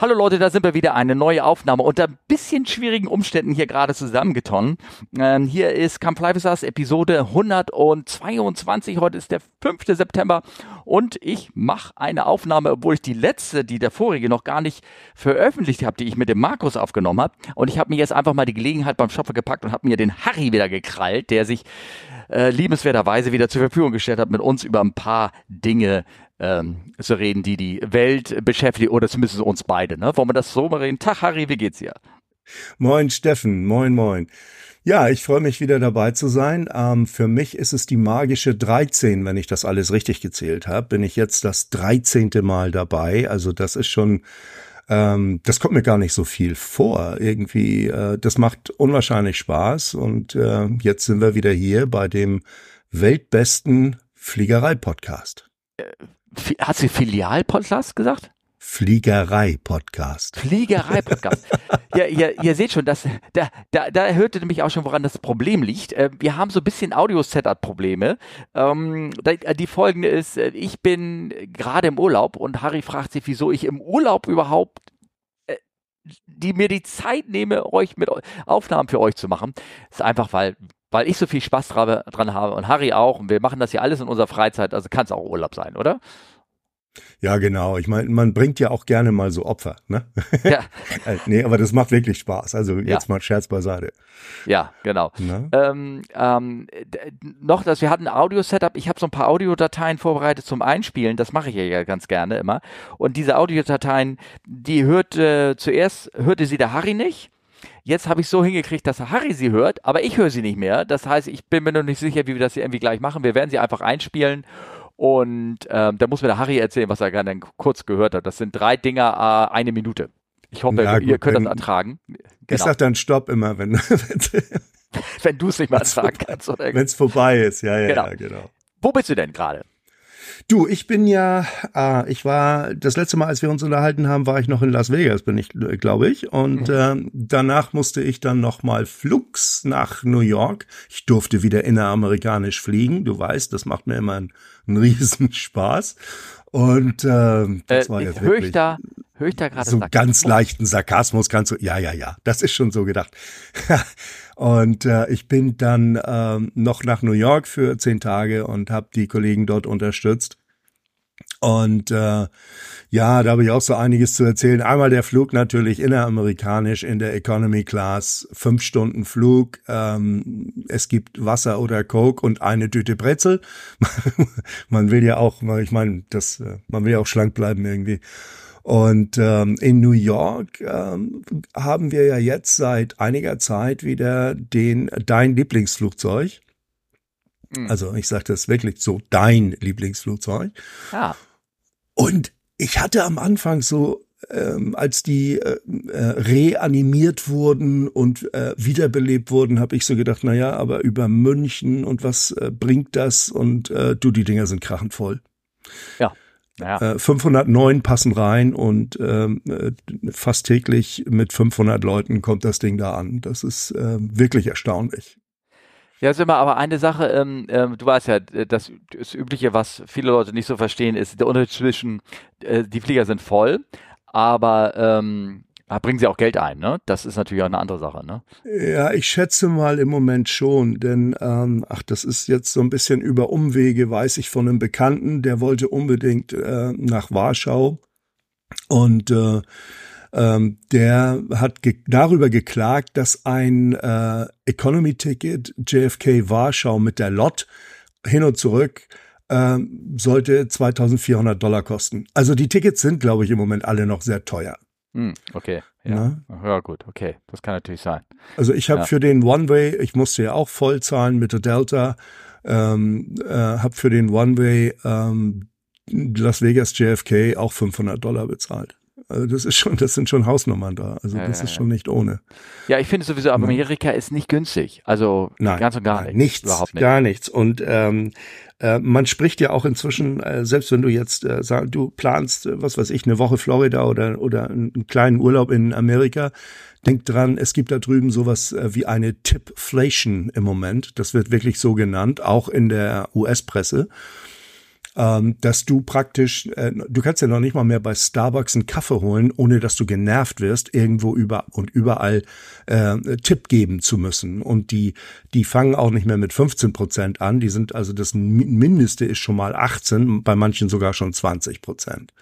Hallo Leute, da sind wir wieder. Eine neue Aufnahme unter ein bisschen schwierigen Umständen hier gerade zusammengetongen. Ähm, hier ist With Us Episode 122. Heute ist der 5. September und ich mache eine Aufnahme, obwohl ich die letzte, die der vorige noch gar nicht veröffentlicht habe, die ich mit dem Markus aufgenommen habe. Und ich habe mir jetzt einfach mal die Gelegenheit beim Schopfer gepackt und habe mir den Harry wieder gekrallt, der sich äh, liebenswerterweise wieder zur Verfügung gestellt hat, mit uns über ein paar Dinge ähm, zu reden, die die Welt beschäftigen oder zumindest uns beide. Ne? Wollen wir das so mal reden? Tag, Harry, wie geht's dir? Moin, Steffen. Moin, moin. Ja, ich freue mich wieder dabei zu sein. Ähm, für mich ist es die magische 13, wenn ich das alles richtig gezählt habe. Bin ich jetzt das 13. Mal dabei. Also das ist schon, ähm, das kommt mir gar nicht so viel vor. Irgendwie, äh, das macht unwahrscheinlich Spaß. Und äh, jetzt sind wir wieder hier bei dem weltbesten Fliegerei-Podcast. Äh, hat sie Filial-Podcast gesagt? Fliegerei-Podcast. Fliegerei-Podcast. ja, ihr, ihr seht schon, dass, da, da, da hörte nämlich auch schon, woran das Problem liegt. Äh, wir haben so ein bisschen Audio-Setup-Probleme. Ähm, die folgende ist, äh, ich bin gerade im Urlaub und Harry fragt sich, wieso ich im Urlaub überhaupt äh, die mir die Zeit nehme, euch mit Aufnahmen für euch zu machen. Das ist einfach, weil weil ich so viel Spaß dran habe und Harry auch und wir machen das hier alles in unserer Freizeit, also kann es auch Urlaub sein, oder? Ja, genau. Ich meine, man bringt ja auch gerne mal so Opfer, ne? Ja. Äh, nee, aber das macht wirklich Spaß. Also jetzt ja. mal Scherz beiseite. Ja, genau. Ne? Ähm, ähm, noch, dass wir hatten ein Audio-Setup. Ich habe so ein paar Audiodateien vorbereitet zum Einspielen. Das mache ich ja ganz gerne immer. Und diese Audiodateien, die hörte zuerst hörte sie der Harry nicht. Jetzt habe ich so hingekriegt, dass Harry sie hört, aber ich höre sie nicht mehr. Das heißt, ich bin mir noch nicht sicher, wie wir das hier irgendwie gleich machen. Wir werden sie einfach einspielen und ähm, da muss mir der Harry erzählen, was er gerade kurz gehört hat. Das sind drei Dinger, äh, eine Minute. Ich hoffe, ja, ihr könnt das ertragen. Genau. Ich sag dann Stopp immer, wenn wenn du es nicht mehr ertragen kannst. Wenn es vorbei ist, ja, ja, genau. ja, genau. Wo bist du denn gerade? Du, ich bin ja, äh, ich war, das letzte Mal, als wir uns unterhalten haben, war ich noch in Las Vegas, bin ich, glaube ich. Und äh, danach musste ich dann nochmal flugs nach New York. Ich durfte wieder inneramerikanisch fliegen. Du weißt, das macht mir immer einen, einen Riesenspaß. Und äh, das äh, war jetzt wirklich da, hör ich da gerade so ganz leichten Sarkasmus kannst du, ja, ja, ja, das ist schon so gedacht. Und äh, ich bin dann ähm, noch nach New York für zehn Tage und habe die Kollegen dort unterstützt. Und äh, ja, da habe ich auch so einiges zu erzählen. Einmal der Flug natürlich inneramerikanisch in der Economy Class, fünf Stunden Flug. Ähm, es gibt Wasser oder Coke und eine Tüte Brezel. man will ja auch, ich meine, das, äh, man will ja auch schlank bleiben irgendwie. Und ähm, in New York ähm, haben wir ja jetzt seit einiger Zeit wieder den dein Lieblingsflugzeug. Mhm. Also ich sage das wirklich so, dein Lieblingsflugzeug. Ja. Und ich hatte am Anfang so ähm, als die äh, äh, reanimiert wurden und äh, wiederbelebt wurden, habe ich so gedacht, na ja, aber über München und was äh, bringt das? Und äh, du, die Dinger sind krachend voll. Ja. Ja. 509 äh, passen rein und ähm, äh, fast täglich mit 500 Leuten kommt das Ding da an. Das ist äh, wirklich erstaunlich. Ja, ist immer aber eine Sache, ähm, ähm, du weißt ja, äh, das, das Übliche, was viele Leute nicht so verstehen, ist der Unterschied zwischen, äh, die Flieger sind voll, aber ähm, bringen sie auch Geld ein, ne? Das ist natürlich auch eine andere Sache, ne? Ja, ich schätze mal im Moment schon, denn ähm, ach, das ist jetzt so ein bisschen über Umwege, weiß ich von einem Bekannten, der wollte unbedingt äh, nach Warschau und äh, ähm, der hat ge darüber geklagt, dass ein äh, Economy-Ticket JFK Warschau mit der LOT hin und zurück äh, sollte 2400 Dollar kosten. Also die Tickets sind, glaube ich, im Moment alle noch sehr teuer. Hm, okay, ja. Ne? Ja, gut, okay. Das kann natürlich sein. Also ich habe ja. für den One-Way, ich musste ja auch voll zahlen mit der Delta, ähm, äh, habe für den One-Way ähm, Las Vegas JFK auch 500 Dollar bezahlt. Also das ist schon, das sind schon Hausnummern da. Also das ja, ist schon nicht ohne. Ja, ich finde sowieso, Amerika ist nicht günstig. Also nein, ganz und gar nein, nichts. Überhaupt nicht. Gar nichts. Und ähm, äh, man spricht ja auch inzwischen, äh, selbst wenn du jetzt äh, sag, du planst, äh, was weiß ich, eine Woche Florida oder, oder einen kleinen Urlaub in Amerika, denk dran, es gibt da drüben sowas äh, wie eine Tipflation im Moment. Das wird wirklich so genannt, auch in der US-Presse. Ähm, dass du praktisch, äh, du kannst ja noch nicht mal mehr bei Starbucks einen Kaffee holen, ohne dass du genervt wirst, irgendwo über und überall äh, Tipp geben zu müssen. Und die, die fangen auch nicht mehr mit 15 Prozent an. Die sind also das Mindeste ist schon mal 18, bei manchen sogar schon 20 Prozent.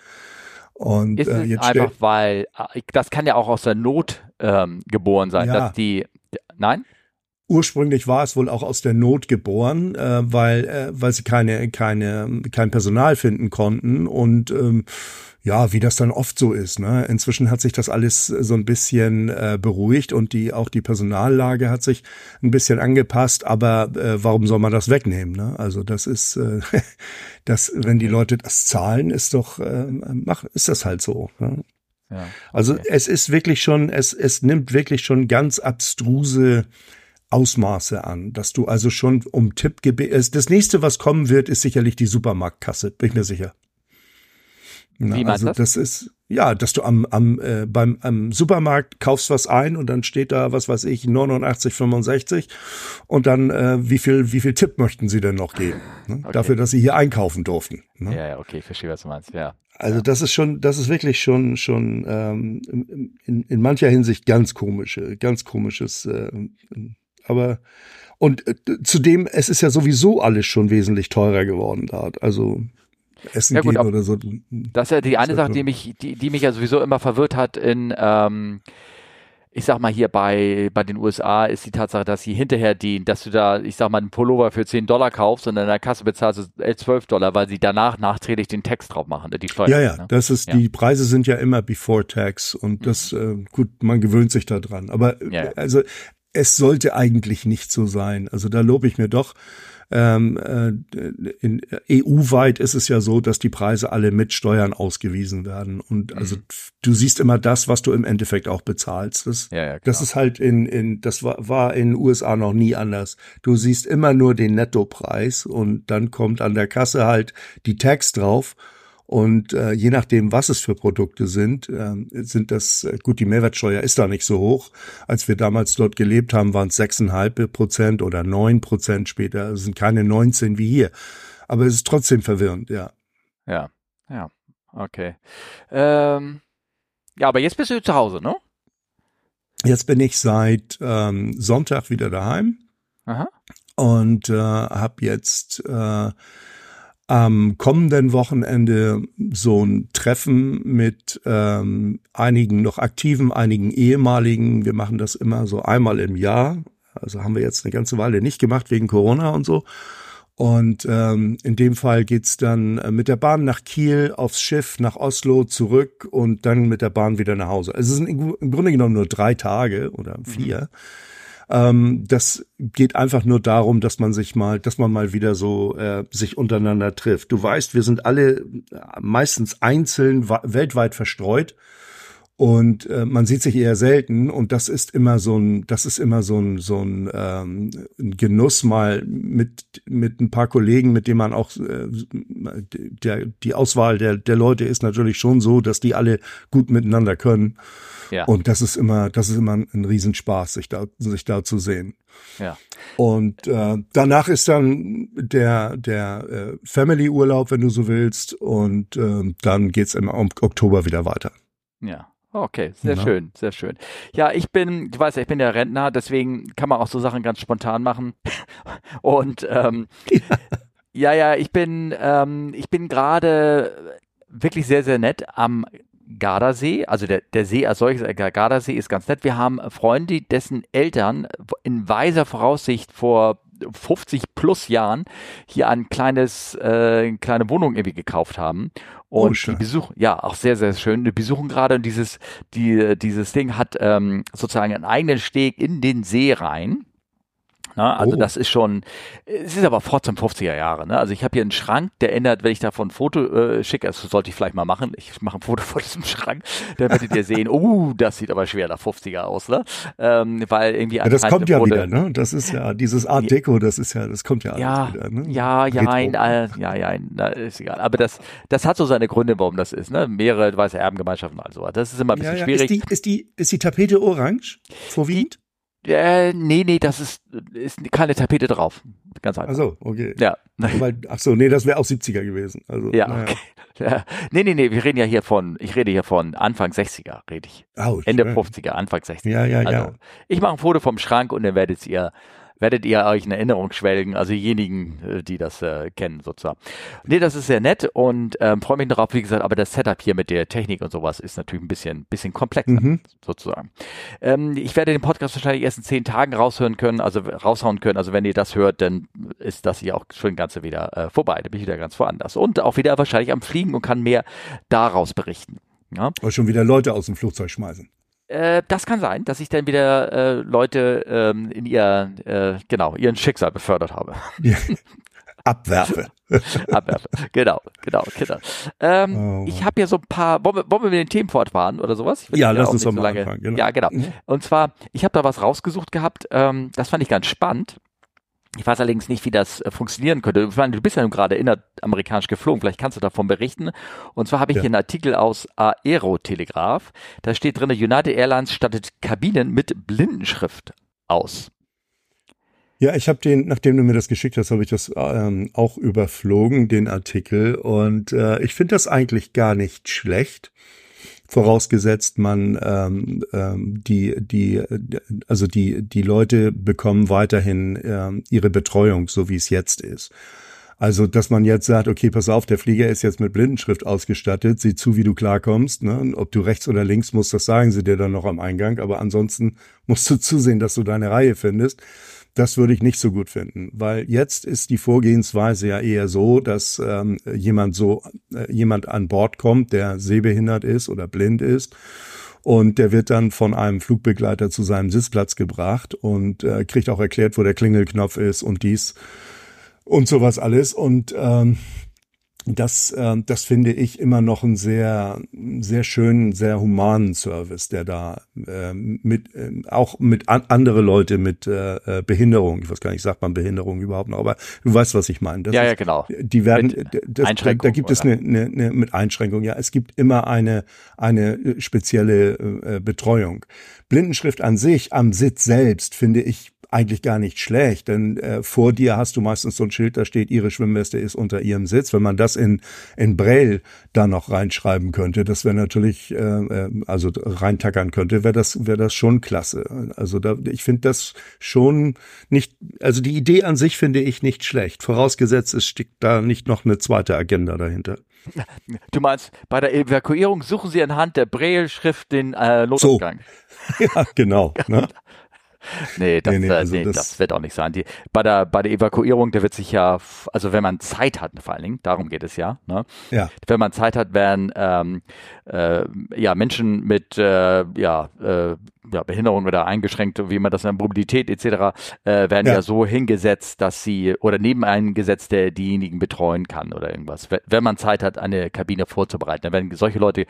Und ist äh, jetzt einfach, weil äh, das kann ja auch aus der Not ähm, geboren sein, ja. dass die nein? Ursprünglich war es wohl auch aus der Not geboren, äh, weil äh, weil sie keine keine kein Personal finden konnten und ähm, ja, wie das dann oft so ist. Ne? Inzwischen hat sich das alles so ein bisschen äh, beruhigt und die auch die Personallage hat sich ein bisschen angepasst. Aber äh, warum soll man das wegnehmen? Ne? Also das ist, äh, das, wenn die Leute das zahlen, ist doch, äh, mach, ist das halt so. Ne? Ja, also okay. Also es ist wirklich schon, es es nimmt wirklich schon ganz abstruse Ausmaße an, dass du also schon um Tipp gebeten. Das nächste, was kommen wird, ist sicherlich die Supermarktkasse, bin ich mir sicher. Na, Wie also das? das ist ja, dass du am, am äh, beim am Supermarkt kaufst was ein und dann steht da was weiß ich 89,65 und dann äh, wie viel wie viel Tipp möchten Sie denn noch geben ne? okay. dafür, dass Sie hier einkaufen durften. Ne? Ja, ja, okay, ich verstehe was du meinst. Ja. Also das ist schon, das ist wirklich schon schon ähm, in, in mancher Hinsicht ganz komische, ganz komisches. Äh, aber und äh, zudem, es ist ja sowieso alles schon wesentlich teurer geworden da. Also Essen ja, gut, gehen oder so. Das ist ja die eine Sache, die mich, die, die mich ja sowieso immer verwirrt hat in, ähm, ich sag mal hier bei, bei den USA ist die Tatsache, dass sie hinterher dienen, dass du da, ich sag mal, einen Pullover für 10 Dollar kaufst und in der Kasse bezahlst du 12 Dollar, weil sie danach nachträglich den Text drauf machen, die Steuer. Ja, ja, ne? das ist, ja. die Preise sind ja immer before tax und das, mhm. äh, gut, man gewöhnt sich da dran. Aber, ja. also, es sollte eigentlich nicht so sein. Also da lobe ich mir doch ähm, äh, in EU-weit ist es ja so, dass die Preise alle mit Steuern ausgewiesen werden. Und mhm. also du siehst immer das, was du im Endeffekt auch bezahlst. Das, ja, ja, das ist halt in, in das war, war in den USA noch nie anders. Du siehst immer nur den Nettopreis und dann kommt an der Kasse halt die Tax drauf. Und äh, je nachdem, was es für Produkte sind, äh, sind das, äh, gut, die Mehrwertsteuer ist da nicht so hoch. Als wir damals dort gelebt haben, waren es sechseinhalb Prozent oder neun Prozent später. Es sind keine 19 wie hier. Aber es ist trotzdem verwirrend, ja. Ja, ja, okay. Ähm, ja, aber jetzt bist du zu Hause, ne? Jetzt bin ich seit ähm, Sonntag wieder daheim. Aha. Und äh, habe jetzt äh, am kommenden Wochenende so ein Treffen mit ähm, einigen noch aktiven, einigen ehemaligen. Wir machen das immer so einmal im Jahr. Also haben wir jetzt eine ganze Weile nicht gemacht wegen Corona und so. Und ähm, in dem Fall geht's dann äh, mit der Bahn nach Kiel, aufs Schiff, nach Oslo zurück und dann mit der Bahn wieder nach Hause. Also es sind im Grunde genommen nur drei Tage oder vier. Mhm. Ähm, das geht einfach nur darum, dass man sich mal, dass man mal wieder so äh, sich untereinander trifft. Du weißt, wir sind alle meistens einzeln weltweit verstreut und äh, man sieht sich eher selten und das ist immer so ein das ist immer so ein so ein, ähm, ein Genuss mal mit mit ein paar Kollegen mit denen man auch äh, der die Auswahl der der Leute ist natürlich schon so dass die alle gut miteinander können ja. und das ist immer das ist immer ein Riesenspaß sich da sich da zu sehen ja und äh, danach ist dann der der äh, Family Urlaub wenn du so willst und äh, dann geht's im Oktober wieder weiter ja Okay, sehr ja. schön, sehr schön. Ja, ich bin, du weißt ja, ich bin ja Rentner, deswegen kann man auch so Sachen ganz spontan machen. Und ähm, ja. ja, ja, ich bin, ähm, ich bin gerade wirklich sehr, sehr nett am Gardasee, also der, der See als solches, der Gardasee ist ganz nett. Wir haben Freunde, dessen Eltern in weiser Voraussicht vor 50 plus Jahren hier ein kleines, äh, kleine Wohnung irgendwie gekauft haben. Und oh, die besuchen, ja, auch sehr, sehr schön. Die besuchen gerade dieses, die, dieses Ding hat ähm, sozusagen einen eigenen Steg in den See rein. Ne? Also oh. das ist schon, es ist aber trotzdem 50er Jahre. Ne? Also ich habe hier einen Schrank, der ändert, wenn ich davon ein Foto äh, schicke, das sollte ich vielleicht mal machen. Ich mache ein Foto von diesem Schrank, dann werdet ihr sehen, oh, das sieht aber schwer nach 50er aus, ne? Ähm, weil irgendwie ja, das kommt ja wieder, ne? Das ist ja dieses Art Deco, das ist ja, das kommt ja, ja wieder, ne? Ja, ja, ein, äh, ja, ja, na, ist egal. Aber das, das hat so seine Gründe, warum das ist, ne? Mehrere weiße Erbengemeinschaften also. Das ist immer ein bisschen ja, ja. schwierig. Ist die, ist die, ist die Tapete orange vorwiegend? Äh, nee, nee, das ist, ist keine Tapete drauf. Ganz einfach. Ach so, okay. Ja. Weil, ach so, nee, das wäre auch 70er gewesen. Also, Ja, naja. okay. Ja. Nee, nee, nee, wir reden ja hier von, ich rede hier von Anfang 60er, rede ich. Au, Ende schön. 50er, Anfang 60er. Ja, ja, Also, ja. ich mache ein Foto vom Schrank und dann werdet ihr, werdet ihr euch in Erinnerung schwelgen, also diejenigen, äh, die das äh, kennen sozusagen. Nee, das ist sehr nett und ähm, freue mich darauf, wie gesagt, aber das Setup hier mit der Technik und sowas ist natürlich ein bisschen, bisschen komplexer Mhm. sozusagen. Ähm, ich werde den Podcast wahrscheinlich erst in zehn Tagen raushören können, also raushauen können. Also wenn ihr das hört, dann ist das hier auch schon Ganze wieder äh, vorbei. Da bin ich wieder ganz woanders. Und auch wieder wahrscheinlich am Fliegen und kann mehr daraus berichten. Ja? Oder schon wieder Leute aus dem Flugzeug schmeißen. Äh, das kann sein, dass ich dann wieder äh, Leute ähm, in ihr, äh, genau, ihren Schicksal befördert habe. Ja. Abwerfe. Abwerfe. genau, genau, genau. Ähm, Oh, ich habe ja so ein paar, wollen wir, wollen wir mit den Themen fortfahren oder sowas? Ja, lass uns doch mal anfangen, genau. Ja, genau. Mhm. Und zwar, ich habe da was rausgesucht gehabt, ähm, das fand ich ganz spannend. Ich weiß allerdings nicht, wie das äh, funktionieren könnte. Ich meine, du bist ja nun gerade inneramerikanisch geflogen, vielleicht kannst du davon berichten. Und zwar habe ich Ja. hier einen Artikel aus Aerotelegraph. Da steht drin, United Airlines stattet Kabinen mit Blindenschrift aus. Ja, ich habe den, nachdem du mir das geschickt hast, habe ich das ähm, auch überflogen, den Artikel. Und äh, ich finde das eigentlich gar nicht schlecht. Vorausgesetzt, man ähm, ähm, die die also die die Leute bekommen weiterhin ähm, ihre Betreuung, so wie es jetzt ist. Also, dass man jetzt sagt, okay, pass auf, der Flieger ist jetzt mit Blindenschrift ausgestattet, sieh zu, wie du klarkommst. Ne? Ob du rechts oder links musst, das sagen sie dir dann noch am Eingang. Aber ansonsten musst du zusehen, dass du deine Reihe findest. Das würde ich nicht so gut finden, weil jetzt ist die Vorgehensweise ja eher so, dass ähm, jemand so äh, jemand an Bord kommt, der sehbehindert ist oder blind ist. Und der wird dann von einem Flugbegleiter zu seinem Sitzplatz gebracht und äh, kriegt auch erklärt, wo der Klingelknopf ist und dies und sowas alles. Und ähm, das, äh, das finde ich immer noch einen sehr, sehr schönen, sehr humanen Service, der da äh, mit äh, auch mit an, andere Leute mit äh, Behinderung, ich weiß gar nicht, sagt man Behinderung überhaupt noch, aber du weißt, was ich meine. Das ja, ist, ja, genau. die werden, Mit das, da, da gibt es eine, eine, eine mit Einschränkung. Ja, es gibt immer eine eine spezielle äh, Betreuung. Blindenschrift an sich am Sitz selbst finde ich eigentlich gar nicht schlecht, denn äh, vor dir hast du meistens so ein Schild, da steht, ihre Schwimmweste ist unter ihrem Sitz. Wenn man das in, in Braille da noch reinschreiben könnte, das wäre natürlich, äh, äh, also reintackern könnte, wäre das, wäre das schon klasse. Also da, ich finde das schon nicht, also die Idee an sich finde ich nicht schlecht, vorausgesetzt, es steckt da nicht noch eine zweite Agenda dahinter. Du meinst, bei der Evakuierung suchen Sie anhand der Braille-Schrift den äh, Notausgang. Ja, genau. Ne? Nee, das, Nee, nee, äh, also nee, das- das, wird auch nicht sein. Die, bei, der, bei der Evakuierung, da wird sich ja, also wenn man Zeit hat, vor allen Dingen, darum geht es ja, ne? Ja. wenn man Zeit hat, werden ähm, äh, ja, Menschen mit äh, ja, äh, ja, Behinderung oder eingeschränkt, wie man das nennt, Mobilität etc., äh, werden ja. Ja. so hingesetzt, dass sie oder neben einen gesetzt, der diejenigen betreuen kann oder irgendwas. Wenn man Zeit hat, eine Kabine vorzubereiten, dann werden solche Leute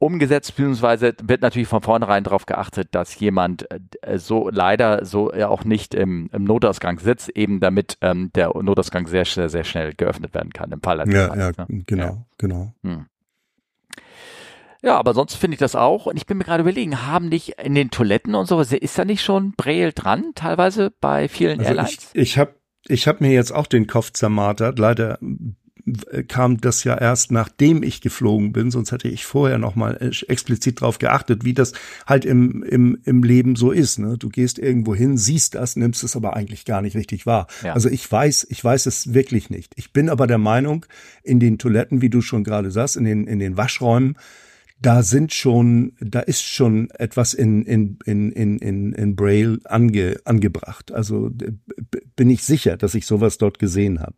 umgesetzt, beziehungsweise wird natürlich von vornherein darauf geachtet, dass jemand äh, so leider so ja auch nicht im, im Notausgang sitzt, eben damit ähm, der Notausgang sehr schnell, sehr schnell geöffnet werden kann im Fall Ja, ja, ne? genau, Ja. genau. Ja, aber sonst finde ich das auch. Und ich bin mir gerade überlegen, haben nicht in den Toiletten und sowas, ist da nicht schon Braille dran, teilweise bei vielen Also Airlines? ich, ich habe ich hab mir jetzt auch den Kopf zermartert. Leider äh, kam das ja erst nachdem ich geflogen bin, sonst hätte ich vorher noch mal äh, explizit drauf geachtet, wie das halt im, im, im Leben so ist. Ne? Du gehst irgendwo hin, siehst das, nimmst es aber eigentlich gar nicht richtig wahr. Ja. Also ich weiß, ich weiß es wirklich nicht. Ich bin aber der Meinung, in den Toiletten, wie du schon gerade sagst, in den, in den Waschräumen, da sind schon, da ist schon etwas in, in, in, in, in, Braille ange, angebracht. Also b- bin ich sicher, dass ich sowas dort gesehen habe.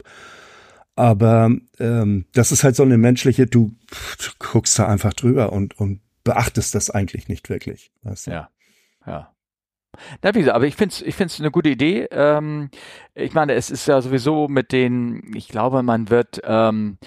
Aber ähm, das ist halt so eine menschliche, du, du guckst da einfach drüber und, und beachtest das eigentlich nicht wirklich. Weißt du? Ja, ja. Na, wie gesagt, aber ich finde es ich find's eine gute Idee. Ähm, ich meine, es ist ja sowieso mit den, ich glaube, man wird, ähm, äh,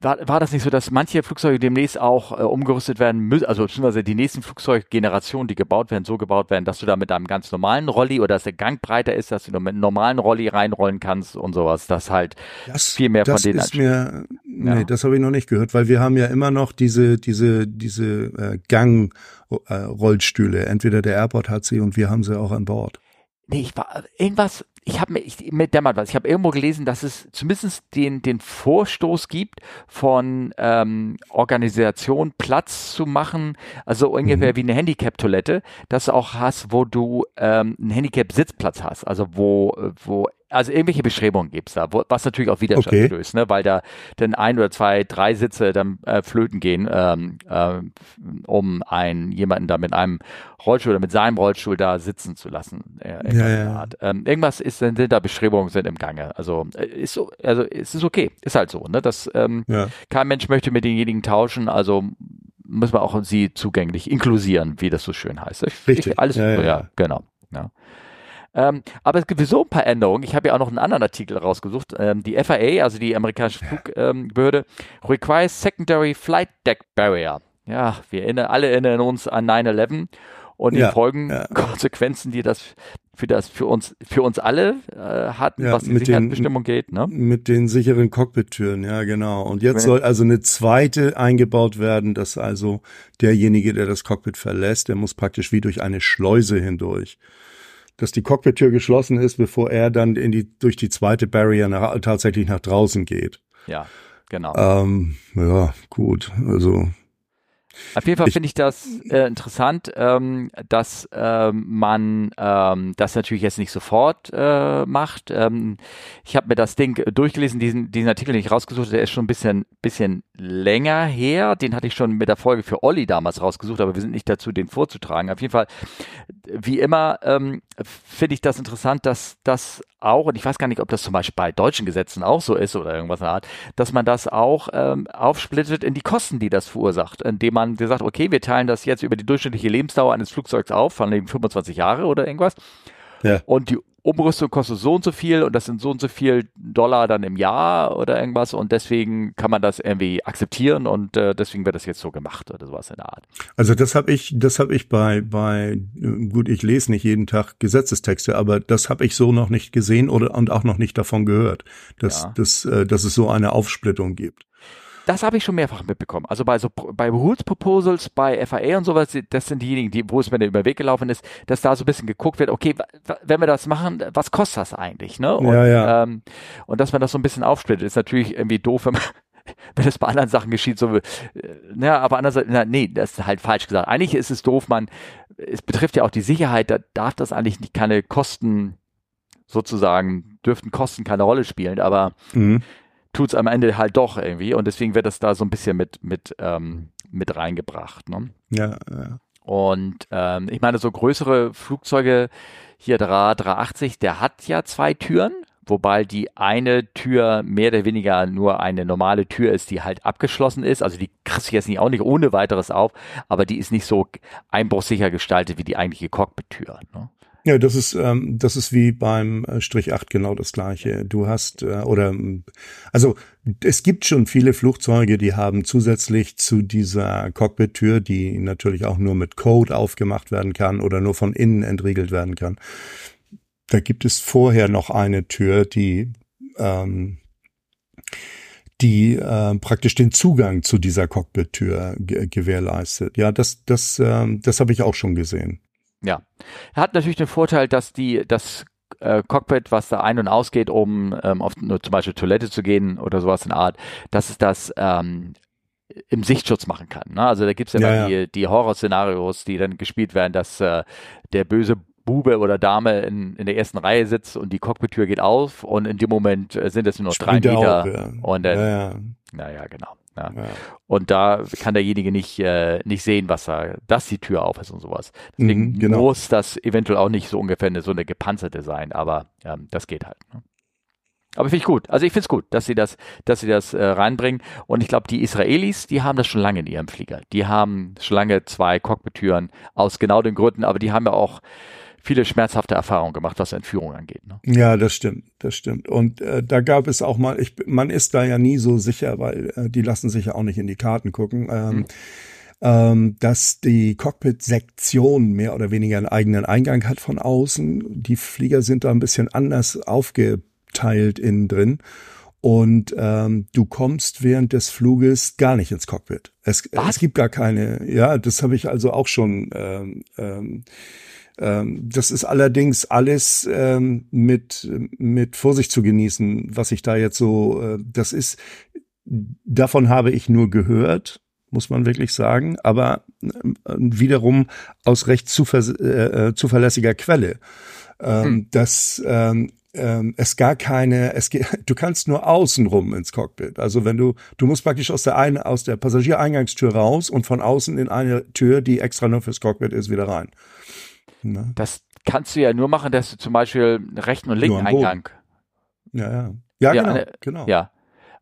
war, war das nicht so, dass manche Flugzeuge demnächst auch äh, umgerüstet werden müssen, also beziehungsweise die nächsten Flugzeuggenerationen, die gebaut werden, so gebaut werden, dass du da mit einem ganz normalen Rolli oder dass der Gang breiter ist, dass du mit einem normalen Rolli reinrollen kannst und sowas, dass halt Das, viel mehr von das denen ist mir, nee, Ja. das habe ich noch nicht gehört, weil wir haben ja immer noch diese, diese, diese äh, Gang-Rollstühle. Entweder der Airport hat sie und wir haben sie auch an Bord. Nee, ich war irgendwas, ich habe mir, ich, mir dämmert was. Ich habe irgendwo gelesen, dass es zumindest den, den Vorstoß gibt, von ähm, Organisation Platz zu machen, also ungefähr mhm. wie eine Handicap-Toilette, dass du auch hast, wo du ähm, einen Handicap-Sitzplatz hast, also wo, wo also irgendwelche Bestrebungen gibt es da, wo, was natürlich auf Widerstand okay. stößt, ne? weil da dann ein oder zwei, drei Sitze dann äh, flöten gehen, ähm, äh, um einen jemanden da mit einem Rollstuhl oder mit seinem Rollstuhl da sitzen zu lassen. Äh, ja, ja. Ähm, irgendwas ist, sind da Bestrebungen sind im Gange. Also äh, ist so, also es ist okay, ist halt so, ne? Das ähm, ja. kein Mensch möchte mit denjenigen tauschen, also muss man auch sie zugänglich inklusieren, wie das so schön heißt. Richtig. Ich, alles, ja, ja, ja, genau. Ja. Ähm, aber es gibt sowieso ein paar Änderungen. Ich habe ja auch noch einen anderen Artikel rausgesucht. Ähm, die FAA, also die amerikanische Flugbehörde, requires secondary flight deck barrier. Ja, wir erinnern, alle erinnern uns an 9-11 und ja, die Folgenkonsequenzen, ja. die das für das für uns für uns alle äh, hat, ja, was die Sicherheitsbestimmung geht, ne? Mit den sicheren Cockpit-Türen, ja genau. Und jetzt soll also eine zweite eingebaut werden, dass also derjenige, der das Cockpit verlässt, der muss praktisch wie durch eine Schleuse hindurch dass die Cockpit-Tür geschlossen ist, bevor er dann in die, durch die zweite Barrier nach, tatsächlich nach draußen geht. Ja, genau. Ähm, ja, gut. Also auf jeden Fall finde ich das äh, interessant, ähm, dass ähm, man ähm, das natürlich jetzt nicht sofort äh, macht. Ähm, ich habe mir das Ding durchgelesen, diesen, diesen Artikel, den ich rausgesucht habe, der ist schon ein bisschen, bisschen länger her. Den hatte ich schon mit der Folge für Olli damals rausgesucht, aber wir sind nicht dazu, den vorzutragen. Auf jeden Fall, wie immer, ähm, finde ich das interessant, dass das auch, und ich weiß gar nicht, ob das zum Beispiel bei deutschen Gesetzen auch so ist oder irgendwas in der Art, dass man das auch ähm, aufsplittet in die Kosten, die das verursacht, indem man sagt, okay, wir teilen das jetzt über die durchschnittliche Lebensdauer eines Flugzeugs auf, von eben 25 Jahre oder irgendwas. Ja. Und die Umrüstung kostet so und so viel und das sind so und so viel Dollar dann im Jahr oder irgendwas und deswegen kann man das irgendwie akzeptieren und äh, deswegen wird das jetzt so gemacht oder sowas in der Art. Also das habe ich, das habe ich bei bei gut, ich lese nicht jeden Tag Gesetzestexte, aber das habe ich so noch nicht gesehen oder und auch noch nicht davon gehört, dass ja. dass, äh, dass es so eine Aufsplittung gibt. Das habe ich schon mehrfach mitbekommen. Also bei so bei Rules Proposals, bei FAA und sowas, das sind diejenigen, die, wo es mir über den Weg gelaufen ist, dass da so ein bisschen geguckt wird, okay, wenn wir das machen, was kostet das eigentlich? Ne? Und, ja, ja. Ähm, und dass man das so ein bisschen aufsplittet, ist natürlich irgendwie doof, wenn man wenn es bei anderen Sachen geschieht, so, äh, ja, aber andererseits, na, nee, das ist halt falsch gesagt. Eigentlich ist es doof, man, es betrifft ja auch die Sicherheit, da darf das eigentlich nicht keine Kosten sozusagen, dürften Kosten keine Rolle spielen, aber mhm tut es am Ende halt doch irgendwie und deswegen wird das da so ein bisschen mit, mit, ähm, mit reingebracht. Ne? Ja, ja. Und ähm, ich meine, so größere Flugzeuge, hier der 380, der hat ja zwei Türen, wobei die eine Tür mehr oder weniger nur eine normale Tür ist, die halt abgeschlossen ist. Also die kriegst du jetzt nicht auch nicht ohne weiteres auf, aber die ist nicht so einbruchsicher gestaltet wie die eigentliche Cockpit-Tür. Ne? Ja, das ist ähm, das ist wie beim äh, Strich 8 genau das gleiche. Du hast äh, oder also es gibt schon viele Flugzeuge, die haben zusätzlich zu dieser Cockpit-Tür, die natürlich auch nur mit Code aufgemacht werden kann oder nur von innen entriegelt werden kann. Da gibt es vorher noch eine Tür, die ähm, die äh, praktisch den Zugang zu dieser Cockpit-Tür gewährleistet. Ja, das das äh, das habe ich auch schon gesehen. Ja. Er hat natürlich den Vorteil, dass die, das äh, Cockpit, was da ein- und ausgeht, um ähm, auf nur zum Beispiel Toilette zu gehen oder sowas in der Art, dass es das ähm, im Sichtschutz machen kann. Ne? Also da gibt's ja, ja, dann ja. die, die Horrorszenarios, die dann gespielt werden, dass äh, der böse Bube oder Dame in, in der ersten Reihe sitzt und die Cockpit-Tür geht auf und in dem Moment äh, sind es nur noch drei Meter. Auf, ja. Und dann, ja, ja. naja, genau. Ja. ja. Und da kann derjenige nicht, äh, nicht sehen, was da, dass die Tür auf ist und sowas. Deswegen mhm, genau. muss das eventuell auch nicht so ungefähr eine, so eine gepanzerte sein, aber ähm, das geht halt. Ne? Aber finde ich gut. Also ich finde es gut, dass sie das, dass sie das äh, reinbringen. Und ich glaube, die Israelis, die haben das schon lange in ihrem Flieger. Die haben schon lange zwei Cockpit-Türen aus genau den Gründen, aber die haben ja auch viele schmerzhafte Erfahrungen gemacht, was Entführung angeht. Ne? Ja, das stimmt, das stimmt. Und äh, da gab es auch mal, ich, man ist da ja nie so sicher, weil äh, die lassen sich ja auch nicht in die Karten gucken. Ähm, hm. ähm, dass die Cockpit-Sektion mehr oder weniger einen eigenen Eingang hat von außen. Die Flieger sind da ein bisschen anders aufgeteilt innen drin. und ähm, du kommst während des Fluges gar nicht ins Cockpit. Es, es gibt gar keine, ja, das habe ich also auch schon. Ähm, ähm, ähm, das ist allerdings alles ähm, mit, mit Vorsicht zu genießen, was ich da jetzt so, äh, das ist, davon habe ich nur gehört, muss man wirklich sagen, aber äh, wiederum aus recht zuver äh, äh zuverlässiger Quelle. Ähm, hm. dass ähm, ähm, es gar keine, es geht, du kannst nur außenrum ins Cockpit. Also wenn du, du musst praktisch aus der einen, aus der Passagiereingangstür raus und von außen in eine Tür, die extra nur fürs Cockpit ist, wieder rein. Ne? Das kannst du ja nur machen, dass du zum Beispiel rechten und linken Eingang. Ja, ja. Ja, ja genau, eine, genau. Ja.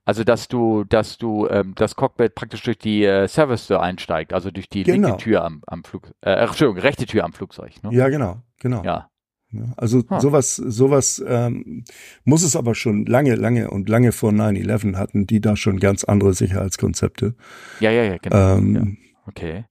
Also dass du, dass du ähm, das Cockpit praktisch durch die äh, Service Tür einsteigt, also durch die genau. linke Tür am, am Flug, äh, Entschuldigung, rechte Tür am Flugzeug. Ne? Ja, genau, genau. Ja. Also huh. sowas, sowas ähm, muss es aber schon lange, lange und lange vor 9-11 hatten, die da schon ganz andere Sicherheitskonzepte. Ja, ja, ja, genau. Ähm, ja. Okay.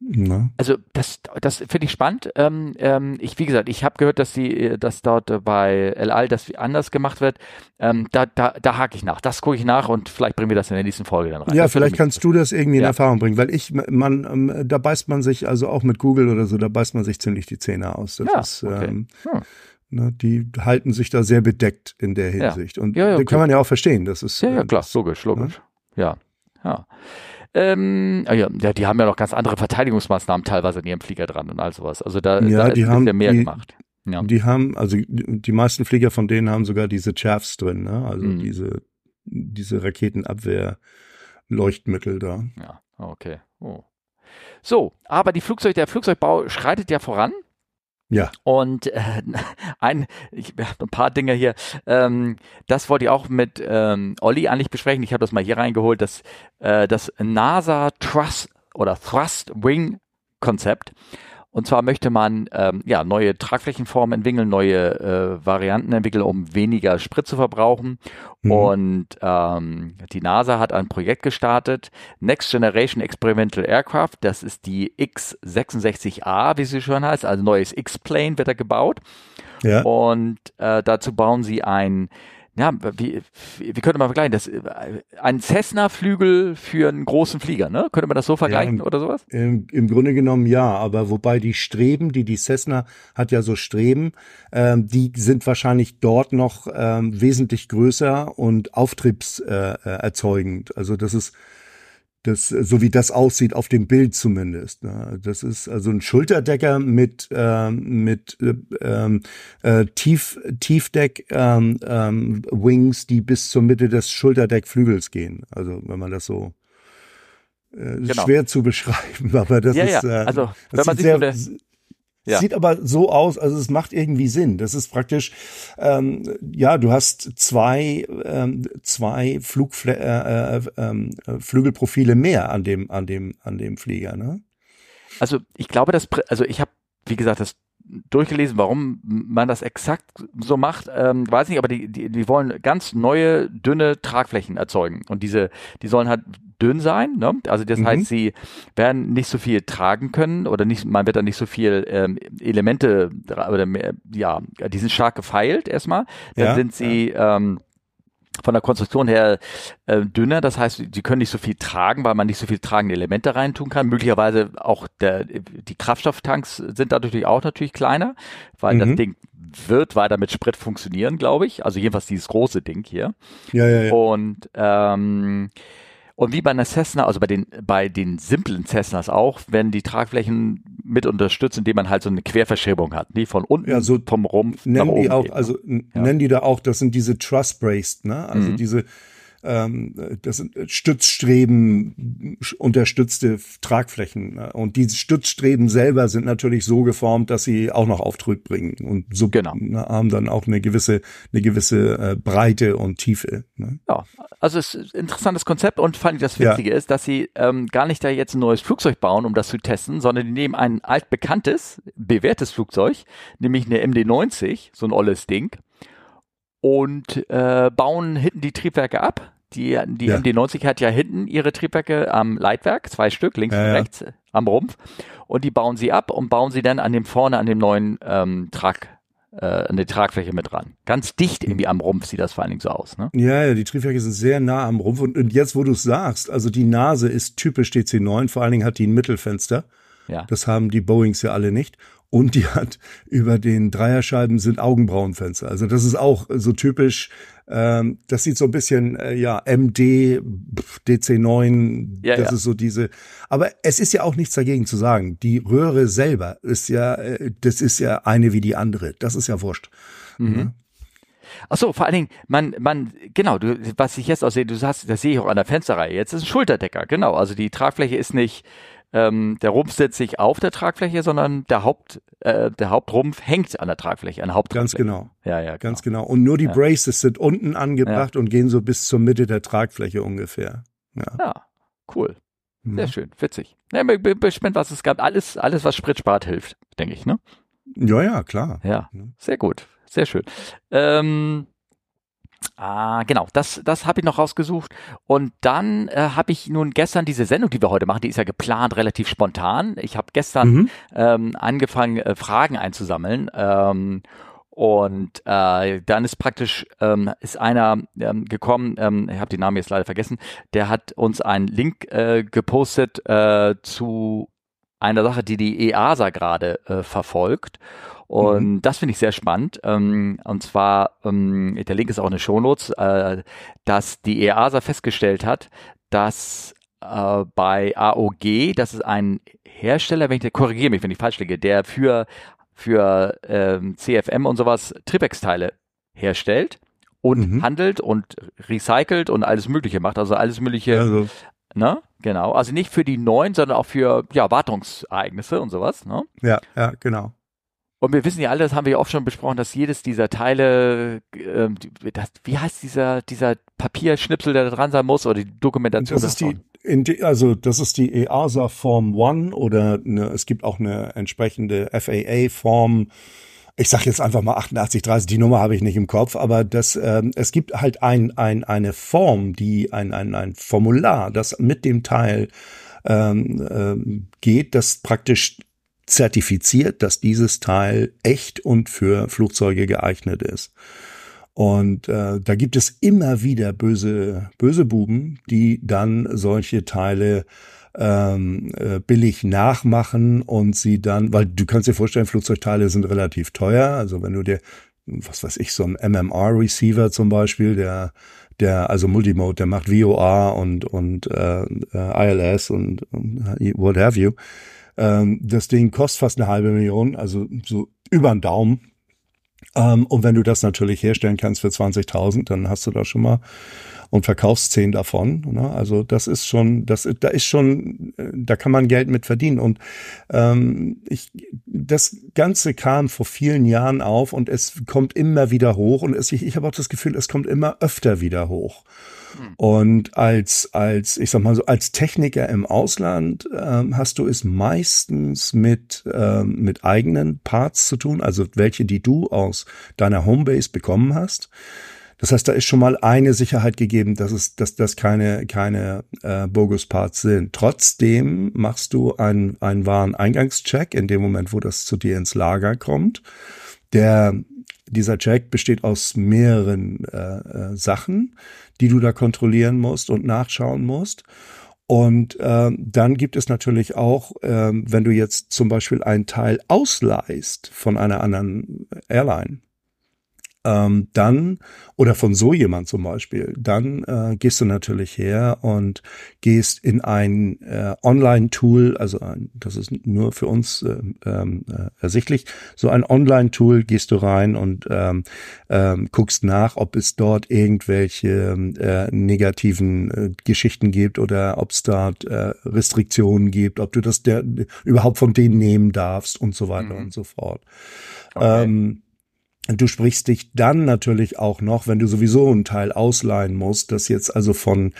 Na? Also das, das finde ich spannend. Ähm, ähm, ich, wie gesagt, ich habe gehört, dass sie, dass dort bei El Al das anders gemacht wird. Ähm, da, da, da hake ich nach. Das gucke ich nach und vielleicht bringen wir das in der nächsten Folge dann rein. Ja, das vielleicht kannst du das irgendwie in Erfahrung bringen, weil ich, man, ähm, da beißt man sich, also auch mit Google oder so, da beißt man sich ziemlich die Zähne aus. Das ja, ist, okay. ähm, hm. Ne, die halten sich da sehr bedeckt in der Hinsicht. Ja. Und ja, ja, okay. kann man ja auch verstehen. Das ist, ja, ja, klar, logisch, logisch. Ne? Ja, ja. Ähm, ah ja, ja, die haben ja noch ganz andere Verteidigungsmaßnahmen teilweise in ihrem Flieger dran und all sowas. Also da, ja, da die haben, mehr die, gemacht. Ja. Die haben, also die meisten Flieger von denen haben sogar diese Chaffs drin, ne? Also mhm. diese, diese Raketenabwehr-Leuchtmittel da. Ja, okay. Oh. So, aber die Flugzeug, der Flugzeugbau schreitet ja voran. Ja. Und äh, ein, ich habe ein paar Dinge hier. Ähm, das wollte ich auch mit ähm, Olli eigentlich besprechen. Ich habe das mal hier reingeholt. Das, äh, das NASA Trust oder Thrust Wing Konzept. Und zwar möchte man ähm, ja, neue Tragflächenformen entwickeln, neue äh, Varianten entwickeln, um weniger Sprit zu verbrauchen. Mhm. Und ähm, die NASA hat ein Projekt gestartet, Next Generation Experimental Aircraft. Das ist die X66A, wie sie schon heißt, also neues X-Plane wird da gebaut. Ja. Und äh, dazu bauen sie ein ja, wie, wie könnte man vergleichen? Das, ein Cessna-Flügel für einen großen Flieger, ne? Könnte man das so vergleichen ja, im, oder sowas? Im, Im Grunde genommen ja, aber wobei die Streben, die die Cessna hat ja so Streben, ähm, die sind wahrscheinlich dort noch ähm, wesentlich größer und auftriebserzeugend. Äh, also das ist das, so wie das aussieht auf dem Bild zumindest. Ne? Das ist also ein Schulterdecker mit ähm, mit äh, äh, Tief Tiefdeck ähm, ähm, Wings, die bis zur Mitte des Schulterdeckflügels gehen. Also wenn man das so äh, genau. schwer zu beschreiben, aber das ja, ist ja. Äh, also wenn man sich sehr, so ja. Sieht aber so aus, also es macht irgendwie Sinn. Das ist praktisch, ähm, ja, du hast zwei, ähm, zwei Flugfle äh, äh, ähm, Flügelprofile mehr an dem, an dem, an dem Flieger, ne? Also ich glaube, dass, also ich habe, wie gesagt, das durchgelesen, warum man das exakt so macht, ähm, weiß nicht, aber die, die, die wollen ganz neue, dünne Tragflächen erzeugen. Und diese, die sollen halt dünn sein. Ne? Also das mhm. heißt, sie werden nicht so viel tragen können oder nicht, man wird dann nicht so viel ähm, Elemente oder mehr, ja, die sind stark gefeilt erstmal. Dann ja, sind sie ja. ähm, von der Konstruktion her äh, dünner, das heißt, sie können nicht so viel tragen, weil man nicht so viel tragende Elemente reintun kann. Möglicherweise auch der, die Kraftstofftanks sind dadurch auch natürlich kleiner, weil mhm. das Ding wird weiter mit Sprit funktionieren, glaube ich. Also jedenfalls dieses große Ding hier. Ja, ja, ja. Und ähm, und wie bei einer Cessna, also bei den, bei den simplen Cessnas auch, werden die Tragflächen mit unterstützt, indem man halt so eine Querverschiebung hat, die von unten ja, so vom Rumpf nennen die auch, geht, also ja. nennen die da auch, das sind diese Truss Braced, ne? Also mhm. diese ähm, das sind Stützstreben unterstützte Tragflächen. Ne? Und diese Stützstreben selber sind natürlich so geformt, dass sie auch noch Auftrieb bringen und so genau. Ne, haben dann auch eine gewisse, eine gewisse äh, Breite und Tiefe. Ne? Ja, also es ist ein interessantes Konzept und fand ich das Witzige ja. ist, dass sie ähm, gar nicht da jetzt ein neues Flugzeug bauen, um das zu testen, sondern die nehmen ein altbekanntes, bewährtes Flugzeug, nämlich eine MD-90, so ein olles Ding, und äh, bauen hinten die Triebwerke ab. Die, die ja. MD-90 hat ja hinten ihre Triebwerke am Leitwerk, zwei Stück, links ja, und rechts am Rumpf. Und die bauen sie ab und bauen sie dann an dem vorne an dem neuen ähm, Trag, äh, an die Tragfläche mit dran. Ganz dicht irgendwie am Rumpf sieht das vor allen Dingen so aus. Ne? Ja, ja, die Triebwerke sind sehr nah am Rumpf. Und, und jetzt, wo du es sagst, also die Nase ist typisch DC9, vor allen Dingen hat die ein Mittelfenster. Ja. Das haben die Boeings ja alle nicht und die hat über den Dreierscheiben sind Augenbrauenfenster. Also das ist auch so typisch. Ähm, das sieht so ein bisschen äh, ja MD DC9. Ja, das ja. ist so diese. Aber es ist ja auch nichts dagegen zu sagen. Die Röhre selber ist ja, äh, das ist ja eine wie die andere. Das ist ja wurscht. Mhm. Ja? Ach so, vor allen Dingen, man, man, genau, du, was ich jetzt auch sehe, du sagst, das sehe ich auch an der Fensterreihe. Jetzt ist ein Schulterdecker, genau. Also die Tragfläche ist nicht ähm, der Rumpf sitzt nicht auf der Tragfläche, sondern der Haupt, äh, der Hauptrumpf hängt an der Tragfläche, an Ganz genau. Ja, ja, genau. ganz genau. Und nur die ja. Braces sind unten angebracht ja. und gehen so bis zur Mitte der Tragfläche ungefähr. Ja, ja cool. Sehr mhm. schön, witzig. Ja, bin gespannt, was es gab. Alles, alles, was Sprit spart, hilft, denke ich, ne? Ja, ja, klar. Ja, sehr gut, sehr schön. Ähm, Ah, genau, das, das habe ich noch rausgesucht. Und dann äh, habe ich nun gestern diese Sendung, die wir heute machen, die ist ja geplant, relativ spontan. Ich habe gestern mhm. ähm, angefangen, äh, Fragen einzusammeln. Ähm, und äh, dann ist praktisch ähm, ist einer ähm, gekommen, ähm, ich habe den Namen jetzt leider vergessen, der hat uns einen Link äh, gepostet äh, zu einer Sache, die die EASA gerade äh, verfolgt. Und mhm. das finde ich sehr spannend. Ähm, und zwar, ähm, der Link ist auch in den Shownotes, äh, dass die EASA festgestellt hat, dass äh, bei AOG, das ist ein Hersteller, wenn ich korrigiere mich, wenn ich falsch liege, der für, für ähm, CFM und sowas Tripex-Teile herstellt und mhm. handelt und recycelt und alles Mögliche macht, also alles Mögliche. Also. Ne? Genau. Also nicht für die neuen, sondern auch für ja, Wartungsereignisse und sowas. Ne? Ja, ja, genau. Und wir wissen ja alle, das haben wir ja oft schon besprochen, dass jedes dieser Teile, äh, das, wie heißt dieser, dieser Papierschnipsel, der da dran sein muss, oder die Dokumentation? Das ist die, die, also das ist die EASA Form One oder eine, es gibt auch eine entsprechende FAA Form. Ich sage jetzt einfach mal 8830, die Nummer habe ich nicht im Kopf, aber das, ähm, es gibt halt ein, ein, eine Form, die ein, ein, ein Formular, das mit dem Teil ähm, ähm, geht, das praktisch zertifiziert, dass dieses Teil echt und für Flugzeuge geeignet ist. Und äh, da gibt es immer wieder böse, böse Buben, die dann solche Teile ähm, äh, billig nachmachen und sie dann, weil du kannst dir vorstellen, Flugzeugteile sind relativ teuer. Also wenn du dir, was weiß ich, so ein MMR-Receiver zum Beispiel, der der also Multimode, der macht VOA und und äh, äh ILS und, und what have you. Ähm, das Ding kostet fast eine halbe Million, also so über den Daumen. Ähm, und wenn du das natürlich herstellen kannst für 20.000, dann hast du da schon mal und verkaufst zehn davon. Ne? Also das ist schon, das, da ist schon, da kann man Geld mit verdienen. Und ähm, ich, das Ganze kam vor vielen Jahren auf und es kommt immer wieder hoch. Und es, ich, ich habe auch das Gefühl, es kommt immer öfter wieder hoch. Hm. Und als, als, ich sag mal so, als Techniker im Ausland ähm, hast du es meistens mit, ähm, mit eigenen Parts zu tun, also welche, die du aus deiner Homebase bekommen hast. Das heißt, da ist schon mal eine Sicherheit gegeben, dass es, dass das keine, keine äh, Bogus-Parts sind. Trotzdem machst du einen, einen wahren Eingangscheck in dem Moment, wo das zu dir ins Lager kommt. Der dieser Check besteht aus mehreren äh, äh, Sachen, die du da kontrollieren musst und nachschauen musst. Und äh, dann gibt es natürlich auch, äh, wenn du jetzt zum Beispiel ein Teil ausleihst von einer anderen Airline, ähm, dann, oder von so jemand zum Beispiel, dann äh, gehst du natürlich her und gehst in ein äh, Online-Tool, also ein, das ist nur für uns äh, ähm, äh, ersichtlich, so ein Online-Tool gehst du rein und ähm, ähm, guckst nach, ob es dort irgendwelche äh, negativen äh, Geschichten gibt oder ob es dort äh, Restriktionen gibt, ob du das der, überhaupt von denen nehmen darfst und so weiter mhm. und so fort. Okay. Ähm, Du sprichst dich dann natürlich auch noch, wenn du sowieso einen Teil ausleihen musst, das jetzt also von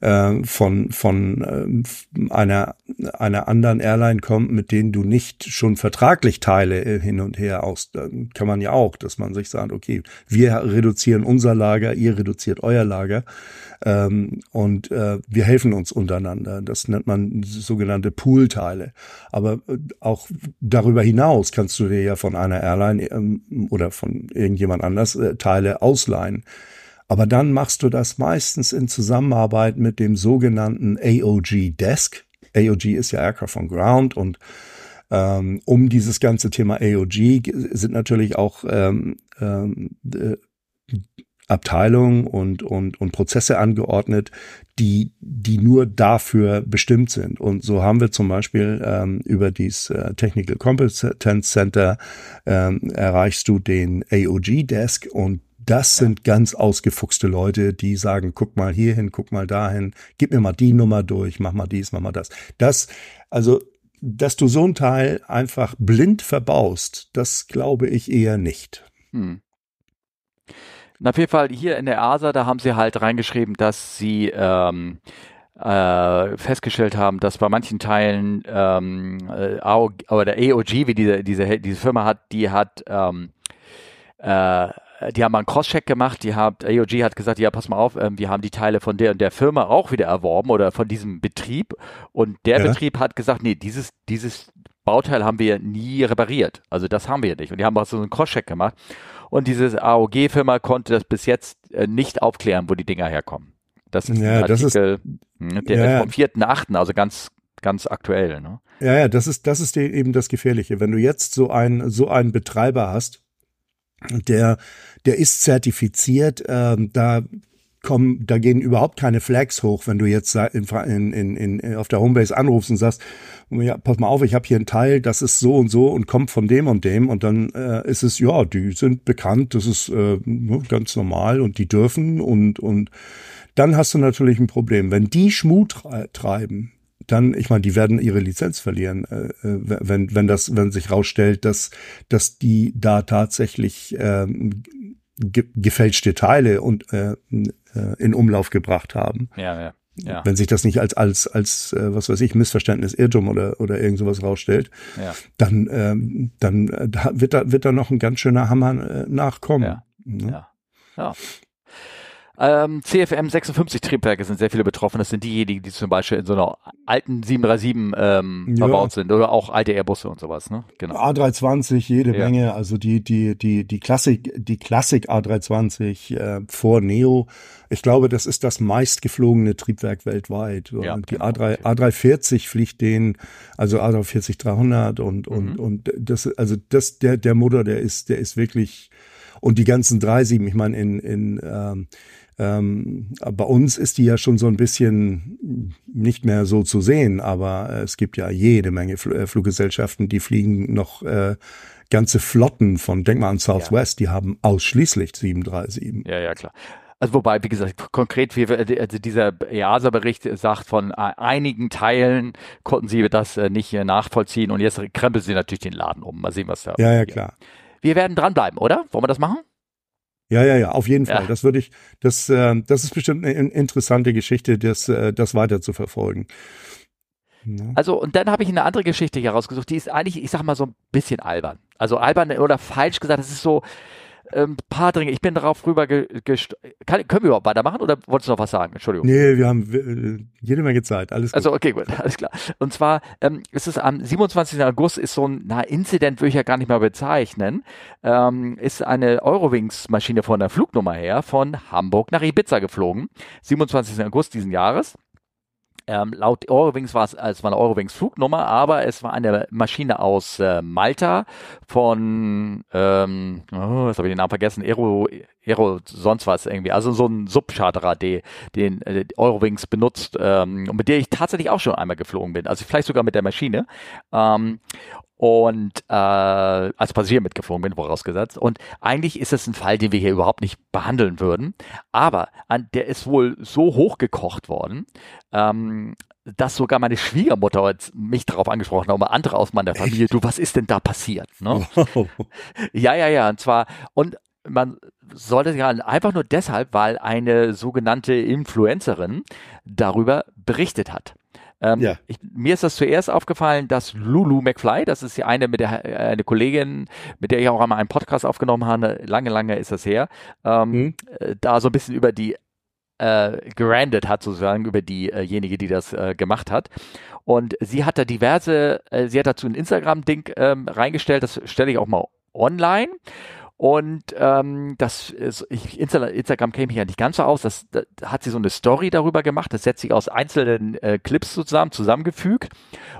äh, von von äh, einer einer anderen Airline kommt, mit denen du nicht schon vertraglich Teile äh, hin und her aus, dann kann man ja auch, dass man sich sagt, okay, wir reduzieren unser Lager, ihr reduziert euer Lager ähm, und äh, wir helfen uns untereinander. Das nennt man sogenannte Poolteile. Aber äh, auch darüber hinaus kannst du dir ja von einer Airline ähm, oder von irgendjemand anders äh, Teile ausleihen. Aber dann machst du das meistens in Zusammenarbeit mit dem sogenannten AOG Desk. AOG ist ja Aircraft on Ground und ähm, um dieses ganze Thema AOG sind natürlich auch ähm, ähm, Abteilungen und, und, und Prozesse angeordnet, die, die nur dafür bestimmt sind. Und so haben wir zum Beispiel ähm, über dieses äh, Technical Competence Center ähm, erreichst du den AOG Desk und das sind ganz ausgefuchste Leute, die sagen, guck mal hierhin, guck mal dahin, gib mir mal die Nummer durch, mach mal dies, mach mal das. Das, also, dass du so ein Teil einfach blind verbaust, das glaube ich eher nicht. Hm. Und auf jeden Fall hier in der ASA, da haben sie halt reingeschrieben, dass sie ähm, äh, festgestellt haben, dass bei manchen Teilen ähm, äh, AOG, oder AOG, wie diese, diese, diese Firma hat, die hat ähm, äh, die haben mal einen Cross-Check gemacht, die hat, AOG hat gesagt, ja, pass mal auf, ähm, wir haben die Teile von der und der Firma auch wieder erworben oder von diesem Betrieb und der ja. Betrieb hat gesagt, nee, dieses, dieses Bauteil haben wir nie repariert. Also das haben wir nicht. Und die haben auch so einen Cross-Check gemacht. Und diese AOG-Firma konnte das bis jetzt äh, nicht aufklären, wo die Dinger herkommen. Das ist ja, ein Artikel, ist, der ja, vom 4.8., also ganz, ganz aktuell. Ne? Ja, ja, das ist, das ist eben das Gefährliche. Wenn du jetzt so einen, so einen Betreiber hast, der, der ist zertifiziert, ähm, da kommen, da gehen überhaupt keine Flags hoch, wenn du jetzt in, in, in, auf der Homebase anrufst und sagst, ja, pass mal auf, ich habe hier ein Teil, das ist so und so und kommt von dem und dem und dann äh, ist es, ja, die sind bekannt, das ist äh, ne, ganz normal und die dürfen und, und dann hast du natürlich ein Problem. Wenn die Schmut treiben, dann, ich meine, die werden ihre Lizenz verlieren, äh, äh wenn, wenn das, wenn sich rausstellt, dass, dass die da tatsächlich ähm, ge gefälschte Teile und äh, äh, in Umlauf gebracht haben. Ja, ja. Ja. Wenn sich das nicht als als als äh, was weiß ich Missverständnis Irrtum oder oder irgend sowas rausstellt, ja. dann ähm, dann äh, wird da wird da noch ein ganz schöner Hammer äh, nachkommen. Ja. Mhm. ja. ja. Ähm, CFM 56 Triebwerke sind sehr viele betroffen. Das sind diejenigen, die zum Beispiel in so einer alten 737 ähm, ja. verbaut sind oder auch alte Airbusse und sowas. Ne? Genau. A320 jede ja. Menge. Also die die die die Klassik die Klassik A320 äh, vor Neo. Ich glaube, das ist das meistgeflogene Triebwerk weltweit. Ja, und die genau. A3 A340 fliegt den, also A340 300 und und mhm. und das also das der der Motor, der ist der ist wirklich und die ganzen 37, ich meine in in ähm, ähm, bei uns ist die ja schon so ein bisschen nicht mehr so zu sehen, aber äh, es gibt ja jede Menge Fl äh, Fluggesellschaften, die fliegen noch äh, ganze Flotten von, denk mal an Southwest, ja. die haben ausschließlich 737. Ja, ja, klar. Also wobei, wie gesagt, konkret, wie, also dieser EASA-Bericht sagt, von einigen Teilen konnten sie das äh, nicht nachvollziehen und jetzt krempeln sie natürlich den Laden um. Mal sehen, was da. Ja, ja, klar. Wir werden dranbleiben, oder? Wollen wir das machen? Ja, ja, ja, auf jeden Fall. Ja. Das würde ich, das, äh, das ist bestimmt eine interessante Geschichte, das, äh, das weiter zu verfolgen. Ja. Also, und dann habe ich eine andere Geschichte hier rausgesucht, die ist eigentlich, ich sag mal, so ein bisschen albern. Also albern oder falsch gesagt, das ist so, ähm, paar Dinge. Ich bin darauf rüber gest Kann, Können wir überhaupt weitermachen oder wolltest du noch was sagen? Entschuldigung. Nee, wir haben äh, jede Menge Zeit. Alles gut. Also, okay, gut, alles klar. Und zwar ähm, ist es am 27. August ist so ein na, Incident, würde ich ja gar nicht mal bezeichnen. Ähm, ist eine Eurowings-Maschine von der Flugnummer her von Hamburg nach Ibiza geflogen. 27. August diesen Jahres. Ähm, laut Eurowings war es, es war eine Eurowings Flugnummer, aber es war eine Maschine aus äh, Malta von, ähm, oh, jetzt habe ich den Namen vergessen, Aero, Aero sonst was irgendwie, also so ein Subcharterer, den, den äh, Eurowings benutzt, ähm, mit der ich tatsächlich auch schon einmal geflogen bin, also vielleicht sogar mit der Maschine. Ähm, und äh, als Passagier mitgeflogen bin, vorausgesetzt. Und eigentlich ist es ein Fall, den wir hier überhaupt nicht behandeln würden. Aber an, der ist wohl so hochgekocht worden, ähm, dass sogar meine Schwiegermutter mich darauf angesprochen hat, und andere aus meiner Familie, du, was ist denn da passiert? Ne? ja, ja, ja. Und zwar, und man sollte ja einfach nur deshalb, weil eine sogenannte Influencerin darüber berichtet hat. Ähm, ja. ich, mir ist das zuerst aufgefallen, dass Lulu McFly, das ist ja eine mit der äh, eine Kollegin, mit der ich auch einmal einen Podcast aufgenommen habe, lange, lange ist das her, ähm, mhm. Äh, da so ein bisschen über die äh, gerandet hat, sozusagen, über diejenige, die das äh, gemacht hat. Und sie hat da diverse, äh, sie hat dazu ein Instagram-Ding ähm, reingestellt, das stelle ich auch mal online. Und ähm, das ist, ich, Instagram käme hier ja nicht ganz so aus. Das, da hat sie so eine Story darüber gemacht. Das setzt sich aus einzelnen äh, Clips zusammen, zusammengefügt.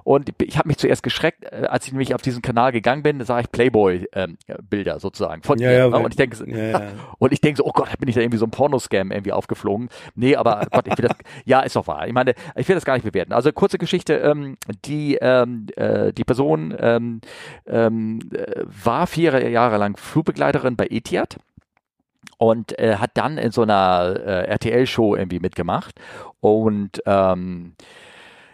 Und ich habe mich zuerst geschreckt, äh, als ich nämlich auf diesen Kanal gegangen bin, da sah ich Playboy-Bilder ähm, sozusagen von ja, ihr. Ja, ne? Und ich denke, ja, und ich denke so, oh Gott, bin ich da irgendwie so ein Pornoscam irgendwie aufgeflogen. Nee, aber Gott, ich will das, ja, ist doch wahr. Ich meine, ich will das gar nicht bewerten. Also kurze Geschichte, ähm, die, ähm, äh, die Person ähm, ähm, äh, war vier Jahre lang Flugbegleiter Projektleiterin bei Etihad und äh, hat dann in so einer äh, RTL-Show irgendwie mitgemacht und ähm,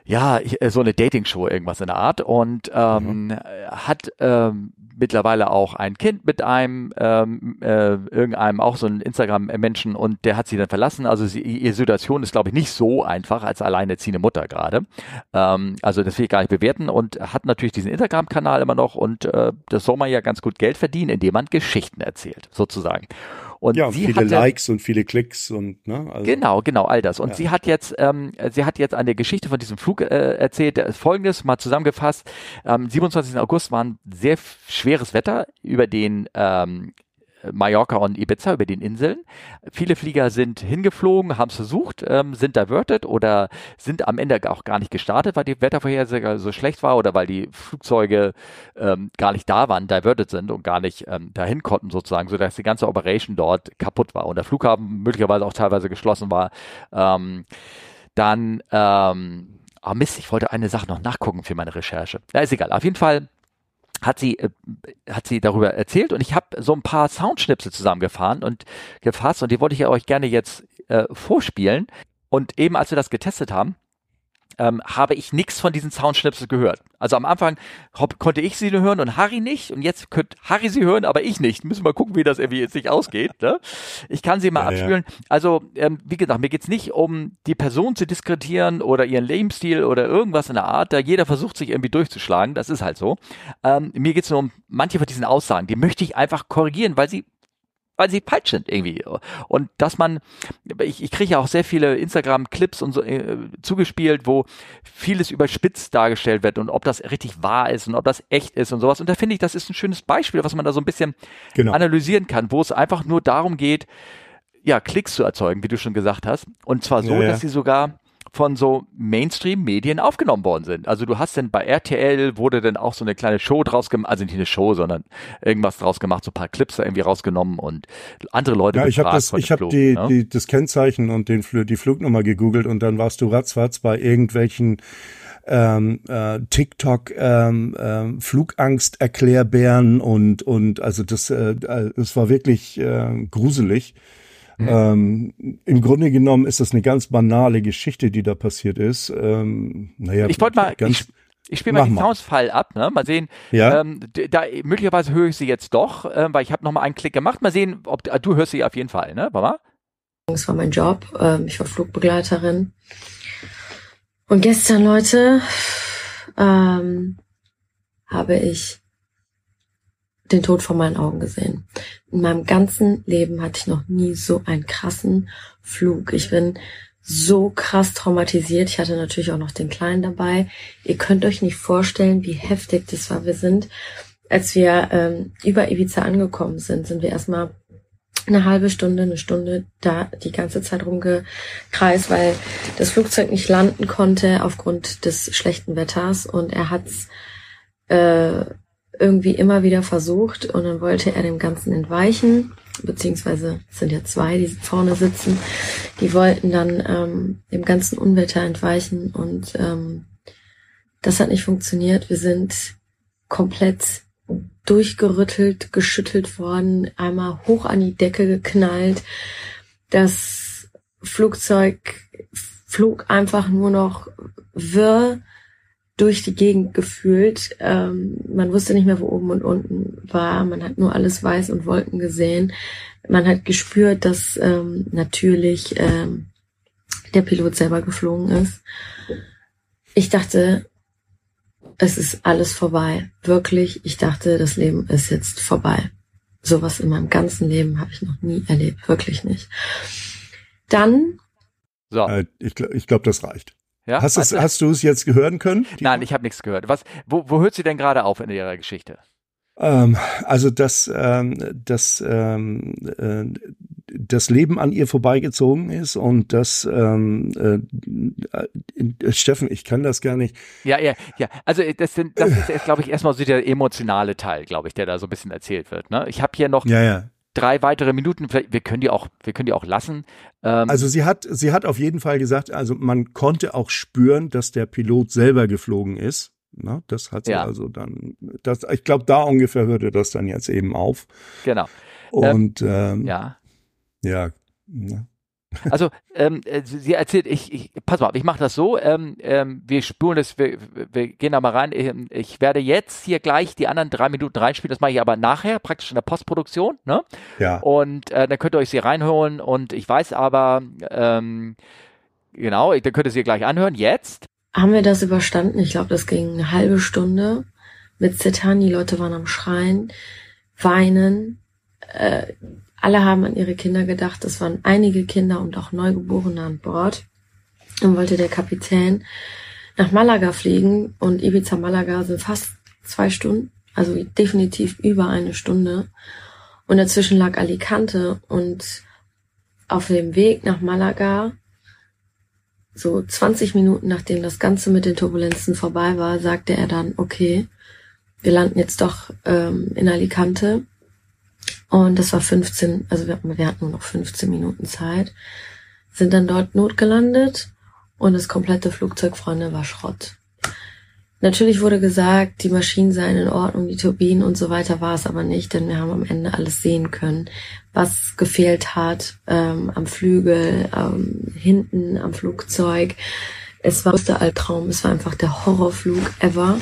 ja, äh, so eine Dating-Show, irgendwas in der Art und ähm, mhm. hat ähm, mittlerweile auch ein Kind mit einem, ähm, äh, irgendeinem, auch so ein Instagram-Menschen und der hat sie dann verlassen. Also sie, ihre Situation ist, glaube ich, nicht so einfach als alleinerziehende Mutter gerade. Ähm, also das will ich gar nicht bewerten und hat natürlich diesen Instagram-Kanal immer noch und äh, das soll man ja ganz gut Geld verdienen, indem man Geschichten erzählt, sozusagen. Und ja, sie viele hatte, Likes und viele Klicks und ne, also, genau, genau all das. Und ja. sie hat jetzt, ähm, sie hat jetzt eine Geschichte von diesem Flug äh, erzählt. Folgendes mal zusammengefasst: Am 27. August war ein sehr schweres Wetter über den ähm, Mallorca und Ibiza über den Inseln. Viele Flieger sind hingeflogen, haben es versucht, ähm, sind diverted oder sind am Ende auch gar nicht gestartet, weil die Wettervorhersage so schlecht war oder weil die Flugzeuge ähm, gar nicht da waren, diverted sind und gar nicht ähm, dahin konnten sozusagen, sodass die ganze Operation dort kaputt war und der Flughafen möglicherweise auch teilweise geschlossen war. Ähm, dann, ähm, oh Mist, ich wollte eine Sache noch nachgucken für meine Recherche. Ja, ist egal. Auf jeden Fall hat sie äh, hat sie darüber erzählt und ich habe so ein paar Soundschnipsel zusammengefahren und gefasst und die wollte ich euch gerne jetzt äh, vorspielen. Und eben als wir das getestet haben ähm, habe ich nichts von diesen Soundschnipsel gehört. Also am Anfang hopp, konnte ich sie nur hören und Harry nicht. Und jetzt könnte Harry sie hören, aber ich nicht. Müssen wir gucken, wie das irgendwie jetzt sich ausgeht. Ne? Ich kann sie mal ja, abspielen. Ja. Also, ähm, wie gesagt, mir geht's nicht um die Person zu diskreditieren oder ihren Lebensstil oder irgendwas in der Art. Da jeder versucht sich irgendwie durchzuschlagen. Das ist halt so. Ähm, mir geht's nur um manche von diesen Aussagen. Die möchte ich einfach korrigieren, weil sie weil sie falsch sind irgendwie. Und dass man, ich, ich kriege ja auch sehr viele Instagram-Clips und so äh, zugespielt, wo vieles überspitzt dargestellt wird und ob das richtig wahr ist und ob das echt ist und sowas. Und da finde ich, das ist ein schönes Beispiel, was man da so ein bisschen genau. analysieren kann, wo es einfach nur darum geht, ja, Klicks zu erzeugen, wie du schon gesagt hast. Und zwar so, ja, ja. dass sie sogar von so Mainstream-Medien aufgenommen worden sind. Also du hast denn bei RTL wurde dann auch so eine kleine Show draus gemacht, also nicht eine Show, sondern irgendwas draus gemacht, so ein paar Clips da irgendwie rausgenommen und andere Leute Ja, ich habe das, ich habe die, ne? die, das Kennzeichen und den, die Flugnummer gegoogelt und dann warst du ratzfatz bei irgendwelchen ähm, äh, TikTok ähm, äh, Flugangst Erklärbären und und also das äh, es war wirklich äh, gruselig. Mhm. Ähm, Im Grunde genommen ist das eine ganz banale Geschichte, die da passiert ist. Ähm, naja, ich wollte mal, ich, ich spiele mal den Soundsfall ab, ne? Mal sehen. Ja. Ähm, da möglicherweise höre ich sie jetzt doch, äh, weil ich habe noch mal einen Klick gemacht. Mal sehen, ob äh, du hörst sie auf jeden Fall, ne? Mama? Das war mein Job. Ähm, ich war Flugbegleiterin. Und gestern, Leute, ähm, habe ich den Tod vor meinen Augen gesehen. In meinem ganzen Leben hatte ich noch nie so einen krassen Flug. Ich bin so krass traumatisiert. Ich hatte natürlich auch noch den Kleinen dabei. Ihr könnt euch nicht vorstellen, wie heftig das war. Wir sind, als wir ähm, über Ibiza angekommen sind, sind wir erstmal eine halbe Stunde, eine Stunde da die ganze Zeit rumgekreist, weil das Flugzeug nicht landen konnte aufgrund des schlechten Wetters und er hat's äh, irgendwie immer wieder versucht und dann wollte er dem Ganzen entweichen, beziehungsweise es sind ja zwei, die vorne sitzen, die wollten dann ähm, dem ganzen Unwetter entweichen und ähm, das hat nicht funktioniert. Wir sind komplett durchgerüttelt, geschüttelt worden, einmal hoch an die Decke geknallt. Das Flugzeug flog einfach nur noch wirr durch die Gegend gefühlt. Ähm, man wusste nicht mehr, wo oben und unten war. Man hat nur alles weiß und Wolken gesehen. Man hat gespürt, dass ähm, natürlich ähm, der Pilot selber geflogen ist. Ich dachte, es ist alles vorbei. Wirklich, ich dachte, das Leben ist jetzt vorbei. Sowas in meinem ganzen Leben habe ich noch nie erlebt. Wirklich nicht. Dann. So. Äh, ich glaube, ich glaub, das reicht. Ja? Hast, also, hast du es jetzt hören können? Nein, ich habe nichts gehört. Was, wo, wo hört sie denn gerade auf in ihrer Geschichte? Ähm, also das, ähm, das, ähm, äh, das Leben an ihr vorbeigezogen ist und das, ähm, äh, Steffen, ich kann das gar nicht. Ja, ja, ja. Also das, sind, das ist glaube ich, erstmal so der emotionale Teil, glaube ich, der da so ein bisschen erzählt wird. Ne? Ich habe hier noch ja, ja drei weitere Minuten. Vielleicht, wir können die auch, wir können die auch lassen. Ähm also sie hat, sie hat auf jeden Fall gesagt, also man konnte auch spüren, dass der Pilot selber geflogen ist. Na, das hat sie ja. also dann, das, ich glaube, da ungefähr hörte das dann jetzt eben auf. Genau. Und ähm, ähm, ja, ja. Also ähm, äh, sie erzählt, ich, ich pass mal, ich mache das so, ähm, ähm, wir spulen das, wir, wir gehen da mal rein. Ich, ich, werde jetzt hier gleich die anderen drei Minuten reinspielen, das mache ich aber nachher, praktisch in der Postproduktion. Ne? Ja. Und äh, dann könnt ihr euch sie reinholen und ich weiß aber, ähm, genau, dann könnt ihr sie gleich anhören. Jetzt. Haben wir das überstanden? Ich glaube, das ging eine halbe Stunde mit Zittern. Die Leute waren am Schreien, weinen. Äh, alle haben an ihre Kinder gedacht. Es waren einige Kinder und auch Neugeborene an Bord. Dann wollte der Kapitän nach Malaga fliegen und Ibiza Malaga sind fast zwei Stunden, also definitiv über eine Stunde. Und dazwischen lag Alicante und auf dem Weg nach Malaga, so 20 Minuten nachdem das Ganze mit den Turbulenzen vorbei war, sagte er dann, okay, wir landen jetzt doch ähm, in Alicante und das war 15, also wir, wir hatten nur noch 15 Minuten Zeit, sind dann dort notgelandet und das komplette Flugzeug vorne war Schrott. Natürlich wurde gesagt, die Maschinen seien in Ordnung, die Turbinen und so weiter war es aber nicht, denn wir haben am Ende alles sehen können, was gefehlt hat ähm, am Flügel, ähm, hinten am Flugzeug. Es war der Albtraum, es war einfach der Horrorflug ever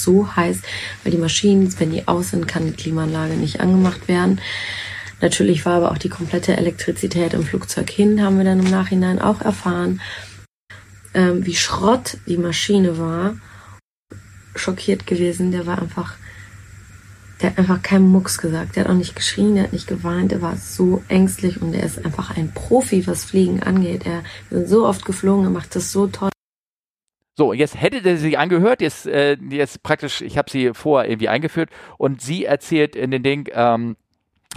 so heiß, weil die Maschinen, wenn die aus sind, kann die Klimaanlage nicht angemacht werden. Natürlich war aber auch die komplette Elektrizität im Flugzeug hin, haben wir dann im Nachhinein auch erfahren, ähm, wie Schrott die Maschine war. Schockiert gewesen, der war einfach, der hat einfach keinen Mucks gesagt, der hat auch nicht geschrien, der hat nicht geweint, der war so ängstlich und er ist einfach ein Profi, was Fliegen angeht. Er ist so oft geflogen, er macht das so toll. So, jetzt hättet ihr sie angehört, jetzt, äh, jetzt praktisch, ich habe sie vorher irgendwie eingeführt und sie erzählt in den Ding, ähm,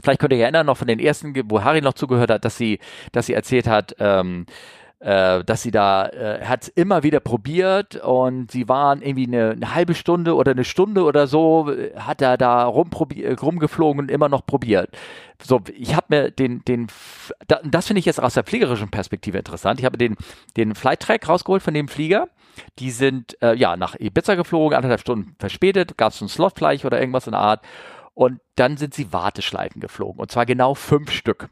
vielleicht könnt ihr erinnern noch von den ersten, wo Harry noch zugehört hat, dass sie, dass sie erzählt hat, ähm, äh, dass sie da, äh, hat immer wieder probiert und sie waren irgendwie eine, eine, halbe Stunde oder eine Stunde oder so, hat er da rumgeflogen und immer noch probiert. So, ich habe mir den, den, das finde ich jetzt aus der fliegerischen Perspektive interessant. Ich habe den, den Flight Track rausgeholt von dem Flieger die sind äh, ja nach Ibiza geflogen, anderthalb Stunden verspätet, gab es einen Slot vielleicht oder irgendwas in der Art. Und dann sind sie Warteschleifen geflogen. Und zwar genau fünf Stück.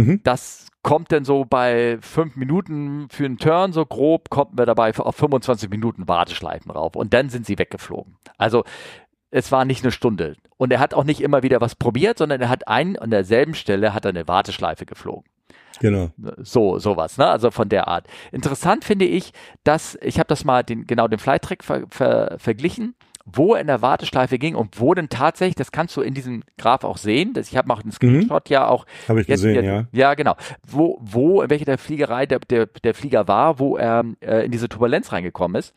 Mhm. Das kommt dann so bei fünf Minuten für einen Turn, so grob, kommen wir dabei auf 25 Minuten Warteschleifen rauf. Und dann sind sie weggeflogen. Also es war nicht eine Stunde. Und er hat auch nicht immer wieder was probiert, sondern er hat einen an derselben Stelle hat er eine Warteschleife geflogen. Genau. So, sowas, ne? Also von der Art. Interessant finde ich, dass, ich habe das mal den, genau den Flight-Track ver, ver, verglichen, wo er in der Warteschleife ging und wo denn tatsächlich, das kannst du in diesem Graph auch sehen, das, ich habe auch einen Screenshot mhm. ja auch. Habe ich jetzt, gesehen, ja. Ja, genau. Wo, wo, in welcher der Fliegerei der, der, der Flieger war, wo er äh, in diese Turbulenz reingekommen ist.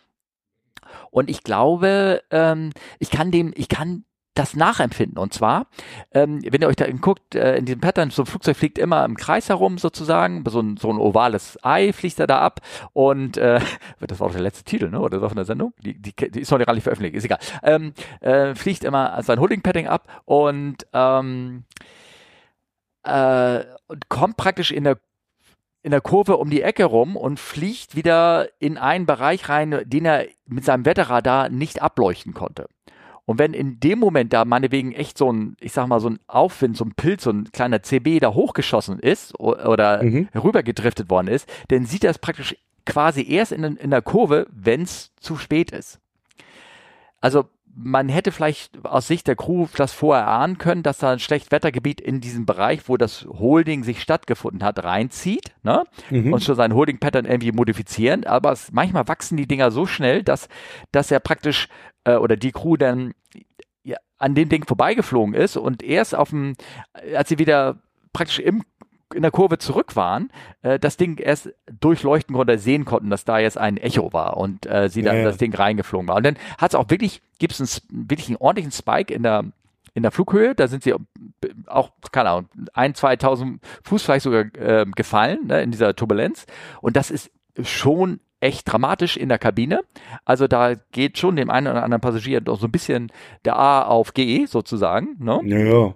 Und ich glaube, ähm, ich kann dem, ich kann das nachempfinden. Und zwar, ähm, wenn ihr euch da guckt, äh, in diesem Pattern, so ein Flugzeug fliegt immer im Kreis herum sozusagen, so ein, so ein ovales Ei fliegt er da ab und äh, das war auch der letzte Titel, ne? Oder so von der Sendung? Die, die, die ist noch nicht veröffentlicht, ist egal. Ähm, äh, fliegt immer sein Holding-Padding ab und ähm, äh, kommt praktisch in der in der Kurve um die Ecke rum und fliegt wieder in einen Bereich rein, den er mit seinem Wetterradar nicht ableuchten konnte. Und wenn in dem Moment da meinetwegen echt so ein, ich sag mal, so ein Aufwind, so ein Pilz, so ein kleiner CB da hochgeschossen ist oder mhm. herübergedriftet worden ist, dann sieht er es praktisch quasi erst in, in der Kurve, wenn es zu spät ist. Also man hätte vielleicht aus Sicht der Crew das vorher ahnen können, dass da ein Schlechtwettergebiet in diesem Bereich, wo das Holding sich stattgefunden hat, reinzieht ne? Mhm. und schon sein Holding-Pattern irgendwie modifizieren. Aber es, manchmal wachsen die Dinger so schnell, dass, dass er praktisch äh, oder die Crew dann ja, an dem Ding vorbeigeflogen ist und erst auf dem, als sie wieder praktisch im in der Kurve zurück waren, äh, das Ding erst durchleuchten konnte, sehen konnten, dass da jetzt ein Echo war und äh, sie dann ja, ja. das Ding reingeflogen war. Und dann hat es auch wirklich, gibt es einen, wirklich einen ordentlichen Spike in der in der Flughöhe, da sind sie auch, keine Ahnung, ein, 2000 Fuß vielleicht sogar äh, gefallen ne, in dieser Turbulenz. Und das ist schon echt dramatisch in der Kabine. Also da geht schon dem einen oder anderen Passagier doch so ein bisschen der A auf G sozusagen. Ne? Ja, ja.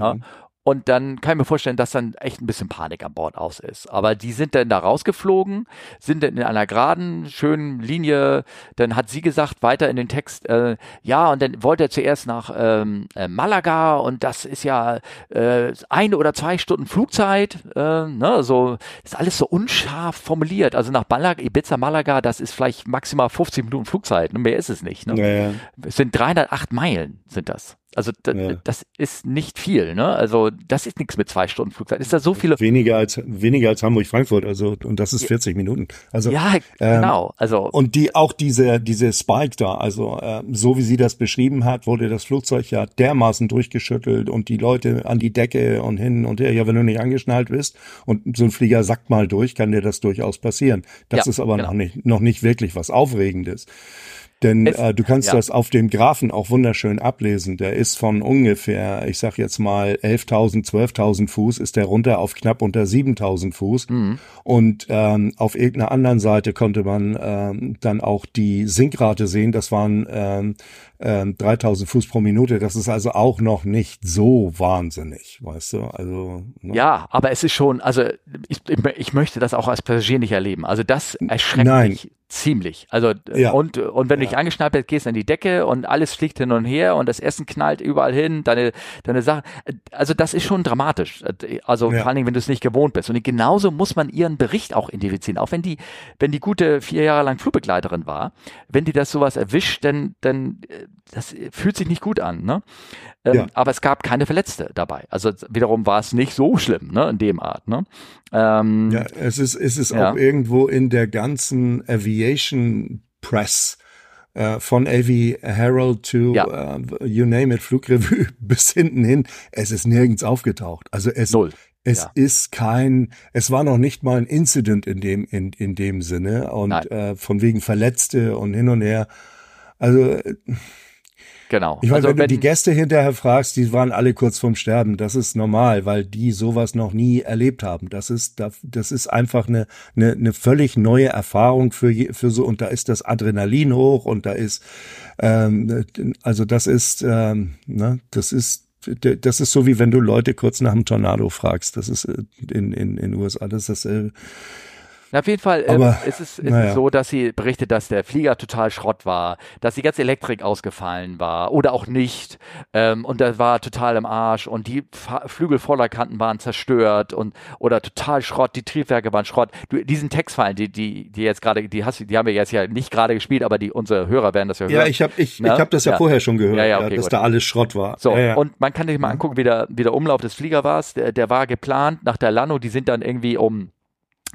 ja. Und dann kann ich mir vorstellen, dass dann echt ein bisschen Panik an Bord aus ist. Aber die sind dann da rausgeflogen, sind dann in einer geraden, schönen Linie. Dann hat sie gesagt, weiter in den Text, äh, ja, und dann wollte er zuerst nach ähm, äh, Malaga und das ist ja äh, eine oder zwei Stunden Flugzeit. Äh, ne, so ist alles so unscharf formuliert. Also nach Malaga, Ibiza, Malaga, das ist vielleicht maximal 50 Minuten Flugzeit. Ne, mehr ist es nicht. Ne? Ja, ja. Es sind 308 Meilen, sind das. Also ja. das ist nicht viel, ne? Also das ist nichts mit zwei Stunden Flugzeit. Ist da so viele weniger als weniger als Hamburg Frankfurt, also und das ist 40 Minuten. Also ja, ähm, genau. Also und die auch diese diese Spike da, also äh, so wie sie das beschrieben hat, wurde das Flugzeug ja dermaßen durchgeschüttelt und die Leute an die Decke und hin und her. Ja, wenn du nicht angeschnallt bist und so ein Flieger sackt mal durch, kann dir das durchaus passieren. Das ja, ist aber genau. noch nicht noch nicht wirklich was Aufregendes. Denn es, äh, du kannst ja. das auf dem Graphen auch wunderschön ablesen. Der ist von ungefähr, ich sag jetzt mal 11.000, 12.000 Fuß, ist der runter auf knapp unter 7.000 Fuß. Mhm. Und ähm, auf irgendeiner anderen Seite konnte man ähm, dann auch die Sinkrate sehen. Das waren ähm, ähm, 3000 Fuß pro Minute. Das ist also auch noch nicht so wahnsinnig, weißt du? Also ne? ja, aber es ist schon, also ich, ich möchte das auch als Passagier nicht erleben. Also das erschreckt Nein. mich ziemlich. Also ja. und und wenn du dich angeschnallt bist, gehst an die Decke und alles fliegt hin und her und das Essen knallt überall hin, deine deine Sachen. Also das ist schon dramatisch. Also ja. vor allen Dingen, wenn du es nicht gewohnt bist. Und genauso muss man ihren Bericht auch identifizieren. Auch wenn die wenn die gute vier Jahre lang Flugbegleiterin war, wenn die das sowas erwischt, dann dann das fühlt sich nicht gut an. Ne? Ähm, ja. Aber es gab keine Verletzte dabei. Also wiederum war es nicht so schlimm, ne, in dem Art. Ne? Ähm, ja, es ist, es ist ja. auch irgendwo in der ganzen Aviation Press äh, von AV Herald to ja. uh, you name it, Flugrevue bis hinten hin. Es ist nirgends aufgetaucht. Also es, Null. Es ja. ist kein, es war noch nicht mal ein Incident in dem, in, in dem Sinne und äh, von wegen Verletzte und hin und her. Also Genau. Ich meine, also, wenn, wenn du die Gäste hinterher fragst, die waren alle kurz vorm Sterben. Das ist normal, weil die sowas noch nie erlebt haben. Das ist, das ist einfach eine, eine, eine völlig neue Erfahrung für, für so, und da ist das Adrenalin hoch und da ist, ähm, also das ist, ähm, ne, das ist, das ist so wie wenn du Leute kurz nach einem Tornado fragst. Das ist äh, in, in, in USA, das ist dasselbe. Na, auf jeden Fall ähm, Aber, ist, es, ist naja. es so, dass sie berichtet, dass der Flieger total Schrott war, dass die ganze Elektrik ausgefallen war oder auch nicht ähm, und der war total im Arsch und die Fa Flügelvorderkanten waren zerstört und oder total Schrott, die Triebwerke waren Schrott. Du, diesen Textfallen, die die die jetzt gerade, die hast, die haben wir jetzt ja nicht gerade gespielt, aber die unsere Hörer werden das ja hören. Ja, ich habe ich, ich habe das ja, ja, vorher schon gehört, ja, ja, okay, dass gut. da alles Schrott war. So und man kann sich mal angucken, wie der, wie der Umlauf des Flieger war. Der, der war geplant nach der Lano, die sind dann irgendwie um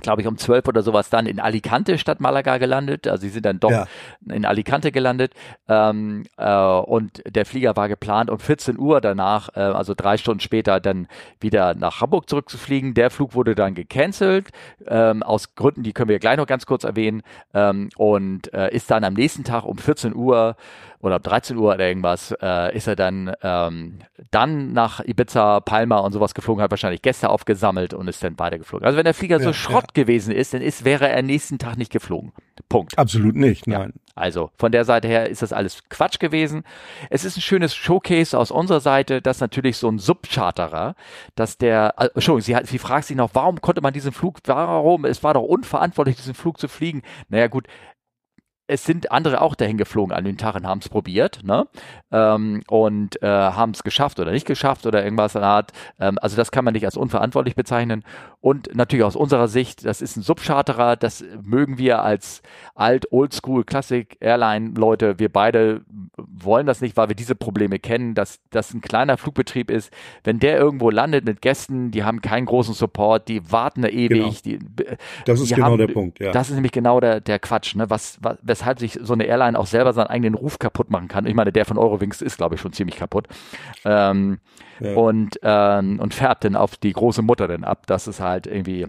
glaube ich, um zwölf oder sowas dann in Alicante statt Malaga gelandet. Also sie sind dann doch ja. in Alicante gelandet. Ähm, äh, und der Flieger war geplant, um 14 Uhr danach, äh, also drei Stunden später, dann wieder nach Hamburg zurückzufliegen. Der Flug wurde dann gecancelt, ähm, aus Gründen, die können wir gleich noch ganz kurz erwähnen. Ähm, und äh, ist dann am nächsten Tag um 14 Uhr oder ab 13 Uhr oder irgendwas, äh, ist er dann, ähm, dann nach Ibiza, Palma und sowas geflogen, hat wahrscheinlich Gäste aufgesammelt und ist dann weitergeflogen. Also wenn der Flieger ja, so Schrott ja. gewesen ist, dann ist, wäre er nächsten Tag nicht geflogen. Punkt. Absolut nicht, nein. Ja. Also von der Seite her ist das alles Quatsch gewesen. Es ist ein schönes Showcase aus unserer Seite, dass natürlich so ein Subcharterer, dass der, äh, Entschuldigung, sie, hat, sie fragt sich noch, warum konnte man diesen Flug, warum, es war doch unverantwortlich, diesen Flug zu fliegen. Naja gut, es sind andere auch dahin geflogen an den Tag und haben es probiert, ne? Ähm, und äh, haben es geschafft oder nicht geschafft oder irgendwas in der Art. Ähm, also das kann man nicht als unverantwortlich bezeichnen. Und natürlich aus unserer Sicht, das ist ein Subcharterer, das mögen wir als alt, oldschool, Classic Airline Leute. Wir beide wollen das nicht, weil wir diese Probleme kennen, dass das ein kleiner Flugbetrieb ist. Wenn der irgendwo landet mit Gästen, die haben keinen großen Support, die warten da ewig. Genau. Die, das ist genau haben, der Punkt, ja. Das ist nämlich genau der, der Quatsch, ne? Was, was, weshalb sich so eine Airline auch selber seinen eigenen Ruf kaputt machen kann. Ich meine, der von Eurowings ist, glaube ich, schon ziemlich kaputt. Ähm, ja. und, ähm, und färbt dann auf die große Mutter dann ab, dass es halt irgendwie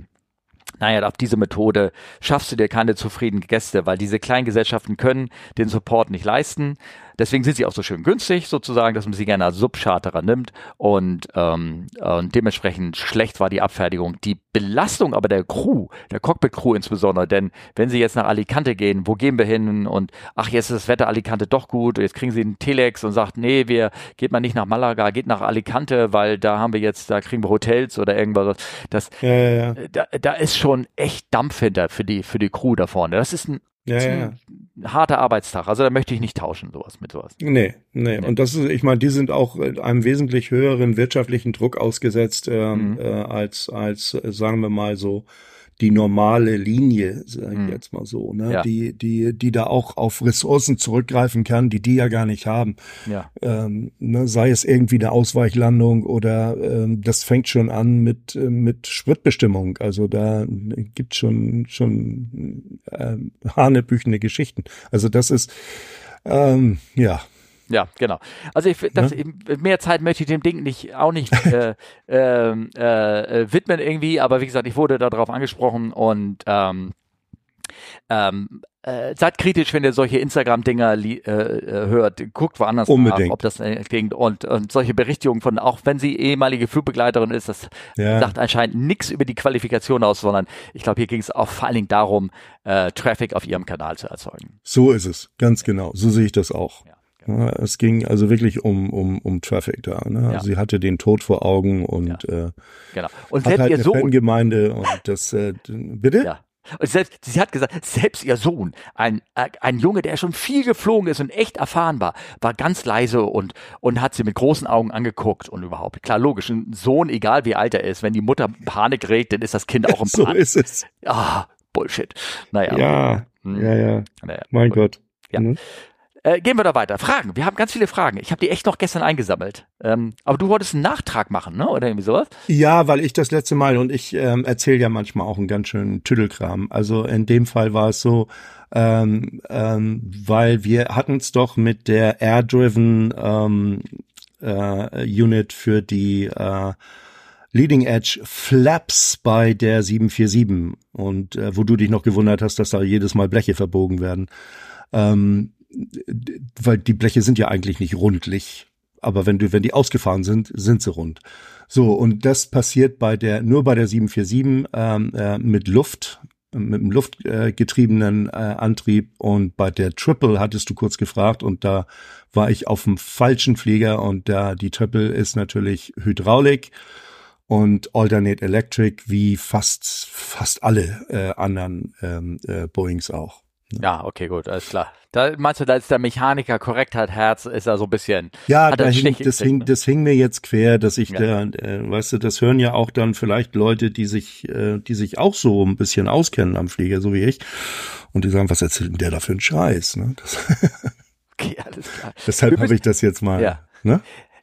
naja, auf diese Methode schaffst du dir keine zufriedenen Gäste, weil diese kleinen Gesellschaften können den Support nicht leisten. Deswegen sind sie auch so schön günstig, sozusagen, dass man sie gerne als Subcharterer nimmt und, ähm, und dementsprechend schlecht war die Abfertigung. Die Belastung aber der Crew, der Cockpit-Crew insbesondere, denn wenn sie jetzt nach Alicante gehen, wo gehen wir hin und ach, jetzt ist das Wetter Alicante doch gut, jetzt kriegen sie einen Telex und sagt, nee, wir geht mal nicht nach Malaga, geht nach Alicante, weil da haben wir jetzt, da kriegen wir Hotels oder irgendwas. Das, ja, ja, ja. Da, da ist schon echt Dampf hinter für die, für die Crew da vorne. Das ist ein ja, ja, ja. harter Arbeitstag. Also da möchte ich nicht tauschen, sowas mit sowas. Nee, nee. nee. Und das ist, ich meine, die sind auch einem wesentlich höheren wirtschaftlichen Druck ausgesetzt äh, mhm. äh, als, als, äh, sagen wir mal so, die normale Linie, sage ich hm. jetzt mal so, ne? Ja. die, die, die da auch auf Ressourcen zurückgreifen kann, die die ja gar nicht haben. Ja. Ähm, ne? Sei es irgendwie eine Ausweichlandung oder ähm, das fängt schon an mit, äh, mit Spritbestimmung. Also da gibt schon, schon äh, hanebüchene Geschichten. Also das ist, ähm, ja, ja, genau. Also ich, das, ja? mehr Zeit möchte ich dem Ding nicht auch nicht äh, ähm, äh, äh, widmen irgendwie, aber wie gesagt, ich wurde darauf angesprochen und ähm, ähm, äh, seid kritisch, wenn ihr solche Instagram-Dinger äh, äh, hört. Guckt woanders Unbedingt. nach, ob das äh, klingt. Und, und solche Berichtigungen von, auch wenn sie ehemalige Flugbegleiterin ist, das ja. sagt anscheinend nichts über die Qualifikation aus, sondern ich glaube, hier ging es auch vor allen Dingen darum, äh, Traffic auf ihrem Kanal zu erzeugen. So ist es, ganz genau. So sehe ich das auch. Ja. Ja, es ging also wirklich um, um, um Traffic da. Ne? Ja. Sie hatte den Tod vor Augen und, ja. äh, genau. und hat halt ihr eine Sohn, Fangemeinde und das, äh, bitte? Ja. Und selbst, sie hat gesagt, selbst ihr Sohn, ein, ein Junge, der schon viel geflogen ist und echt erfahren war, war ganz leise und, und hat sie mit großen Augen angeguckt und überhaupt. Klar, logisch, ein Sohn, egal wie alt er ist, wenn die Mutter Panik regt, dann ist das Kind auch im Panik. so ist es. Ah, Bullshit. Naja. Ja, hm. ja, ja. Naja, mein Gott. Ja. Mhm. Äh, gehen wir da weiter. Fragen. Wir haben ganz viele Fragen. Ich habe die echt noch gestern eingesammelt. Ähm, aber du wolltest einen Nachtrag machen, ne? Oder irgendwie sowas? Ja, weil ich das letzte Mal und ich ähm, erzähle ja manchmal auch einen ganz schönen Tüdelkram. Also in dem Fall war es so, ähm, ähm, weil wir hatten es doch mit der Air-Driven ähm, äh, Unit für die äh, Leading Edge Flaps bei der 747 und äh, wo du dich noch gewundert hast, dass da jedes Mal Bleche verbogen werden. Ähm, weil die Bleche sind ja eigentlich nicht rundlich, aber wenn du, wenn die ausgefahren sind, sind sie rund. So, und das passiert bei der, nur bei der 747 ähm, äh, mit Luft, mit einem luftgetriebenen äh, Antrieb und bei der Triple hattest du kurz gefragt und da war ich auf dem falschen Flieger und da die Triple ist natürlich Hydraulik und Alternate Electric wie fast fast alle äh, anderen ähm, äh, Boeings auch. Ja, okay, gut, alles klar. Da meinst du, da ist der Mechaniker Korrektheit Herz, ist er so ein bisschen. Ja, da hing, das, hing, ne? das hing mir jetzt quer, dass ich ja. da, äh, weißt du, das hören ja auch dann vielleicht Leute, die sich, äh, die sich auch so ein bisschen auskennen am Flieger, so wie ich. Und die sagen, was erzählt denn der da für einen Scheiß? Ne? Das okay, alles klar. Deshalb habe ich das jetzt mal. Ja. Ne?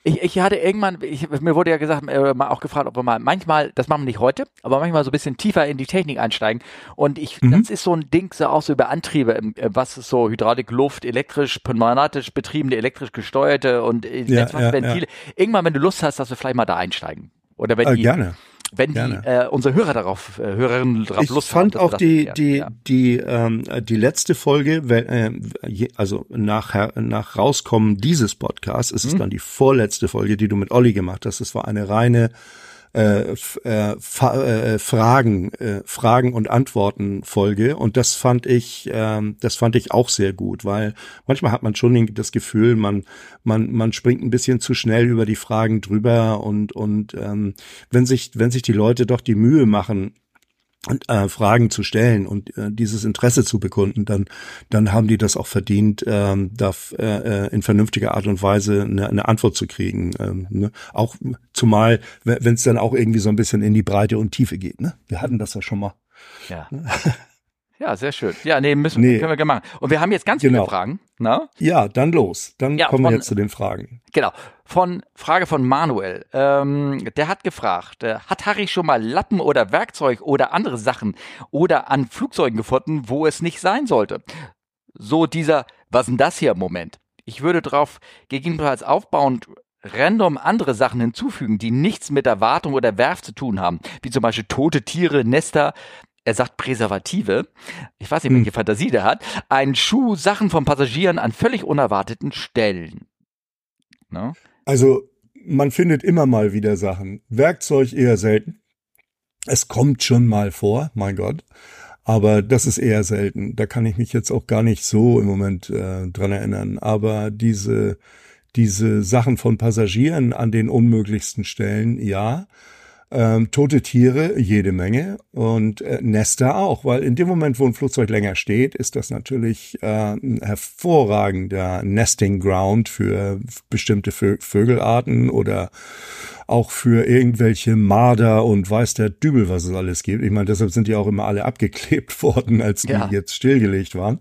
Ich, ich hatte irgendwann, ich, mir wurde ja gesagt, äh, mal auch gefragt, ob wir mal manchmal, das machen wir nicht heute, aber manchmal so ein bisschen tiefer in die Technik einsteigen. Und ich, mhm. das ist so ein Ding, so auch so über Antriebe, äh, was ist so Hydraulik, Luft, elektrisch, pneumatisch betriebene, elektrisch gesteuerte und äh, ja, ja, Ventile. Ja. Irgendwann, wenn du Lust hast, dass wir vielleicht mal da einsteigen. Oder wenn äh, die, gerne wenn die äh, unsere Hörer darauf, äh, Hörerinnen darauf ich Lust haben. Ich fand auch die die ja. die ähm, die letzte Folge, äh, also nach nach rauskommen dieses Podcasts, ist es mhm. dann die vorletzte Folge, die du mit Olli gemacht hast. Es war eine reine äh, äh, äh, Fragen, äh, Fragen und Antworten Folge. Und das fand ich, äh, das fand ich auch sehr gut, weil manchmal hat man schon das Gefühl, man man man springt ein bisschen zu schnell über die Fragen drüber. Und und ähm, wenn sich wenn sich die Leute doch die Mühe machen äh, Fragen zu stellen und äh, dieses Interesse zu bekunden, dann dann haben die das auch verdient, ähm, da äh, äh in vernünftiger Art und Weise eine, eine Antwort zu kriegen. Ähm, ne? Auch zumal, wenn es dann auch irgendwie so ein bisschen in die Breite und Tiefe geht. Ne? Wir hatten das ja schon mal. Ja. Ja, sehr schön. Ja, nee, müssen nee. können wir gerne machen. Und wir haben jetzt ganz genau. viele Fragen. Na? Ja, dann los. Dann ja, kommen von, wir jetzt zu den Fragen. Genau. Von Frage von Manuel. Ähm, der hat gefragt, äh, hat Harry schon mal Lappen oder Werkzeug oder andere Sachen oder an Flugzeugen gefunden, wo es nicht sein sollte? So dieser, was denn das hier Moment? Ich würde darauf gegebenenfalls aufbauend random andere Sachen hinzufügen, die nichts mit der Wartung oder Werft zu tun haben, wie zum Beispiel tote Tiere, Nester, er sagt Präservative, ich weiß nicht, welche hm. Fantasie der hat, ein Schuh Sachen von Passagieren an völlig unerwarteten Stellen. No? Also man findet immer mal wieder Sachen. Werkzeug eher selten. Es kommt schon mal vor, mein Gott. Aber das ist eher selten. Da kann ich mich jetzt auch gar nicht so im Moment äh, dran erinnern. Aber diese, diese Sachen von Passagieren an den unmöglichsten Stellen, ja. Ähm, tote Tiere jede Menge und äh, Nester auch, weil in dem Moment, wo ein Flugzeug länger steht, ist das natürlich äh, ein hervorragender Nesting Ground für bestimmte Vö Vögelarten oder auch für irgendwelche Marder und weiß der Dübel, was es alles gibt. Ich meine, deshalb sind die auch immer alle abgeklebt worden, als die ja. jetzt stillgelegt waren.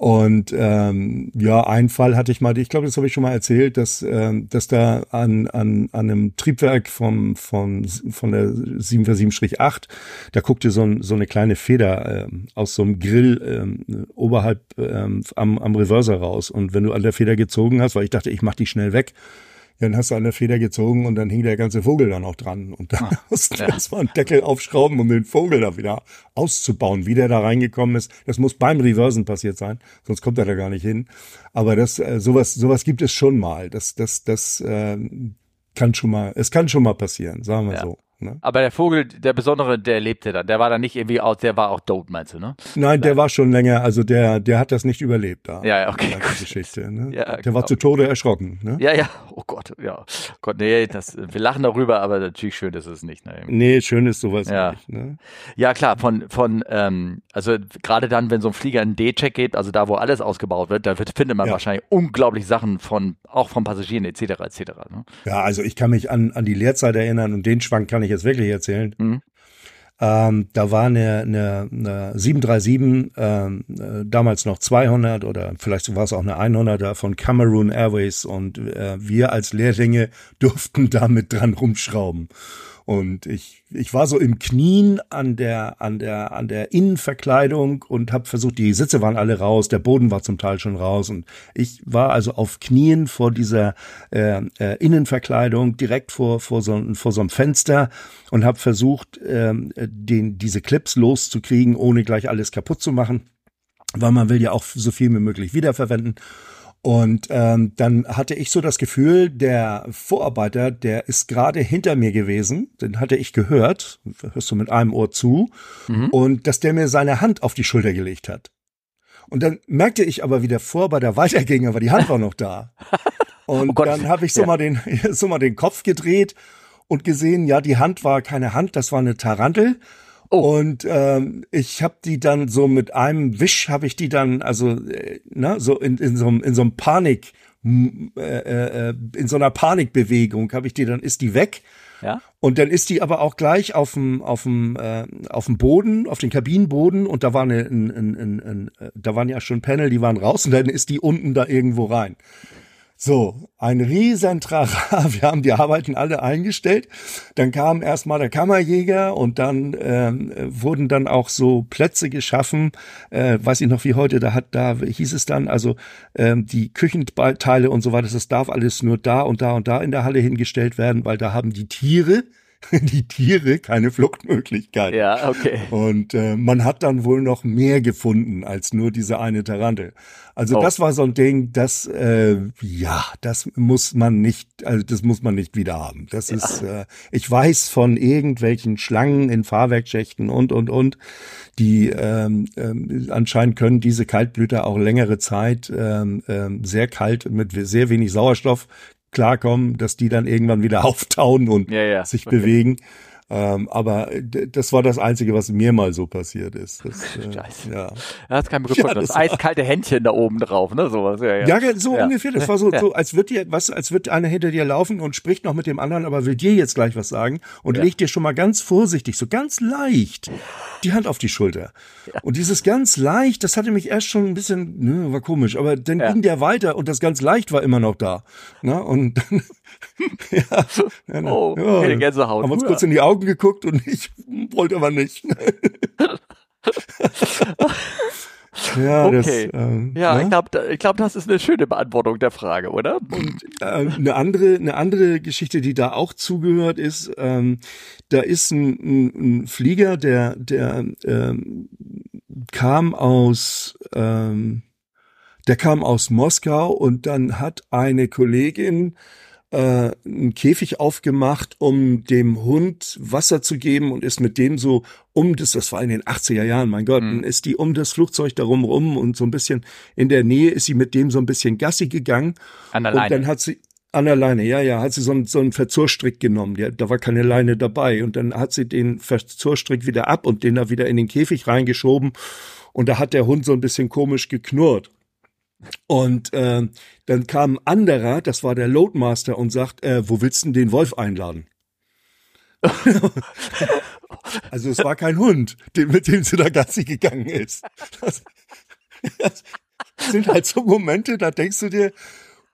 Und ähm, ja, ein Fall hatte ich mal, ich glaube, das habe ich schon mal erzählt, dass, ähm, dass da an, an, an einem Triebwerk vom, vom, von der 747-8, da guckte so, ein, so eine kleine Feder ähm, aus so einem Grill ähm, oberhalb ähm, am, am Reverser raus. Und wenn du an der Feder gezogen hast, weil ich dachte, ich mach die schnell weg, dann hast du an der Feder gezogen und dann hing der ganze Vogel dann auch dran. Und da ah, mussten wir ja. erstmal einen Deckel aufschrauben, um den Vogel da wieder auszubauen. Wie der da reingekommen ist, das muss beim Reversen passiert sein, sonst kommt er da gar nicht hin. Aber das, äh, sowas, sowas gibt es schon mal. Das, das, das äh, kann schon mal, es kann schon mal passieren, sagen wir ja. so. Ne? Aber der Vogel, der Besondere, der lebte dann. Der war dann nicht irgendwie aus, der war auch tot, meinst du, ne? Nein, der war schon länger, also der, der hat das nicht überlebt da. Ja, ja, okay. Die Geschichte, ne? Ja, der genau. war zu Tode erschrocken, ne? Ja, ja, oh Gott, ja. Gott, nee, das, wir lachen darüber, aber natürlich schön ist es nicht, ne? Nee, schön ist sowas ja. nicht, ne? Ja, klar, von, von, ähm, also gerade dann, wenn so ein Flieger einen D-Check gibt, also da, wo alles ausgebaut wird, da wird, findet man ja. wahrscheinlich unglaublich Sachen von, auch von Passagieren etc. etc. Ne? Ja, also ich kann mich an, an die Lehrzeit erinnern und den Schwank kann ich jetzt wirklich erzählen. Mhm. Ähm, da war eine, eine, eine 737, ähm, äh, damals noch 200 oder vielleicht war es auch eine 100er von Cameroon Airways und äh, wir als Lehrlinge durften damit dran rumschrauben. Und ich, ich war so im Knien an der, an der, an der Innenverkleidung und habe versucht, die Sitze waren alle raus, der Boden war zum Teil schon raus und ich war also auf Knien vor dieser äh, äh, Innenverkleidung direkt vor, vor, so, vor so einem Fenster und habe versucht, äh, den, diese Clips loszukriegen, ohne gleich alles kaputt zu machen, weil man will ja auch so viel wie möglich wiederverwenden. Und ähm, dann hatte ich so das Gefühl, der Vorarbeiter, der ist gerade hinter mir gewesen, den hatte ich gehört, hörst du mit einem Ohr zu, mhm. und dass der mir seine Hand auf die Schulter gelegt hat. Und dann merkte ich aber, wie der Vorarbeiter weiterging, aber die Hand war noch da. Und oh dann habe ich so ja. mal den so mal den Kopf gedreht und gesehen, ja, die Hand war keine Hand, das war eine Tarantel. Oh. Und ähm, ich habe die dann so mit einem Wisch habe ich die dann also äh, ne, so in, in so in so einem Panik äh, äh, in so einer Panikbewegung habe ich die dann ist die weg. Ja. Und dann ist die aber auch gleich auf dem auf dem äh, auf dem Boden, auf den Kabinenboden und da war eine, ein, ein, ein, ein, da waren ja schon Panel, die waren raus und dann ist die unten da irgendwo rein. So, ein riesen Trara. Wir haben die Arbeiten alle eingestellt. Dann kam erstmal der Kammerjäger und dann ähm, wurden dann auch so Plätze geschaffen. Äh, weiß ich noch wie heute, da hat da hieß es dann, also ähm, die Küchenteile und so weiter, das darf alles nur da und da und da in der Halle hingestellt werden, weil da haben die Tiere die Tiere keine Fluchtmöglichkeit. Ja, okay. Und äh, man hat dann wohl noch mehr gefunden als nur diese eine Tarantel. Also oh. das war so ein Ding, das äh, ja, das muss man nicht, also das muss man nicht wieder haben. Das ja. ist, äh, ich weiß von irgendwelchen Schlangen in Fahrwerkschächten und und und, die ähm, ähm, anscheinend können diese Kaltblüter auch längere Zeit ähm, ähm, sehr kalt mit sehr wenig Sauerstoff klarkommen, dass die dann irgendwann wieder auftauen und ja, ja. sich okay. bewegen. Ähm, aber das war das Einzige, was mir mal so passiert ist. Das, äh, Scheiße. Ja. Das kann mir gut ja, das, das eiskalte Händchen da oben drauf, ne? Sowas. Ja, ja. ja so ja. ungefähr. Das war so, so, als wird dir, was, als wird einer hinter dir laufen und spricht noch mit dem anderen, aber will dir jetzt gleich was sagen und legt dir schon mal ganz vorsichtig, so ganz leicht die Hand auf die Schulter. Und dieses ganz leicht, das hatte mich erst schon ein bisschen, ne, war komisch, aber dann ging der weiter und das ganz leicht war immer noch da. Ne? Und dann, ja, ja, oh, ja, okay, Gänsehaut. Haben uns kurz in die Augen geguckt und ich wollte aber nicht. Ja, okay. Das, ähm, ja, ne? ich glaube, ich glaub, das ist eine schöne Beantwortung der Frage, oder? Und äh, eine andere, eine andere Geschichte, die da auch zugehört, ist, ähm, da ist ein, ein, ein Flieger, der, der ähm, kam aus, ähm, der kam aus Moskau und dann hat eine Kollegin äh, einen Käfig aufgemacht, um dem Hund Wasser zu geben und ist mit dem so um das, das war in den 80er Jahren, mein Gott, mhm. ist die um das Flugzeug darum rum und so ein bisschen in der Nähe ist sie mit dem so ein bisschen Gassi gegangen. An der Leine. Und dann hat sie, an der Leine, ja, ja, hat sie so einen, so einen Verzurstrick genommen. Der, da war keine Leine dabei. Und dann hat sie den Verzurstrick wieder ab und den da wieder in den Käfig reingeschoben. Und da hat der Hund so ein bisschen komisch geknurrt. Und äh, dann kam ein anderer, das war der Loadmaster, und sagt, äh, wo willst du denn den Wolf einladen? also es war kein Hund, mit dem sie da Gassi gegangen ist. Das, das sind halt so Momente, da denkst du dir,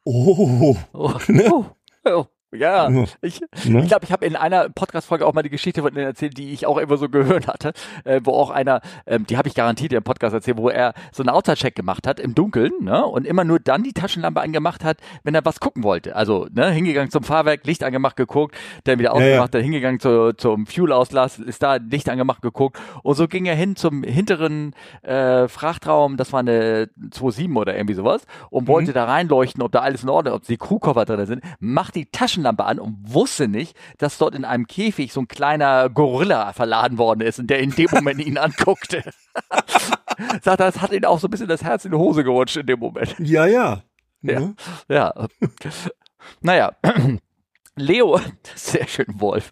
oh, oh, ne? oh, oh. Ja, ich ne? ich, glaube, ich habe in einer Podcast-Folge auch mal die Geschichte von denen erzählt, die ich auch immer so gehört hatte, äh, wo auch einer, ähm, die habe ich garantiert im Podcast erzählt, wo er so einen Outside-Check gemacht hat im Dunkeln ne, und immer nur dann die Taschenlampe angemacht hat, wenn er was gucken wollte. Also ne, hingegangen zum Fahrwerk, Licht angemacht, geguckt, dann wieder ausgemacht, ja, ja. dann hingegangen zu, zum Fuel-Auslass, ist da Licht angemacht, geguckt und so ging er hin zum hinteren äh, Frachtraum, das war eine 2.7 oder irgendwie sowas und wollte mhm. da reinleuchten, ob da alles in Ordnung, ob die Crewkoffer drin sind, macht die Taschenlampe Taschenlampe an und wusste nicht, dass dort in einem Käfig so ein kleiner Gorilla verladen worden ist und der in dem Moment ihn anguckte. Sagt er, das hat ihn auch so ein bisschen das Herz in die Hose gerutscht in dem Moment. Ja, ja. Ja. Mhm. ja. naja. Leo, sehr schön, Wolf.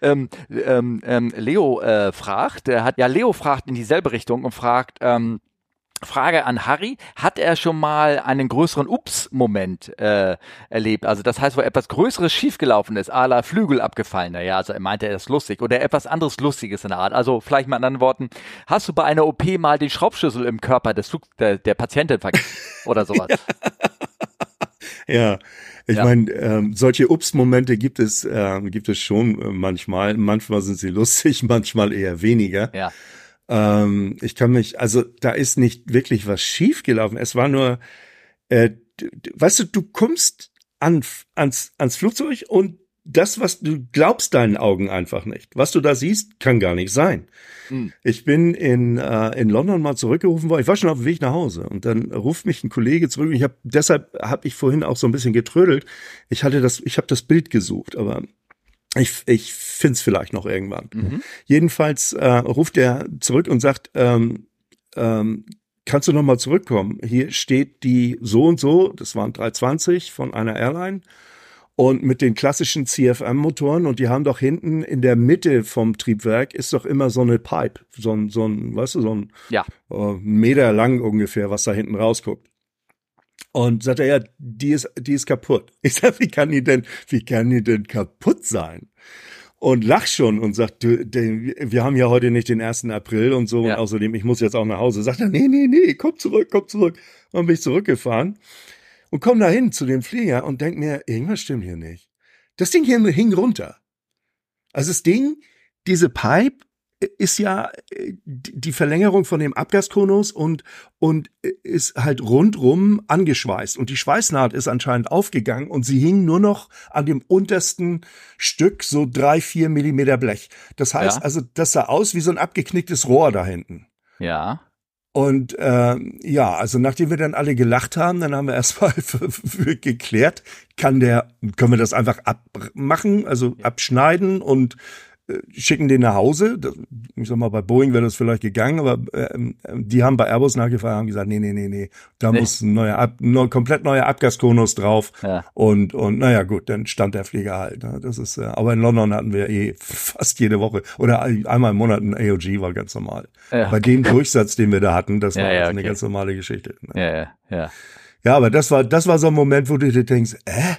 Ähm, ähm, ähm, Leo äh, fragt, er hat ja Leo fragt in dieselbe Richtung und fragt, ähm, Frage an Harry, hat er schon mal einen größeren Ups-Moment äh, erlebt? Also das heißt, wo etwas Größeres schiefgelaufen ist, a la Flügel abgefallen, ja, also er meinte, er ist lustig oder etwas anderes Lustiges in der Art. Also vielleicht mal in anderen Worten, hast du bei einer OP mal den Schraubschlüssel im Körper des der, der Patientin vergessen oder sowas? ja. Ich ja. meine, ähm, solche Ups-Momente gibt es, äh, gibt es schon äh, manchmal. Manchmal sind sie lustig, manchmal eher weniger. Ja. Ähm, ich kann mich, also da ist nicht wirklich was schiefgelaufen. Es war nur, äh, weißt du, du kommst an, ans, ans Flugzeug und das, was du glaubst deinen Augen einfach nicht. Was du da siehst, kann gar nicht sein. Mhm. Ich bin in, äh, in London mal zurückgerufen worden. Ich war schon auf dem Weg nach Hause und dann ruft mich ein Kollege zurück. Ich habe deshalb habe ich vorhin auch so ein bisschen getrödelt. Ich hatte das, ich habe das Bild gesucht, aber ich, ich finde es vielleicht noch irgendwann. Mhm. Jedenfalls äh, ruft er zurück und sagt, ähm, ähm, kannst du noch mal zurückkommen? Hier steht die so und so, das waren 320 von einer Airline und mit den klassischen CFM-Motoren und die haben doch hinten in der Mitte vom Triebwerk ist doch immer so eine Pipe, so ein, so ein weißt du, so ein ja. äh, Meter lang ungefähr, was da hinten rausguckt. Und sagt er, ja, die ist, die ist kaputt. Ich sag, wie kann die denn, wie kann die denn kaputt sein? Und lach schon und sagt, du, de, wir haben ja heute nicht den 1. April und so. Ja. Und außerdem, ich muss jetzt auch nach Hause. Sagt er, nee, nee, nee, komm zurück, komm zurück. Und bin ich zurückgefahren und komm da hin zu dem Flieger und denk mir, irgendwas stimmt hier nicht. Das Ding hier hing runter. Also das Ding, diese Pipe ist ja äh, die Verlängerung von dem Abgaskonus und, und ist halt rundrum angeschweißt. Und die Schweißnaht ist anscheinend aufgegangen und sie hing nur noch an dem untersten Stück so drei, vier Millimeter Blech. Das heißt ja. also, das sah aus wie so ein abgeknicktes Rohr da hinten. Ja. Und äh, ja, also nachdem wir dann alle gelacht haben, dann haben wir erstmal geklärt, kann der, können wir das einfach abmachen, also abschneiden und schicken den nach Hause. Ich sag mal, bei Boeing wäre das vielleicht gegangen, aber äh, die haben bei Airbus nachgefragt, haben gesagt, nee, nee, nee, nee, da nee. muss ein neuer, Ab, neu, komplett neuer Abgaskonus drauf. Ja. Und, und naja, gut, dann stand der Flieger halt. Ne? Das ist, äh, aber in London hatten wir eh fast jede Woche oder einmal im Monat ein AOG war ganz normal. Ja. Bei dem Durchsatz, den wir da hatten, das war ja, ja, okay. eine ganz normale Geschichte. Ne? Ja, ja, ja. Ja, aber das war, das war so ein Moment, wo du dir denkst, äh,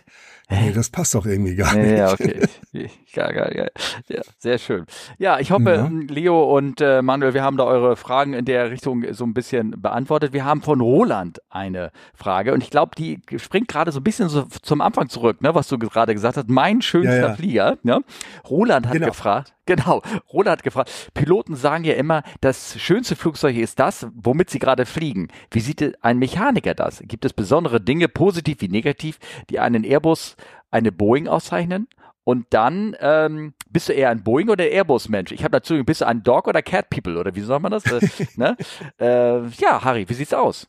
Nee, das passt doch irgendwie gar nicht. Ja, okay. Geil, geil, geil. Ja, sehr schön. Ja, ich hoffe, ja. Leo und äh, Manuel, wir haben da eure Fragen in der Richtung so ein bisschen beantwortet. Wir haben von Roland eine Frage und ich glaube, die springt gerade so ein bisschen so zum Anfang zurück, ne, was du gerade gesagt hast. Mein schönster ja. Flieger. Ne? Roland hat genau. gefragt, Genau. Roland hat gefragt, Piloten sagen ja immer, das schönste Flugzeug ist das, womit sie gerade fliegen. Wie sieht ein Mechaniker das? Gibt es besondere Dinge, positiv wie negativ, die einen Airbus, eine Boeing auszeichnen? Und dann ähm, bist du eher ein Boeing oder Airbus-Mensch? Ich habe dazu, bist du ein Dog oder Cat People oder wie soll man das? Äh, ne? äh, ja, Harry, wie sieht's aus?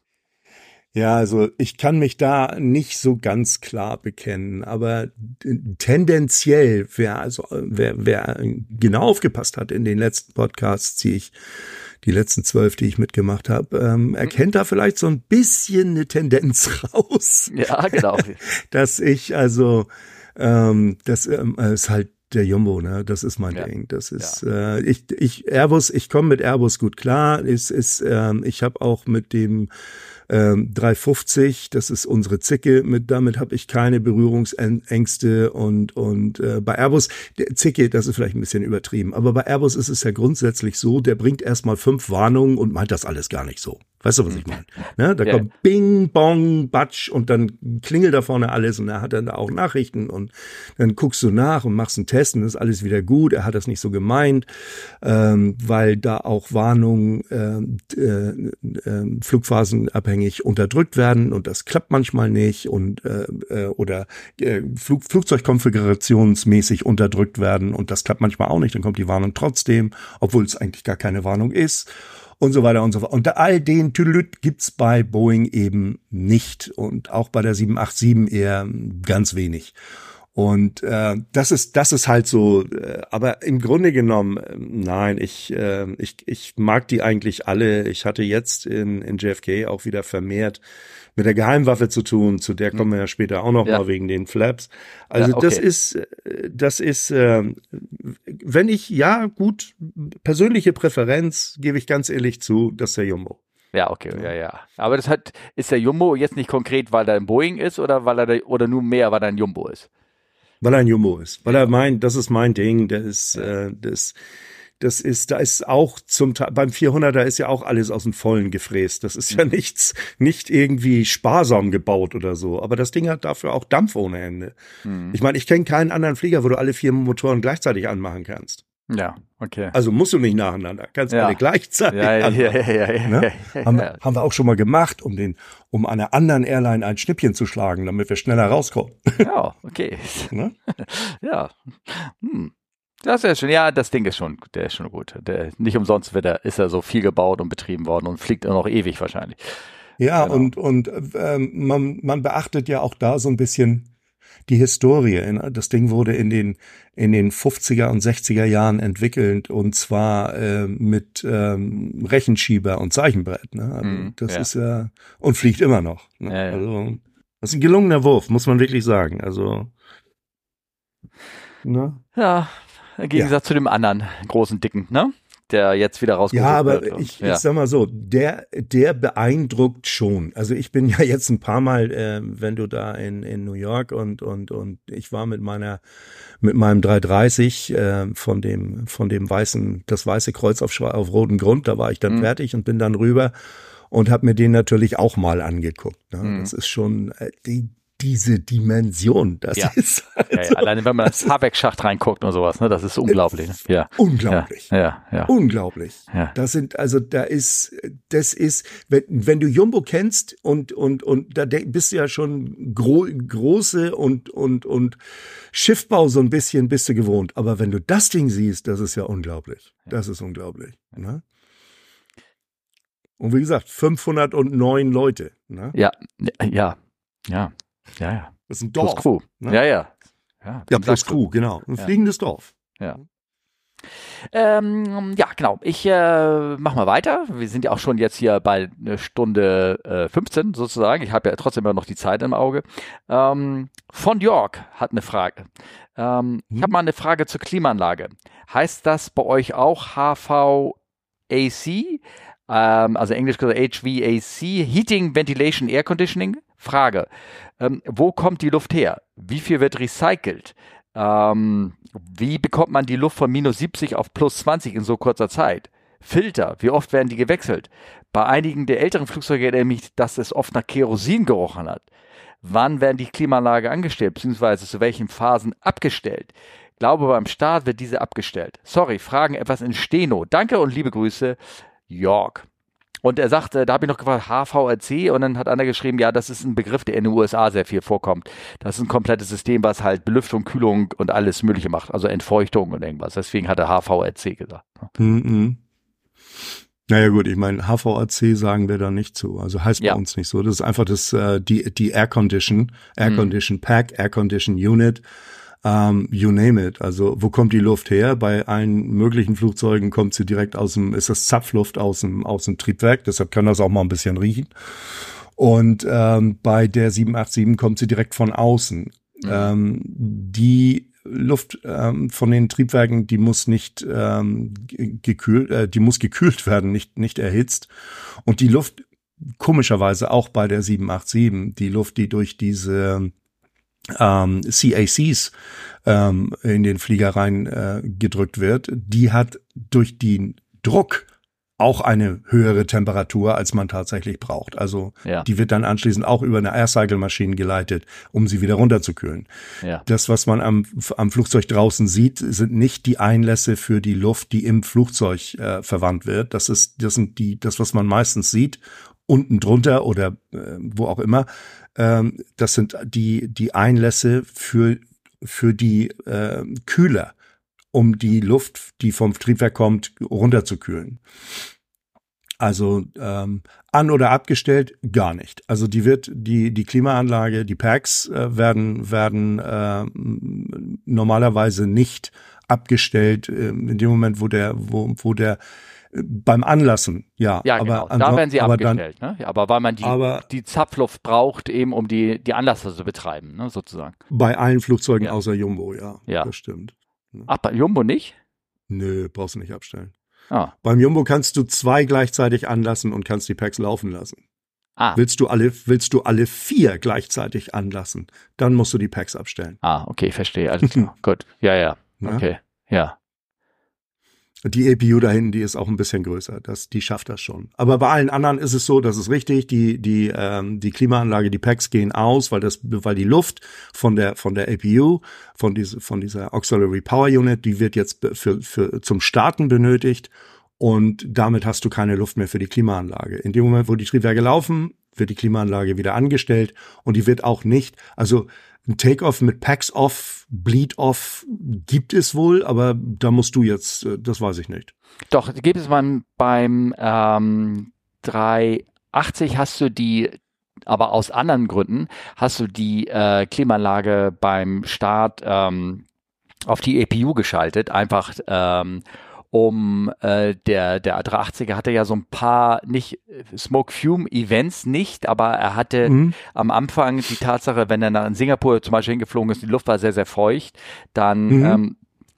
Ja, also ich kann mich da nicht so ganz klar bekennen, aber tendenziell, wer also wer, wer genau aufgepasst hat in den letzten Podcasts, die ich die letzten zwölf, die ich mitgemacht habe, ähm, mhm. erkennt da vielleicht so ein bisschen eine Tendenz raus. Ja, genau. dass ich also ähm, das ähm, ist halt der Jumbo, ne? Das ist mein ja. Ding. Das ist ja. äh, ich ich Airbus, ich komme mit Airbus gut klar. Ist ist ähm, ich habe auch mit dem ähm, 350, das ist unsere Zicke, mit damit habe ich keine Berührungsängste und und äh, bei Airbus der Zicke, das ist vielleicht ein bisschen übertrieben, aber bei Airbus ist es ja grundsätzlich so, der bringt erstmal fünf Warnungen und meint das alles gar nicht so. Weißt du, was ich meine? Ne? Da yeah. kommt Bing, Bong, Batsch und dann klingelt da vorne alles und er hat dann auch Nachrichten und dann guckst du nach und machst einen Test und ist alles wieder gut. Er hat das nicht so gemeint, ähm, weil da auch Warnungen äh, äh, äh, flugphasenabhängig unterdrückt werden und das klappt manchmal nicht und äh, äh, oder äh, Flug, Flugzeugkonfigurationsmäßig unterdrückt werden und das klappt manchmal auch nicht. Dann kommt die Warnung trotzdem, obwohl es eigentlich gar keine Warnung ist und so weiter und so fort. Und all den Tüdelüt gibt's bei Boeing eben nicht und auch bei der 787 eher ganz wenig. Und äh, das ist das ist halt so. Äh, aber im Grunde genommen, äh, nein, ich äh, ich ich mag die eigentlich alle. Ich hatte jetzt in in JFK auch wieder vermehrt mit der Geheimwaffe zu tun, zu der kommen wir ja später auch noch ja. mal wegen den Flaps. Also ja, okay. das ist, das ist, äh, wenn ich, ja gut, persönliche Präferenz, gebe ich ganz ehrlich zu, das ist der Jumbo. Ja, okay, ja, ja. Aber das hat, ist der Jumbo jetzt nicht konkret, weil er ein Boeing ist oder weil er, oder nur mehr, weil er ein Jumbo ist? Weil er ein Jumbo ist. Weil er meint, das ist mein Ding, der ist, äh, das, das ist, da ist auch zum Teil, beim 400er ist ja auch alles aus dem Vollen gefräst. Das ist ja mhm. nichts, nicht irgendwie sparsam gebaut oder so. Aber das Ding hat dafür auch Dampf ohne Ende. Mhm. Ich meine, ich kenne keinen anderen Flieger, wo du alle vier Motoren gleichzeitig anmachen kannst. Ja, okay. Also musst du nicht nacheinander, kannst ja. alle gleichzeitig. Ja, ja, ja, ja, ja, ne? haben, haben wir auch schon mal gemacht, um den, um einer anderen Airline ein Schnippchen zu schlagen, damit wir schneller rauskommen. Ja, okay. Ne? Ja. Hm. Das ist schön. Ja, das Ding ist schon, der ist schon gut. Der, nicht umsonst wird er, ist er so viel gebaut und betrieben worden und fliegt noch ewig wahrscheinlich. Ja, genau. und, und ähm, man, man beachtet ja auch da so ein bisschen die Historie. Das Ding wurde in den, in den 50er und 60er Jahren entwickelt und zwar äh, mit ähm, Rechenschieber und Zeichenbrett. Ne? Also mm, das ja. ist ja, und fliegt immer noch. Ne? Ja, ja. Also, das ist ein gelungener Wurf, muss man wirklich sagen. Also, ne? Ja, im Gegensatz zu dem anderen großen Dicken, ne? Der jetzt wieder rausgeholt Ja, aber wird ich, ja. ich sag mal so, der, der beeindruckt schon. Also ich bin ja jetzt ein paar Mal, äh, wenn du da in, in New York und, und, und ich war mit meiner, mit meinem 330 äh, von dem, von dem weißen, das weiße Kreuz auf, auf rotem Grund, da war ich dann mhm. fertig und bin dann rüber und habe mir den natürlich auch mal angeguckt. Ne? Mhm. Das ist schon, äh, die, diese Dimension. Das ja. ist also ja, ja. alleine wenn man ins Habeck-Schacht reinguckt und sowas, ne, das ist unglaublich. Ne? Ja. Unglaublich. Ja, ja, Unglaublich. Ja. Das sind also da ist das ist wenn, wenn du Jumbo kennst und und und da bist du ja schon gro große und und und Schiffbau so ein bisschen bist du gewohnt, aber wenn du das Ding siehst, das ist ja unglaublich. Das ist unglaublich, ne? Und wie gesagt, 509 Leute. Ne? Ja, ja, ja. Ja, ja. Das ist ein Dorf. Plus Crew. Ne? Ja, ja. Ja, ja plus Crew, genau. Ein ja. fliegendes Dorf. Ja. Ähm, ja, genau. Ich äh, mach mal weiter. Wir sind ja auch schon jetzt hier bei eine Stunde äh, 15 sozusagen. Ich habe ja trotzdem immer noch die Zeit im Auge. Ähm, von York hat eine Frage. Ähm, Ich Mhm. habe mal eine Frage zur Klimaanlage. Heißt das bei euch auch HVAC? Ähm, also Englisch gesagt HVAC, Heating, Ventilation, Air Conditioning? Frage. Ähm, wo kommt die Luft her? Wie viel wird recycelt? Ähm, wie bekommt man die Luft von minus 70 auf plus 20 in so kurzer Zeit? Filter, wie oft werden die gewechselt? Bei einigen der älteren Flugzeuge erinnere ich mich, dass es oft nach Kerosin gerochen hat. Wann werden die Klimaanlage angestellt, beziehungsweise zu welchen Phasen abgestellt? Glaube, beim Start wird diese abgestellt. Sorry, Fragen etwas in Steno. Danke und liebe Grüße, York. Und er sagte, da habe ich noch gefragt, HVRC und dann hat einer geschrieben, ja, das ist ein Begriff, der in den USA sehr viel vorkommt. Das ist ein komplettes System, was halt Belüftung, Kühlung und alles Mögliche macht, also Entfeuchtung und irgendwas. Deswegen hat er HVRC gesagt. Mhm. Naja gut, ich meine, HVAC sagen wir da nicht zu. Also heißt Ja. bei uns nicht so. Das ist einfach das, äh, die, die Air Condition, Air Mhm. Condition Pack, Air Condition Unit, ähm, you name it. Also wo kommt die Luft her? Bei allen möglichen Flugzeugen kommt sie direkt aus dem, ist das Zapfluft aus dem, aus dem Triebwerk, deshalb kann das auch mal ein bisschen riechen. Und ähm, bei der 787 kommt sie direkt von außen. Ähm, die Luft ähm, von den Triebwerken, die muss nicht ähm, ge- gekühlt, äh, die muss gekühlt werden, nicht nicht erhitzt. Und die Luft komischerweise auch bei der 787, die Luft, die durch diese ähm, CACs ähm, in den Flieger rein äh, gedrückt wird, die hat durch den Druck auch eine höhere Temperatur, als man tatsächlich braucht. Also Ja. die wird dann anschließend auch über eine Air-Cycle-Maschine geleitet, um sie wieder runterzukühlen. Ja. Das, was man am, am Flugzeug draußen sieht, sind nicht die Einlässe für die Luft, die im Flugzeug äh, verwandt wird. Das ist, das sind die, das, was man meistens sieht, unten drunter oder äh, wo auch immer. Ähm, das sind die, die Einlässe für, für die äh, Kühler, um die Luft, die vom Triebwerk kommt, runterzukühlen. Also ähm, an oder abgestellt gar nicht. Also die wird die die Klimaanlage, die Packs äh, werden werden äh, normalerweise nicht abgestellt äh, in dem Moment, wo der wo wo der beim Anlassen, ja, Ja, aber genau. Da werden sie aber dann, abgestellt. ne? Aber weil man die, aber die Zapfluft braucht, eben um die, die Anlasser zu betreiben, ne? sozusagen. bei allen Flugzeugen Ja. außer Jumbo, ja, Ja. das stimmt. Ach, bei Jumbo nicht? Nö, brauchst du nicht abstellen. Ah. Beim Jumbo kannst du zwei gleichzeitig anlassen und kannst die Packs laufen lassen. Ah. Willst du alle, willst du alle vier gleichzeitig anlassen, dann musst du die Packs abstellen. Ah, okay, verstehe. Alles klar. Gut. Ja, ja. Ja? Okay. Ja. Die APU da hinten, die ist auch ein bisschen größer. Das, die schafft das schon. Aber bei allen anderen ist es so, das ist richtig. Die, die, ähm, die Klimaanlage, die Packs gehen aus, weil das, weil die Luft von der, von der APU, von diese, von dieser Auxiliary Power Unit, die wird jetzt für, für, zum Starten benötigt. Und damit hast du keine Luft mehr für die Klimaanlage. In dem Moment, wo die Triebwerke laufen, wird die Klimaanlage wieder angestellt und die wird auch nicht, also ein Take-off mit Packs off, Bleed off gibt es wohl, aber da musst du jetzt, äh, das weiß ich nicht. Doch, gibt es beim, beim ähm, 380 hast du die, aber aus anderen Gründen, hast du die äh, Klimaanlage beim Start ähm, auf die EPU geschaltet, einfach ähm, um äh, der der 380er hatte ja so ein paar nicht Smoke Fume Events nicht, aber er hatte Mhm. am Anfang die Tatsache, wenn er nach in Singapur zum Beispiel hingeflogen ist, die Luft war sehr, sehr feucht, dann Mhm. ähm,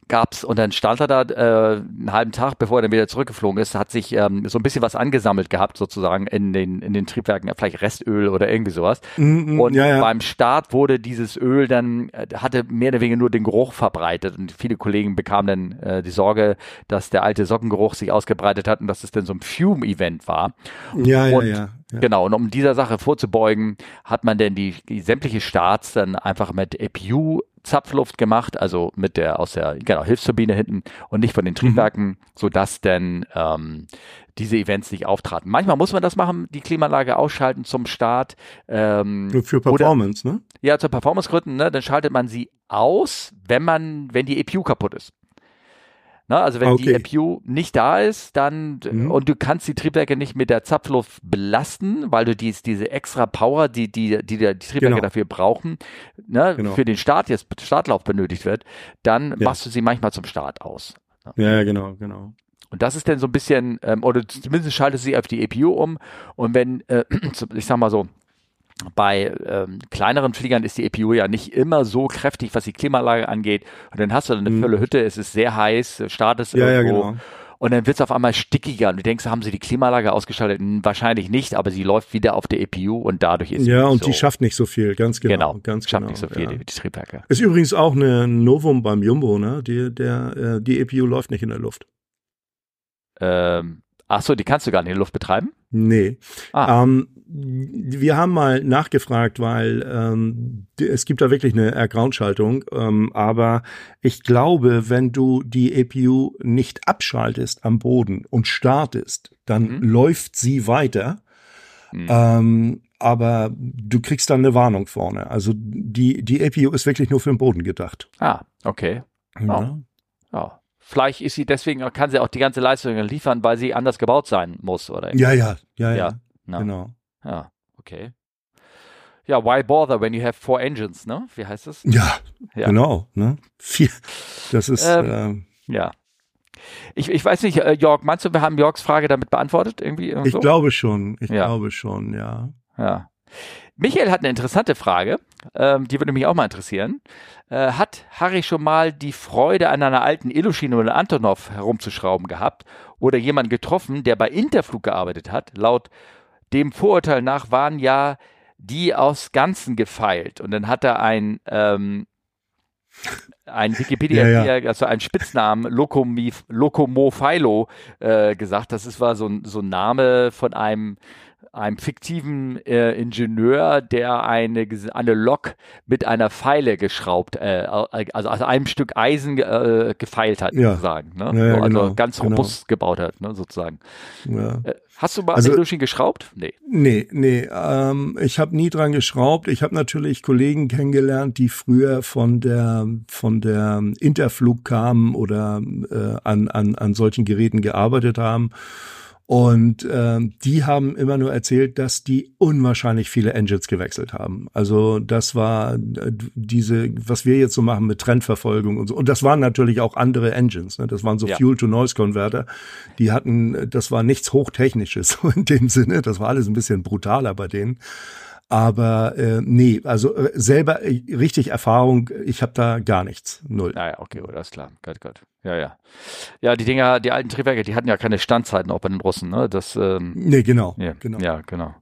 gab's und dann stand er da äh, einen halben Tag, bevor er dann wieder zurückgeflogen ist, hat sich ähm, so ein bisschen was angesammelt gehabt sozusagen in den in den Triebwerken, vielleicht Restöl oder irgendwie sowas. Mhm, Und ja, ja. beim Start wurde dieses Öl dann, äh, hatte mehr oder weniger nur den Geruch verbreitet und viele Kollegen bekamen dann äh, die Sorge, dass der alte Sockengeruch sich ausgebreitet hat und dass es dann so ein Fume-Event war. ja, ja, und- ja, ja. Genau, und um dieser Sache vorzubeugen, hat man denn die, die sämtliche Starts dann einfach mit EPU Zapfluft gemacht, also mit der aus der genau, Hilfsturbine hinten und nicht Mhm. von den Triebwerken, sodass dann ähm, diese Events nicht auftraten. Manchmal muss man das machen, die Klimaanlage ausschalten zum Start. Ähm, Nur für oder- Performance, ne? ja, zur Performancegründen, ne, dann schaltet man sie aus, wenn man, wenn die EPU kaputt ist. Ne, also wenn die Okay. EPU nicht da ist, dann Mhm. und du kannst die Triebwerke nicht mit der Zapfluft belasten, weil du dies, diese extra Power, die die die, die Triebwerke Genau. dafür brauchen, ne, Genau. für den Start jetzt Startlauf benötigt wird, dann Ja. machst du sie manchmal zum Start aus. Ja, ja, genau, genau. Und das ist dann so ein bisschen, ähm, oder zumindest schaltet sie auf die EPU um. Und wenn, äh, ich sag mal so, bei ähm, kleineren Fliegern ist die EPU ja nicht immer so kräftig, was die Klimaanlage angeht. Und dann hast du eine mhm. Hütte, es ist sehr heiß, startest ja, irgendwo. Ja, genau. Und dann wird es auf einmal stickiger und du denkst, haben sie die Klimaanlage ausgeschaltet? Wahrscheinlich nicht, aber sie läuft wieder auf der EPU und dadurch ist Ja, und so. die schafft nicht so viel, ganz genau. Genau, ganz schafft genau, nicht so viel, ja. die, die Triebwerke. Ist übrigens auch eine Novum beim Jumbo, ne? Die, der, äh, die EPU läuft nicht in der Luft. Ähm, ach so, die kannst du gar nicht in der Luft betreiben? Nee. Ah. Ähm, wir haben mal nachgefragt, weil ähm, es gibt da wirklich eine Air-Ground-Schaltung, ähm, aber ich glaube, wenn du die APU nicht abschaltest am Boden und startest, dann mhm. läuft sie weiter. Mhm. Ähm, aber du kriegst dann eine Warnung vorne. Also die, die APU ist wirklich nur für den Boden gedacht. Ah, okay. Ja. Oh. oh. Vielleicht ist sie deswegen, kann sie auch die ganze Leistung liefern, weil sie anders gebaut sein muss, oder? Ja, ja, ja, ja. ja genau. Ja, okay. Ja, why bother when you have four engines, ne? Wie heißt das? Ja, ja. genau. Ne? Vier. Das ist. Ähm, äh, ja. Ich, ich weiß nicht, äh, Jörg, meinst du, wir haben Jörgs Frage damit beantwortet? Irgendwie, irgendwie ich glaube schon. Ich ja. glaube schon, ja. Ja. Michael hat eine interessante Frage, ähm, die würde mich auch mal interessieren. Äh, hat Harry schon mal die Freude an einer alten Ilyushin oder Antonov herumzuschrauben gehabt oder jemanden getroffen, der bei Interflug gearbeitet hat? Laut dem Vorurteil nach waren ja die aus Ganzen gefeilt und dann hat er ein ähm, ein Wikipedia, ja, ja. also ein Spitznamen, Lokomophilo, äh, gesagt. Das ist, war so ein, so ein Name von einem einem fiktiven äh, Ingenieur, der eine, eine Lok mit einer Pfeile geschraubt, äh, also aus einem Stück Eisen äh, gefeilt hat, ja. sozusagen. Ne? Ja, so, also genau, ganz genau. robust genau. gebaut hat, ne, sozusagen. Ja. Äh, hast du mal also, Illusion geschraubt? Nee. Nee, nee. Ähm, ich habe nie dran geschraubt. Ich habe natürlich Kollegen kennengelernt, die früher von der von der Interflug kamen oder äh, an, an, an solchen Geräten gearbeitet haben. Und äh, die haben immer nur erzählt, dass die unwahrscheinlich viele Engines gewechselt haben. Also das war äh, diese, was wir jetzt so machen mit Trendverfolgung und so. Und das waren natürlich auch andere Engines. Ne? Das waren so ja. Fuel-to-Noise-Converter. Die hatten, das war nichts Hochtechnisches so in dem Sinne. Das war alles ein bisschen brutaler bei denen. Aber äh, nee, also äh, selber äh, richtig Erfahrung, ich habe da gar nichts. Null. Naja, okay, gut, alles klar. Gott, Gott. Ja, ja. Ja, die Dinger, die alten Triebwerke, die hatten ja keine Standzeiten auch bei den Russen, ne? Das, ähm, nee, genau. Ja, genau. Ja, genau.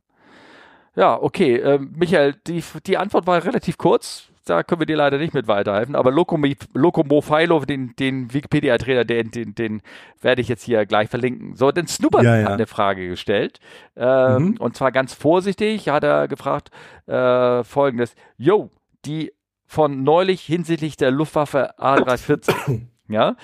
Ja, okay. Äh, Michael, die, die Antwort war relativ kurz da können wir dir leider nicht mit weiterhelfen. Aber Lokomophilo, den, den Wikipedia-Trainer, den, den, den werde ich jetzt hier gleich verlinken. So, denn Snooper ja, ja. hat eine Frage gestellt. Ähm, mhm. Und zwar ganz vorsichtig hat er gefragt äh, folgendes. Yo, die von neulich hinsichtlich der Luftwaffe A340, ja,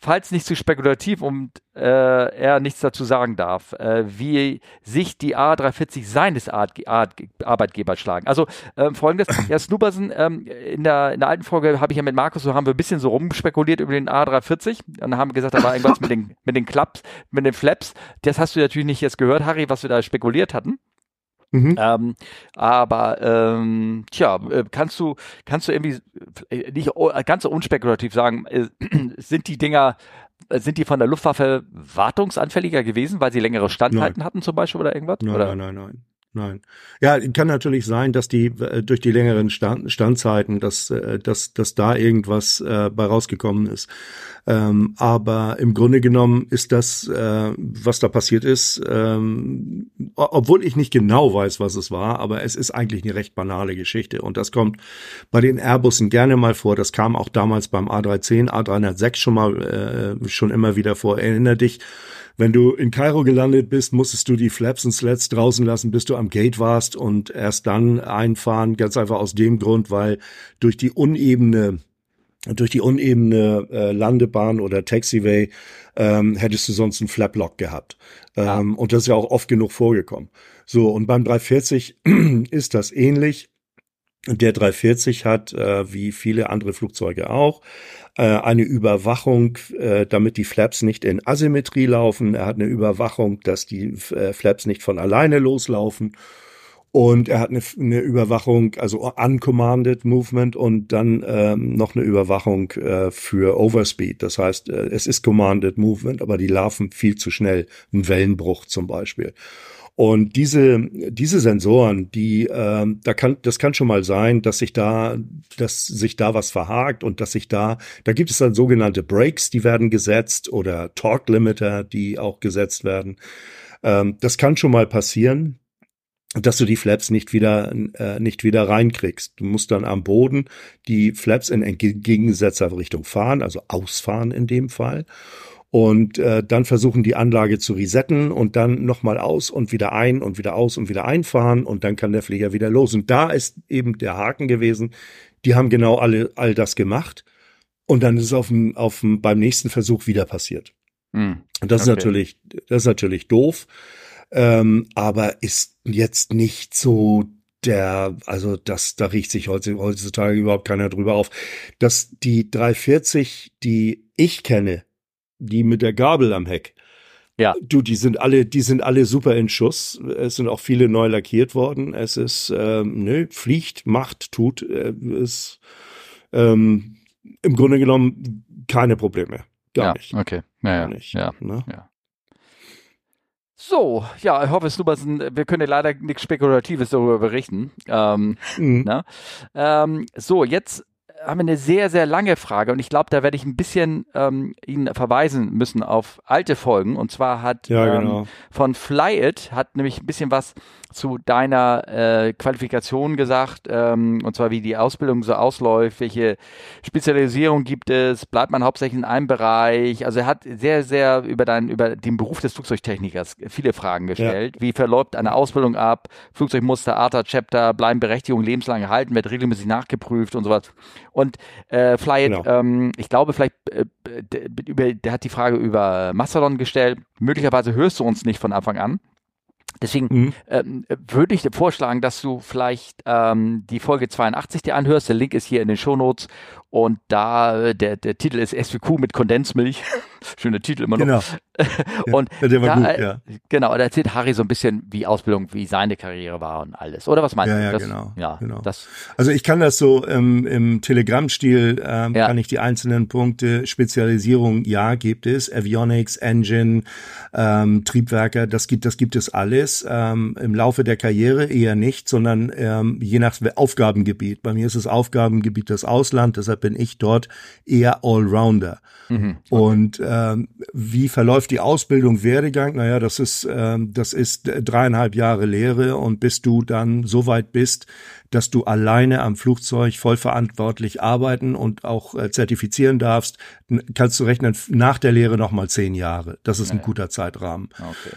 falls nicht zu spekulativ und äh, er nichts dazu sagen darf, äh, wie sich die A340 seines Art, Art, Arbeitgebers schlagen. Also ähm, folgendes, ja, Snooperson, ähm, in, der, in der alten Folge habe ich ja mit Markus, so haben wir ein bisschen so rumspekuliert über den A340 und haben gesagt, da war irgendwas mit den, mit den Klaps, mit den Flaps. Das hast du natürlich nicht jetzt gehört, Harry, was wir da spekuliert hatten. Mhm. Ähm, aber ähm, tja, äh, kannst du kannst du irgendwie äh, nicht ganz so unspekulativ sagen, äh, sind die Dinger sind die von der Luftwaffe wartungsanfälliger gewesen, weil sie längere Standhalten hatten zum Beispiel oder irgendwas? Nein, oder? nein, nein, nein. Nein. Ja, kann natürlich sein, dass die äh, durch die längeren Stand, Standzeiten, dass, äh, dass, dass da irgendwas äh, bei rausgekommen ist. Ähm, aber im Grunde genommen ist das, äh, was da passiert ist, ähm, obwohl ich nicht genau weiß, was es war, aber es ist eigentlich eine recht banale Geschichte. Und das kommt bei den Airbussen gerne mal vor. Das kam auch damals beim A310, A306 schon mal äh, schon immer wieder vor. Erinner dich, wenn du in Kairo gelandet bist, musstest du die Flaps und Sleds draußen lassen, bis du am Gate warst und erst dann einfahren, ganz einfach aus dem Grund, weil durch die unebene durch die unebene äh, Landebahn oder Taxiway ähm, hättest du sonst einen Flaplock gehabt. Ähm, ja. Und das ist ja auch oft genug vorgekommen. So, und beim 340 ist das ähnlich. Der 340 hat, äh, wie viele andere Flugzeuge auch, äh, eine Überwachung, äh, damit die Flaps nicht in Asymmetrie laufen. Er hat eine Überwachung, dass die äh, Flaps nicht von alleine loslaufen. Und er hat eine, eine Überwachung, also uncommanded Movement und dann ähm, noch eine Überwachung äh, für Overspeed. Das heißt, äh, es ist commanded Movement, aber die laufen viel zu schnell. Ein Wellenbruch zum Beispiel. Und diese, diese Sensoren, die, äh, da kann, das kann schon mal sein, dass sich da, dass sich da was verhakt und dass sich da, da gibt es dann sogenannte Brakes, die werden gesetzt oder Torque Limiter, die auch gesetzt werden. Ähm, das kann schon mal passieren dass du die Flaps nicht wieder äh, nicht wieder reinkriegst. Du musst dann am Boden die Flaps in entgegengesetzter Richtung fahren, also ausfahren in dem Fall. Und äh, dann versuchen die Anlage zu resetten und dann nochmal aus und wieder ein und wieder aus und wieder einfahren und dann kann der Flieger wieder los. Und da ist eben der Haken gewesen. Die haben genau alle all das gemacht und dann ist es auf dem, auf dem, beim nächsten Versuch wieder passiert. Mm, und das okay. ist natürlich das ist natürlich doof ähm, aber ist jetzt nicht so der, also das, da riecht sich heutzutage überhaupt keiner drüber auf. Dass die 340, die ich kenne, die mit der Gabel am Heck, ja. Du, die sind alle, die sind alle super in Schuss. Es sind auch viele neu lackiert worden. Es ist, ähm, nö, fliegt, macht, tut, äh, ist ähm, im Grunde genommen keine Probleme. Gar ja, nicht. Okay. Ja, ja. Nicht, ja, ne? ja. So, ja, ich hoffe, es wir können ja leider nichts Spekulatives darüber berichten. Ähm, mhm. ne? ähm, so, jetzt haben wir eine sehr, sehr lange Frage und ich glaube, da werde ich ein bisschen ähm, Ihnen verweisen müssen auf alte Folgen. Und zwar hat ja, ähm, genau. von Fly It hat nämlich ein bisschen was zu deiner äh, Qualifikation gesagt, ähm, und zwar wie die Ausbildung so ausläuft, welche Spezialisierung gibt es, bleibt man hauptsächlich in einem Bereich. Also er hat sehr, sehr über deinen, über den Beruf des Flugzeugtechnikers viele Fragen gestellt. Ja. Wie verläuft eine Ausbildung ab? Flugzeugmuster, Arter, Chapter, bleiben Berechtigung lebenslang erhalten, wird regelmäßig nachgeprüft und sowas. Und äh, Flyit, genau. ähm, ich glaube, vielleicht äh, der, über, der hat die Frage über Mastodon gestellt. Möglicherweise hörst du uns nicht von Anfang an. Deswegen mhm. ähm, würde ich dir vorschlagen, dass du vielleicht ähm, die Folge 82 dir anhörst. Der Link ist hier in den Shownotes und da, der, der Titel ist SWQ mit Kondensmilch. Schöner Titel immer noch. Genau. und ja, der war da, gut, ja. Genau, da erzählt Harry so ein bisschen, wie Ausbildung, wie seine Karriere war und alles. Oder was meinst ja, du? Ja, das, genau. Ja, genau. Das, also ich kann das so ähm, im Telegram-Stil, ähm, ja. kann ich die einzelnen Punkte, Spezialisierung, ja, gibt es. Avionics, Engine, ähm, Triebwerke, das gibt, das gibt es alles. Ähm, Im Laufe der Karriere eher nicht, sondern ähm, je nach Aufgabengebiet. Bei mir ist es Aufgabengebiet das Ausland, deshalb bin ich dort eher Allrounder. Mhm, okay. Und ähm, wie verläuft die Ausbildung, Werdegang? Naja, das ist, ähm, das ist dreieinhalb Jahre Lehre und bis du dann so weit bist, dass du alleine am Flugzeug vollverantwortlich arbeiten und auch äh, zertifizieren darfst, kannst du rechnen, nach der Lehre nochmal zehn Jahre. Das ist ein guter Zeitrahmen. Okay.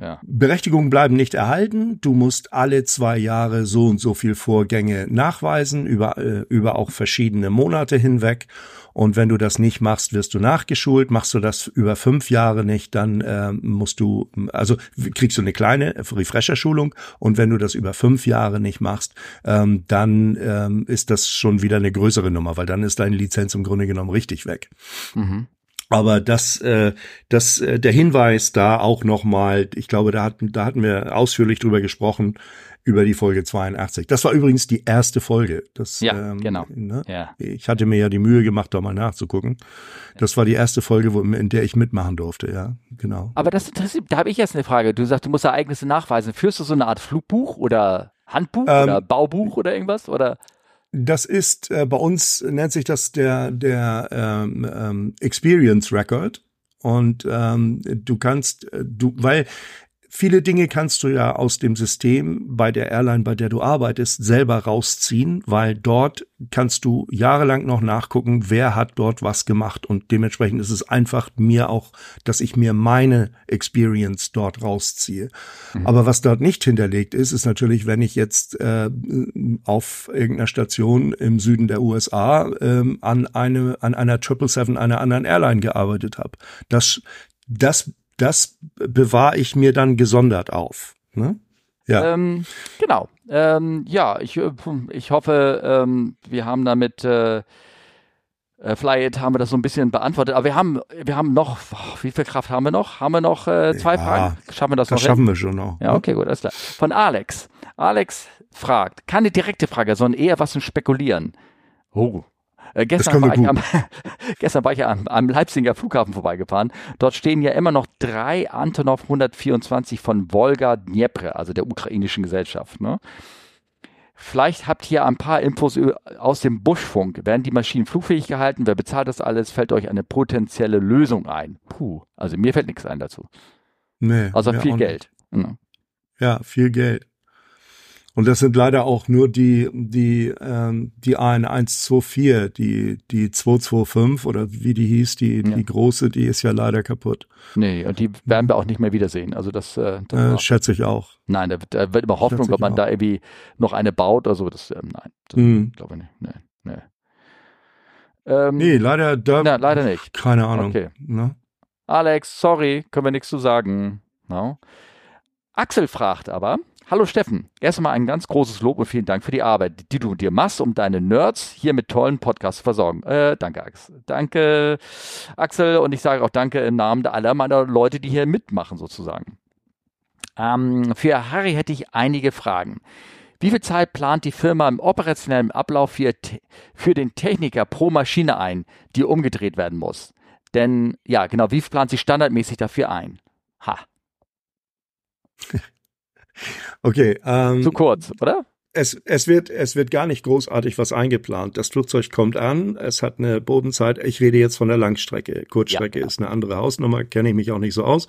Ja. Berechtigungen bleiben nicht erhalten. Du musst alle zwei Jahre so und so viel Vorgänge nachweisen, über, äh, über auch verschiedene Monate hinweg. Und wenn du das nicht machst, wirst du nachgeschult. Machst du das über fünf Jahre nicht, dann äh, musst du, also kriegst du eine kleine Refresher-Schulung. Und wenn du das über fünf Jahre nicht machst, ähm, dann ähm, ist das schon wieder eine größere Nummer, weil dann ist deine Lizenz im Grunde genommen richtig weg. Mhm. Aber das, äh, das, äh, der Hinweis da auch nochmal, ich glaube, da hatten, da hatten wir ausführlich drüber gesprochen, über die Folge 82. Das war übrigens die erste Folge. Das, ja, ähm, genau. Ne? Ja. Ich hatte mir ja die Mühe gemacht, da mal nachzugucken. Das war die erste Folge, wo, in der ich mitmachen durfte, ja, genau. Aber das interessiert, da habe ich jetzt eine Frage. Du sagst, du musst Ereignisse nachweisen. Führst du so eine Art Flugbuch oder Handbuch ähm, oder Baubuch oder irgendwas? Oder? Das ist äh, bei uns nennt sich das der der ähm, ähm, Experience Record. Und ähm, du kannst äh, du weil Viele Dinge kannst du ja aus dem System bei der Airline, bei der du arbeitest, selber rausziehen, weil dort kannst du jahrelang noch nachgucken, wer hat dort was gemacht. Und dementsprechend ist es einfach mir auch, dass ich mir meine Experience dort rausziehe. Mhm. Aber was dort nicht hinterlegt ist, ist natürlich, wenn ich jetzt äh, auf irgendeiner Station im Süden der USA äh, an eine an einer 777 einer anderen Airline gearbeitet habe. Das das das bewahre ich mir dann gesondert auf. Ne? Ja. Ähm, genau. Ähm, ja, ich, ich hoffe, ähm, wir haben damit äh, Äh, vielleicht haben wir das so ein bisschen beantwortet, aber wir haben, wir haben noch, oh, wie viel Kraft haben wir noch? Haben wir noch äh, zwei ja, Fragen? Schaffen wir das, das noch? schaffen hin? wir schon noch. Ja, okay, gut, alles klar. Von Alex. Alex fragt, keine direkte Frage, sondern eher was zum Spekulieren. Oh, äh, gestern, war ich am, gestern war ich am, am Leipziger Flughafen vorbeigefahren. Dort stehen ja immer noch drei Antonov 124 von Volga Dnepr, also der ukrainischen Gesellschaft. Ne? Vielleicht habt ihr ein paar Infos aus dem Buschfunk. Werden die Maschinen flugfähig gehalten? Wer bezahlt das alles? Fällt euch eine potenzielle Lösung ein? Puh, also mir fällt nichts ein dazu. Nee. Also viel Geld. Ja. ja, viel Geld. Und das sind leider auch nur die, die, ähm, die AN124, die, die 225 oder wie die hieß, die, ja. die große, die ist ja leider kaputt. Nee, und die werden wir auch nicht mehr wiedersehen. Also das, äh, das äh, schätze ich auch. Nein, da, da wird immer Hoffnung, ob man auch. da irgendwie noch eine baut oder so. Das, ähm, nein, das mhm. glaube ich nicht. Nee, nee. Ähm, nee, leider, da, na, leider nicht. Keine Ahnung. Okay. Ne? Alex, sorry, können wir nichts zu sagen. No. Axel fragt aber, Hallo Steffen, erstmal ein ganz großes Lob und vielen Dank für die Arbeit, die du dir machst, um deine Nerds hier mit tollen Podcasts zu versorgen. Äh, danke, Axel. Danke, Axel, und ich sage auch Danke im Namen aller meiner Leute, die hier mitmachen, sozusagen. Ähm, für Harry hätte ich einige Fragen. Wie viel Zeit plant die Firma im operationellen Ablauf für, für den Techniker pro Maschine ein, die umgedreht werden muss? Denn, ja, genau, wie plant sie standardmäßig dafür ein? Ha. Okay. Ähm, Zu kurz, oder? Es, es, wird, es wird gar nicht großartig was eingeplant. Das Flugzeug kommt an, es hat eine Bodenzeit. Ich rede jetzt von der Langstrecke. Kurzstrecke ja, ja. ist eine andere Hausnummer, kenne ich mich auch nicht so aus.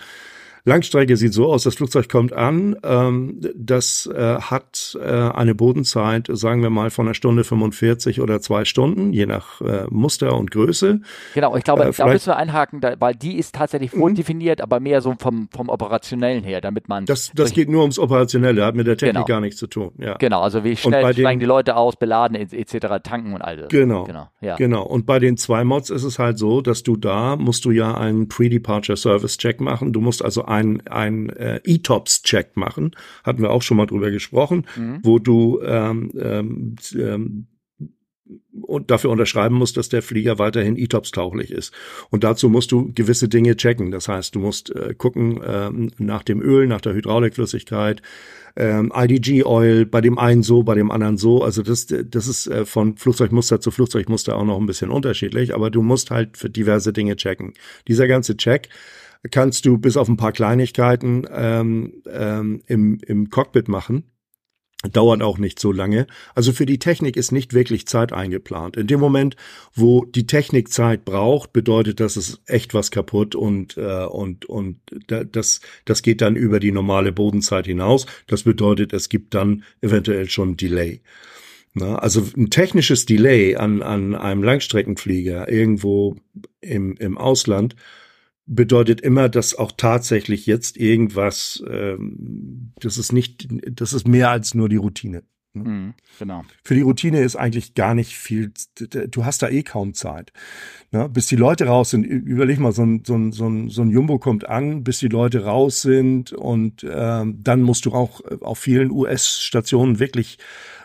Langstrecke sieht so aus, das Flugzeug kommt an, ähm, das äh, hat äh, eine Bodenzeit, sagen wir mal, von einer Stunde 45 oder zwei Stunden, je nach äh, Muster und Größe. Genau, ich glaube, äh, da müssen wir einhaken, da, weil die ist tatsächlich vordefiniert, mhm. aber mehr so vom, vom Operationellen her, damit man... Das, das geht nur ums Operationelle, hat mit der Technik genau. gar nichts zu tun. Ja. Genau, also wie schnell steigen die Leute aus, beladen etc., tanken und all das. Genau, genau, ja. genau. Und bei den zwei Mods ist es halt so, dass du da, musst du ja einen Pre-Departure Service Check machen, du musst also ein, ein äh, E-Tops-Check machen. Hatten wir auch schon mal drüber gesprochen, mhm. wo du ähm, ähm, ähm, und dafür unterschreiben musst, dass der Flieger weiterhin E-Tops tauglich ist. Und dazu musst du gewisse Dinge checken. Das heißt, du musst äh, gucken ähm, nach dem Öl, nach der Hydraulikflüssigkeit, ähm, IDG-Oil, bei dem einen so, bei dem anderen so. Also das, das ist äh, von Flugzeugmuster zu Flugzeugmuster auch noch ein bisschen unterschiedlich, aber du musst halt für diverse Dinge checken. Dieser ganze Check kannst du bis auf ein paar Kleinigkeiten ähm, ähm, im, im Cockpit machen. Dauert auch nicht so lange. Also für die Technik ist nicht wirklich Zeit eingeplant. In dem Moment, wo die Technik Zeit braucht, bedeutet das, es echt was kaputt und äh, und und das das geht dann über die normale Bodenzeit hinaus. Das bedeutet, es gibt dann eventuell schon Delay. Na, also ein technisches Delay an an einem Langstreckenflieger irgendwo im im Ausland bedeutet immer, dass auch tatsächlich jetzt irgendwas, ähm, das ist nicht, das ist mehr als nur die Routine. Ne? Mhm, genau. Für die Routine ist eigentlich gar nicht viel, du hast da eh kaum Zeit. Ne? Bis die Leute raus sind, überleg mal, so ein, so, ein, so, ein, so ein Jumbo kommt an, bis die Leute raus sind und ähm, dann musst du auch auf vielen US-Stationen wirklich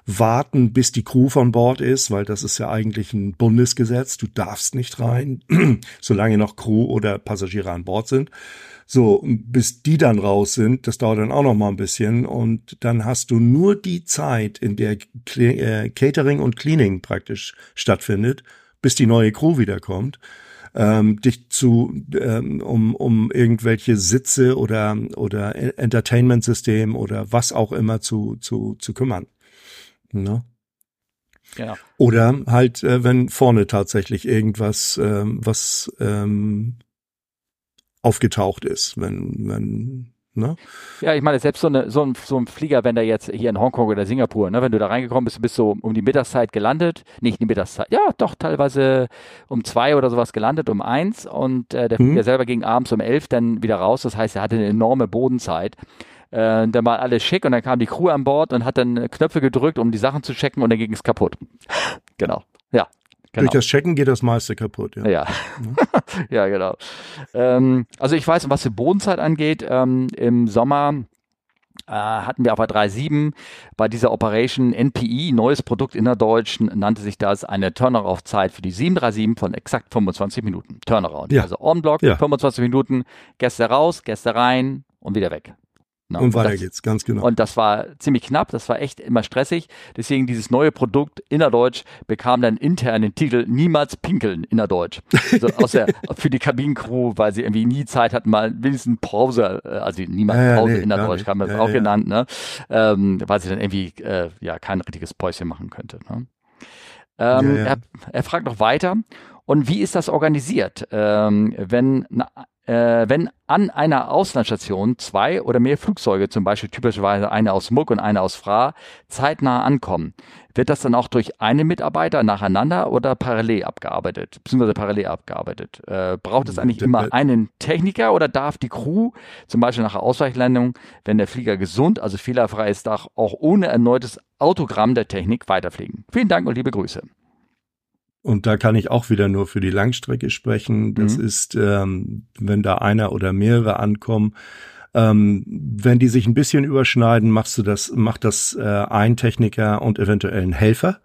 warten, bis die Crew von Bord ist, weil das ist ja eigentlich ein Bundesgesetz. Du darfst nicht rein, solange noch Crew oder Passagiere an Bord sind. So, bis die dann raus sind, das dauert dann auch noch mal ein bisschen und dann hast du nur die Zeit, in der äh, Catering und Cleaning praktisch stattfindet, bis die neue Crew wiederkommt ähm, dich zu, ähm, um, um irgendwelche Sitze oder, oder Entertainment-System oder was auch immer zu, zu, zu kümmern. Ne? Genau. Oder halt, äh, wenn vorne tatsächlich irgendwas, ähm, was ähm, aufgetaucht ist, wenn, wenn, ne? Ja, ich meine, selbst so, eine, so, ein, so ein Flieger, wenn der jetzt hier in Hongkong oder Singapur, ne, wenn du da reingekommen bist, bist du um die Mittagszeit gelandet, nicht die Mittagszeit, ja, doch teilweise um zwei oder sowas gelandet, um eins und äh, der Flieger hm. selber ging abends um elf dann wieder raus, das heißt, er hatte eine enorme Bodenzeit. Äh, dann war alles schick und dann kam die Crew an Bord und hat dann Knöpfe gedrückt, um die Sachen zu checken und dann ging es kaputt. genau. Ja. Genau. Durch das Checken geht das meiste kaputt, ja. Ja, ja genau. Ähm, also ich weiß, was die Bodenzeit angeht, ähm, im Sommer äh, hatten wir auf der 3.7 bei dieser Operation NPI, neues Produkt innerdeutsch, nannte sich das eine Turnaround-Zeit für die 737 von exakt 25 Minuten. Turnaround. Ja. Also On-Block, ja. 25 Minuten, Gäste raus, Gäste rein und wieder weg. No, und weiter das, geht's, ganz genau. Und das war ziemlich knapp, das war echt immer stressig. Deswegen dieses neue Produkt innerdeutsch bekam dann intern den Titel Niemals pinkeln innerdeutsch. Also aus der, für die Kabinencrew, weil sie irgendwie nie Zeit hatten, mal wenigstens Pause, äh, also niemals ja, Pause nee, innerdeutsch, haben wir das ja, auch ja. genannt, ne? Ähm, weil sie dann irgendwie äh, ja kein richtiges Päuschen machen könnte. Ne? Ähm, er, er fragt noch weiter. Und wie ist das organisiert? Ähm, wenn äh, wenn an einer Auslandsstation zwei oder mehr Flugzeuge, zum Beispiel typischerweise eine aus Muck und eine aus Fra, zeitnah ankommen, wird das dann auch durch einen Mitarbeiter nacheinander oder parallel abgearbeitet, beziehungsweise parallel abgearbeitet? Äh, braucht es eigentlich immer einen Techniker oder darf die Crew, zum Beispiel nach der Ausweichlandung, wenn der Flieger gesund, also fehlerfrei ist, auch ohne erneutes Autogramm der Technik weiterfliegen? Vielen Dank und liebe Grüße. Und da kann ich auch wieder nur für die Langstrecke sprechen. Das mhm. ist, ähm, wenn da einer oder mehrere ankommen, ähm, wenn die sich ein bisschen überschneiden, machst du das, macht das äh, ein Techniker und eventuell ein Helfer.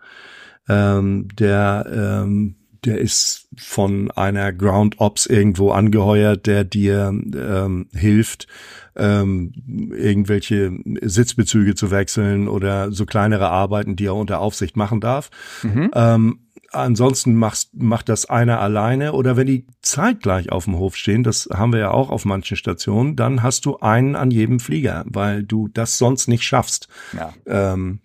Ähm, der ähm, der ist von einer Ground Ops irgendwo angeheuert, der dir ähm, hilft, ähm, irgendwelche Sitzbezüge zu wechseln oder so kleinere Arbeiten, die er unter Aufsicht machen darf. Mhm. Ähm, ansonsten machst, macht das einer alleine oder wenn die zeitgleich auf dem Hof stehen, das haben wir ja auch auf manchen Stationen, dann hast du einen an jedem Flieger, weil du das sonst nicht schaffst. Ja. Ähm,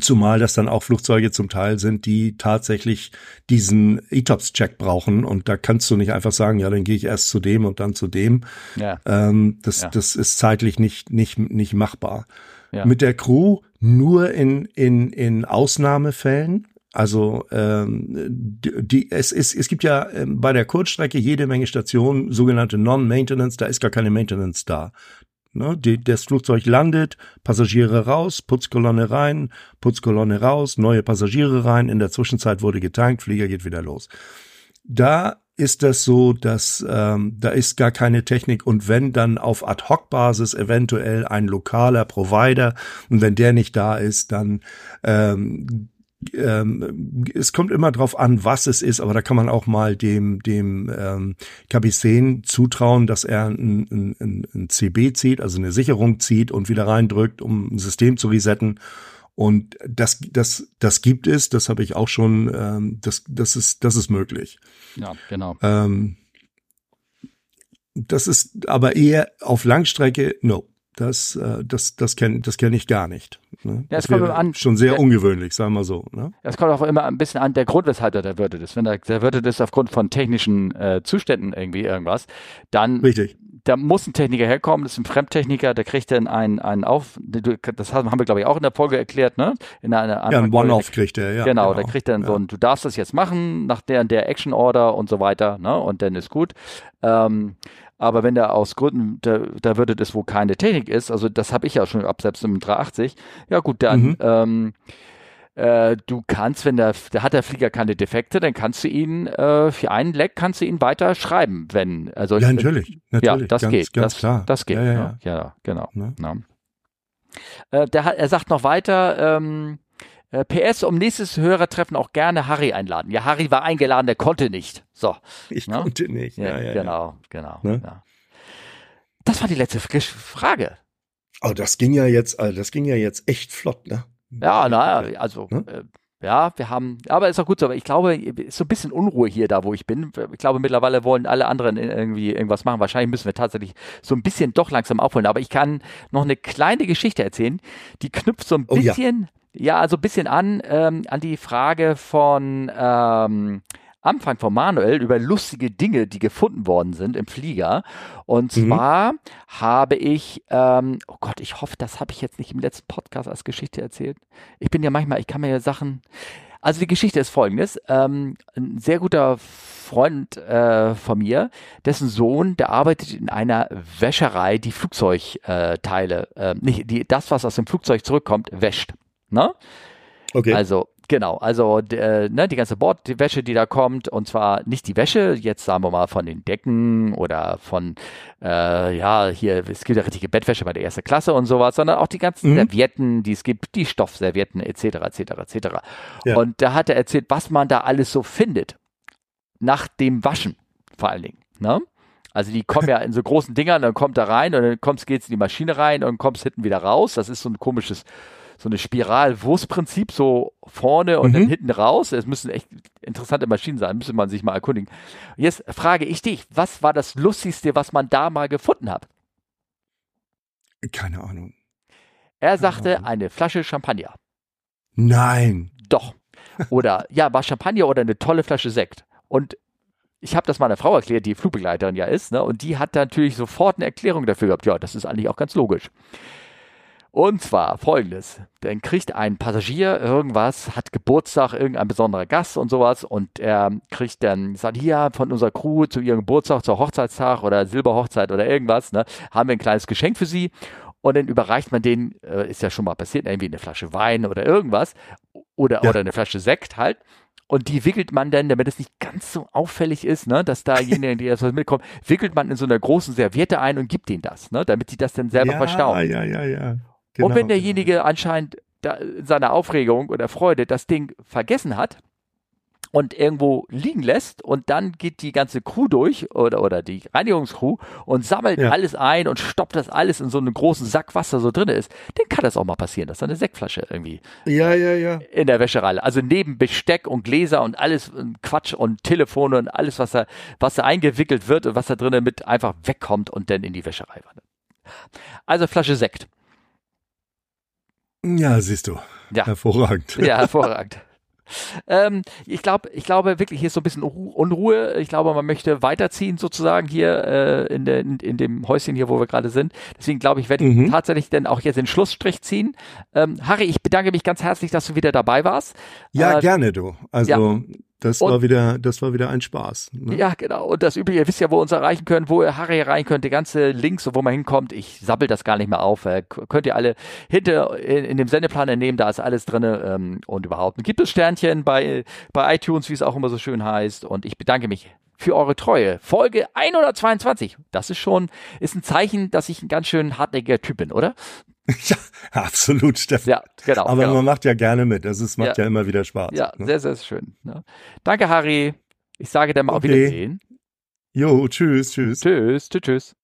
Zumal das dann auch Flugzeuge zum Teil sind, die tatsächlich diesen ETOPS-Check brauchen. Und da kannst du nicht einfach sagen, ja, dann gehe ich erst zu dem und dann zu dem. Ja. Ähm, das, ja. das ist zeitlich nicht, nicht, nicht machbar. Ja. Mit der Crew nur in, in, in Ausnahmefällen. Also ähm, die, es, es, es gibt ja ähm, bei der Kurzstrecke jede Menge Stationen, sogenannte Non-Maintenance, da ist gar keine Maintenance da. Ne, die, das Flugzeug landet, Passagiere raus, Putzkolonne rein, Putzkolonne raus, neue Passagiere rein, in der Zwischenzeit wurde getankt, Flieger geht wieder los. Da ist das so, dass ähm, da ist gar keine Technik und wenn dann auf Ad-Hoc-Basis eventuell ein lokaler Provider und wenn der nicht da ist, dann ähm, ähm, es kommt immer drauf an, was es ist, aber da kann man auch mal dem dem ähm, Kapitän zutrauen, dass er ein, ein, ein CB zieht, also eine Sicherung zieht und wieder reindrückt, um ein System zu resetten. Und das, das, das gibt es, das habe ich auch schon, ähm, das, das ist, das ist möglich. Ja, genau. Ähm, das ist aber eher auf Langstrecke, no. Das, äh, das, das kenne das kenn ich gar nicht. Ne? Ja, es kommt an, schon sehr der, ungewöhnlich, sagen wir so. Ne? Es kommt auch immer ein bisschen an der Grund, weshalb er der Wirte ist. Wenn der, der Wirte ist aufgrund von technischen äh, Zuständen irgendwie irgendwas, dann Richtig. da muss ein Techniker herkommen, das ist ein Fremdtechniker, der kriegt dann einen, einen auf, das haben wir glaube ich auch in der Folge erklärt, ne? In einer, einer ja, ein One-Off kriegt er, ja. Genau, genau. der kriegt dann ja. so ein, du darfst das jetzt machen, nach der, der Action Order und so weiter, ne? Und dann ist gut. Ähm, aber wenn der aus Gründen, da, da würde das wohl keine Technik ist, also das habe ich ja schon ab selbst im 380, ja gut, dann mhm. ähm, äh, du kannst, wenn der, der hat der Flieger keine Defekte, dann kannst du ihn äh, für einen Leck kannst du ihn weiter schreiben, wenn also ja natürlich, natürlich ja das ganz, geht, ganz das, klar, das geht, ja, ja, ja. ja genau. Ja. Äh, der er sagt noch weiter. Ähm, äh, PS, um nächstes Hörertreffen auch gerne Harry einladen. Ja, Harry war eingeladen, der konnte nicht. So. Ich ne? konnte nicht. Ja, ja, genau, genau. Ne? Ja. Das war die letzte Frage. Oh, das ging ja jetzt, also das ging ja jetzt echt flott, ne? Ja, naja, also äh, ja, wir haben, aber ist auch gut so, aber ich glaube, ist so ein bisschen Unruhe hier da, wo ich bin. Ich glaube, mittlerweile wollen alle anderen irgendwie irgendwas machen. Wahrscheinlich müssen wir tatsächlich so ein bisschen doch langsam aufholen. Aber ich kann noch eine kleine Geschichte erzählen, die knüpft so ein bisschen oh, ja ja, also ein bisschen an, ähm, an die Frage von ähm, Anfang von Manuel über lustige Dinge, die gefunden worden sind im Flieger. Und mhm. zwar habe ich, ähm, oh Gott, ich hoffe, das habe ich jetzt nicht im letzten Podcast als Geschichte erzählt. Ich bin ja manchmal, ich kann mir ja Sachen. Also die Geschichte ist folgendes. Ähm, ein sehr guter Freund äh, von mir, dessen Sohn, der arbeitet in einer Wäscherei, die Flugzeugteile, äh, nicht die, das, was aus dem Flugzeug zurückkommt, wäscht. Ne? Okay. Also Genau, also äh, ne, die ganze Bordwäsche, die da kommt, und zwar nicht die Wäsche, jetzt sagen wir mal von den Decken oder von, äh, ja, hier, es gibt ja richtige Bettwäsche bei der ersten Klasse und sowas, sondern auch die ganzen mhm. Servietten, die es gibt, die Stoffservietten etc. etc. etc. Ja. Und da hat er erzählt, was man da alles so findet. Nach dem Waschen vor allen Dingen. Ne? Also die kommen ja in so großen Dingern, dann kommt da rein und dann kommst, geht's in die Maschine rein und kommst hinten wieder raus. Das ist so ein komisches, so eine Spiral-Wurstprinzip, so vorne und mhm. dann hinten raus. Es müssen echt interessante Maschinen sein, müsste man sich mal erkundigen. Jetzt frage ich dich, was war das Lustigste, was man da mal gefunden hat? Keine Ahnung. Er sagte Ahnung. eine Flasche Champagner. Nein. Doch. Oder ja, war Champagner oder eine tolle Flasche Sekt. Und ich habe das mal einer Frau erklärt, die Flugbegleiterin ja ist, ne? und die hat natürlich sofort eine Erklärung dafür gehabt. Ja, das ist eigentlich auch ganz logisch. Und zwar folgendes. Dann kriegt ein Passagier irgendwas, hat Geburtstag, irgendein besonderer Gast und sowas und er kriegt dann, sagt hier von unserer Crew zu ihrem Geburtstag, zur Hochzeitstag oder Silberhochzeit oder irgendwas, ne, haben wir ein kleines Geschenk für sie und dann überreicht man den, äh, ist ja schon mal passiert, irgendwie eine Flasche Wein oder irgendwas oder, ja. oder eine Flasche Sekt halt und die wickelt man dann, damit es nicht ganz so auffällig ist, ne, dass da jene, die das mitkommen, wickelt man in so einer großen Serviette ein und gibt denen das, ne, damit die das dann selber ja, verstauen. Ja, ja, ja. Genau, und wenn derjenige genau. anscheinend da, seine Aufregung oder Freude das Ding vergessen hat, und irgendwo liegen lässt und dann geht die ganze Crew durch oder, oder die Reinigungscrew und sammelt ja. alles ein und stoppt das alles in so einen großen Sack, was da so drin ist, dann kann das auch mal passieren, dass da eine Sektflasche irgendwie ja, ja, ja. in der Wäscherei. Also neben Besteck und Gläser und alles Quatsch und Telefone und alles, was da, was da eingewickelt wird und was da drinnen mit einfach wegkommt und dann in die Wäscherei wandert. Also Flasche Sekt. Ja, siehst du. Ja. Hervorragend. Ja, hervorragend. Ähm, ich glaube, ich glaube wirklich, hier ist so ein bisschen Unruhe. Ich glaube, man möchte weiterziehen sozusagen hier äh, in, de, in, in, dem Häuschen hier, wo wir gerade sind. Deswegen glaube ich, werde ich mhm. tatsächlich dann auch jetzt den Schlussstrich ziehen. Ähm, Harry, ich bedanke mich ganz herzlich, dass du wieder dabei warst. Ja, äh, gerne du. Also ja. Das und, war wieder, das war wieder ein Spaß. Ne? Ja, genau. Und das Übrige, ihr wisst ja, wo ihr uns erreichen könnt, wo ihr Harry erreichen könnt, die ganze Links, wo man hinkommt. Ich sabbel das gar nicht mehr auf. Äh, könnt ihr alle hinter in, in, dem Sendeplan entnehmen, da ist alles drin ähm, und überhaupt. Gibt es Sternchen bei, bei iTunes, wie es auch immer so schön heißt. Und ich bedanke mich für eure Treue. Folge 122. Das ist schon, ist ein Zeichen, dass ich ein ganz schön hartnäckiger Typ bin, oder? Ja, absolut, Steffen. Ja, genau. Aber genau. man macht ja gerne mit. Also es macht ja, ja immer wieder Spaß. Ja, ne? sehr, sehr schön. Ne? Danke, Harry. Ich sage dann mal okay. auf Wiedersehen. Jo, tschüss, tschüss. Tschüss, tschüss, tschüss.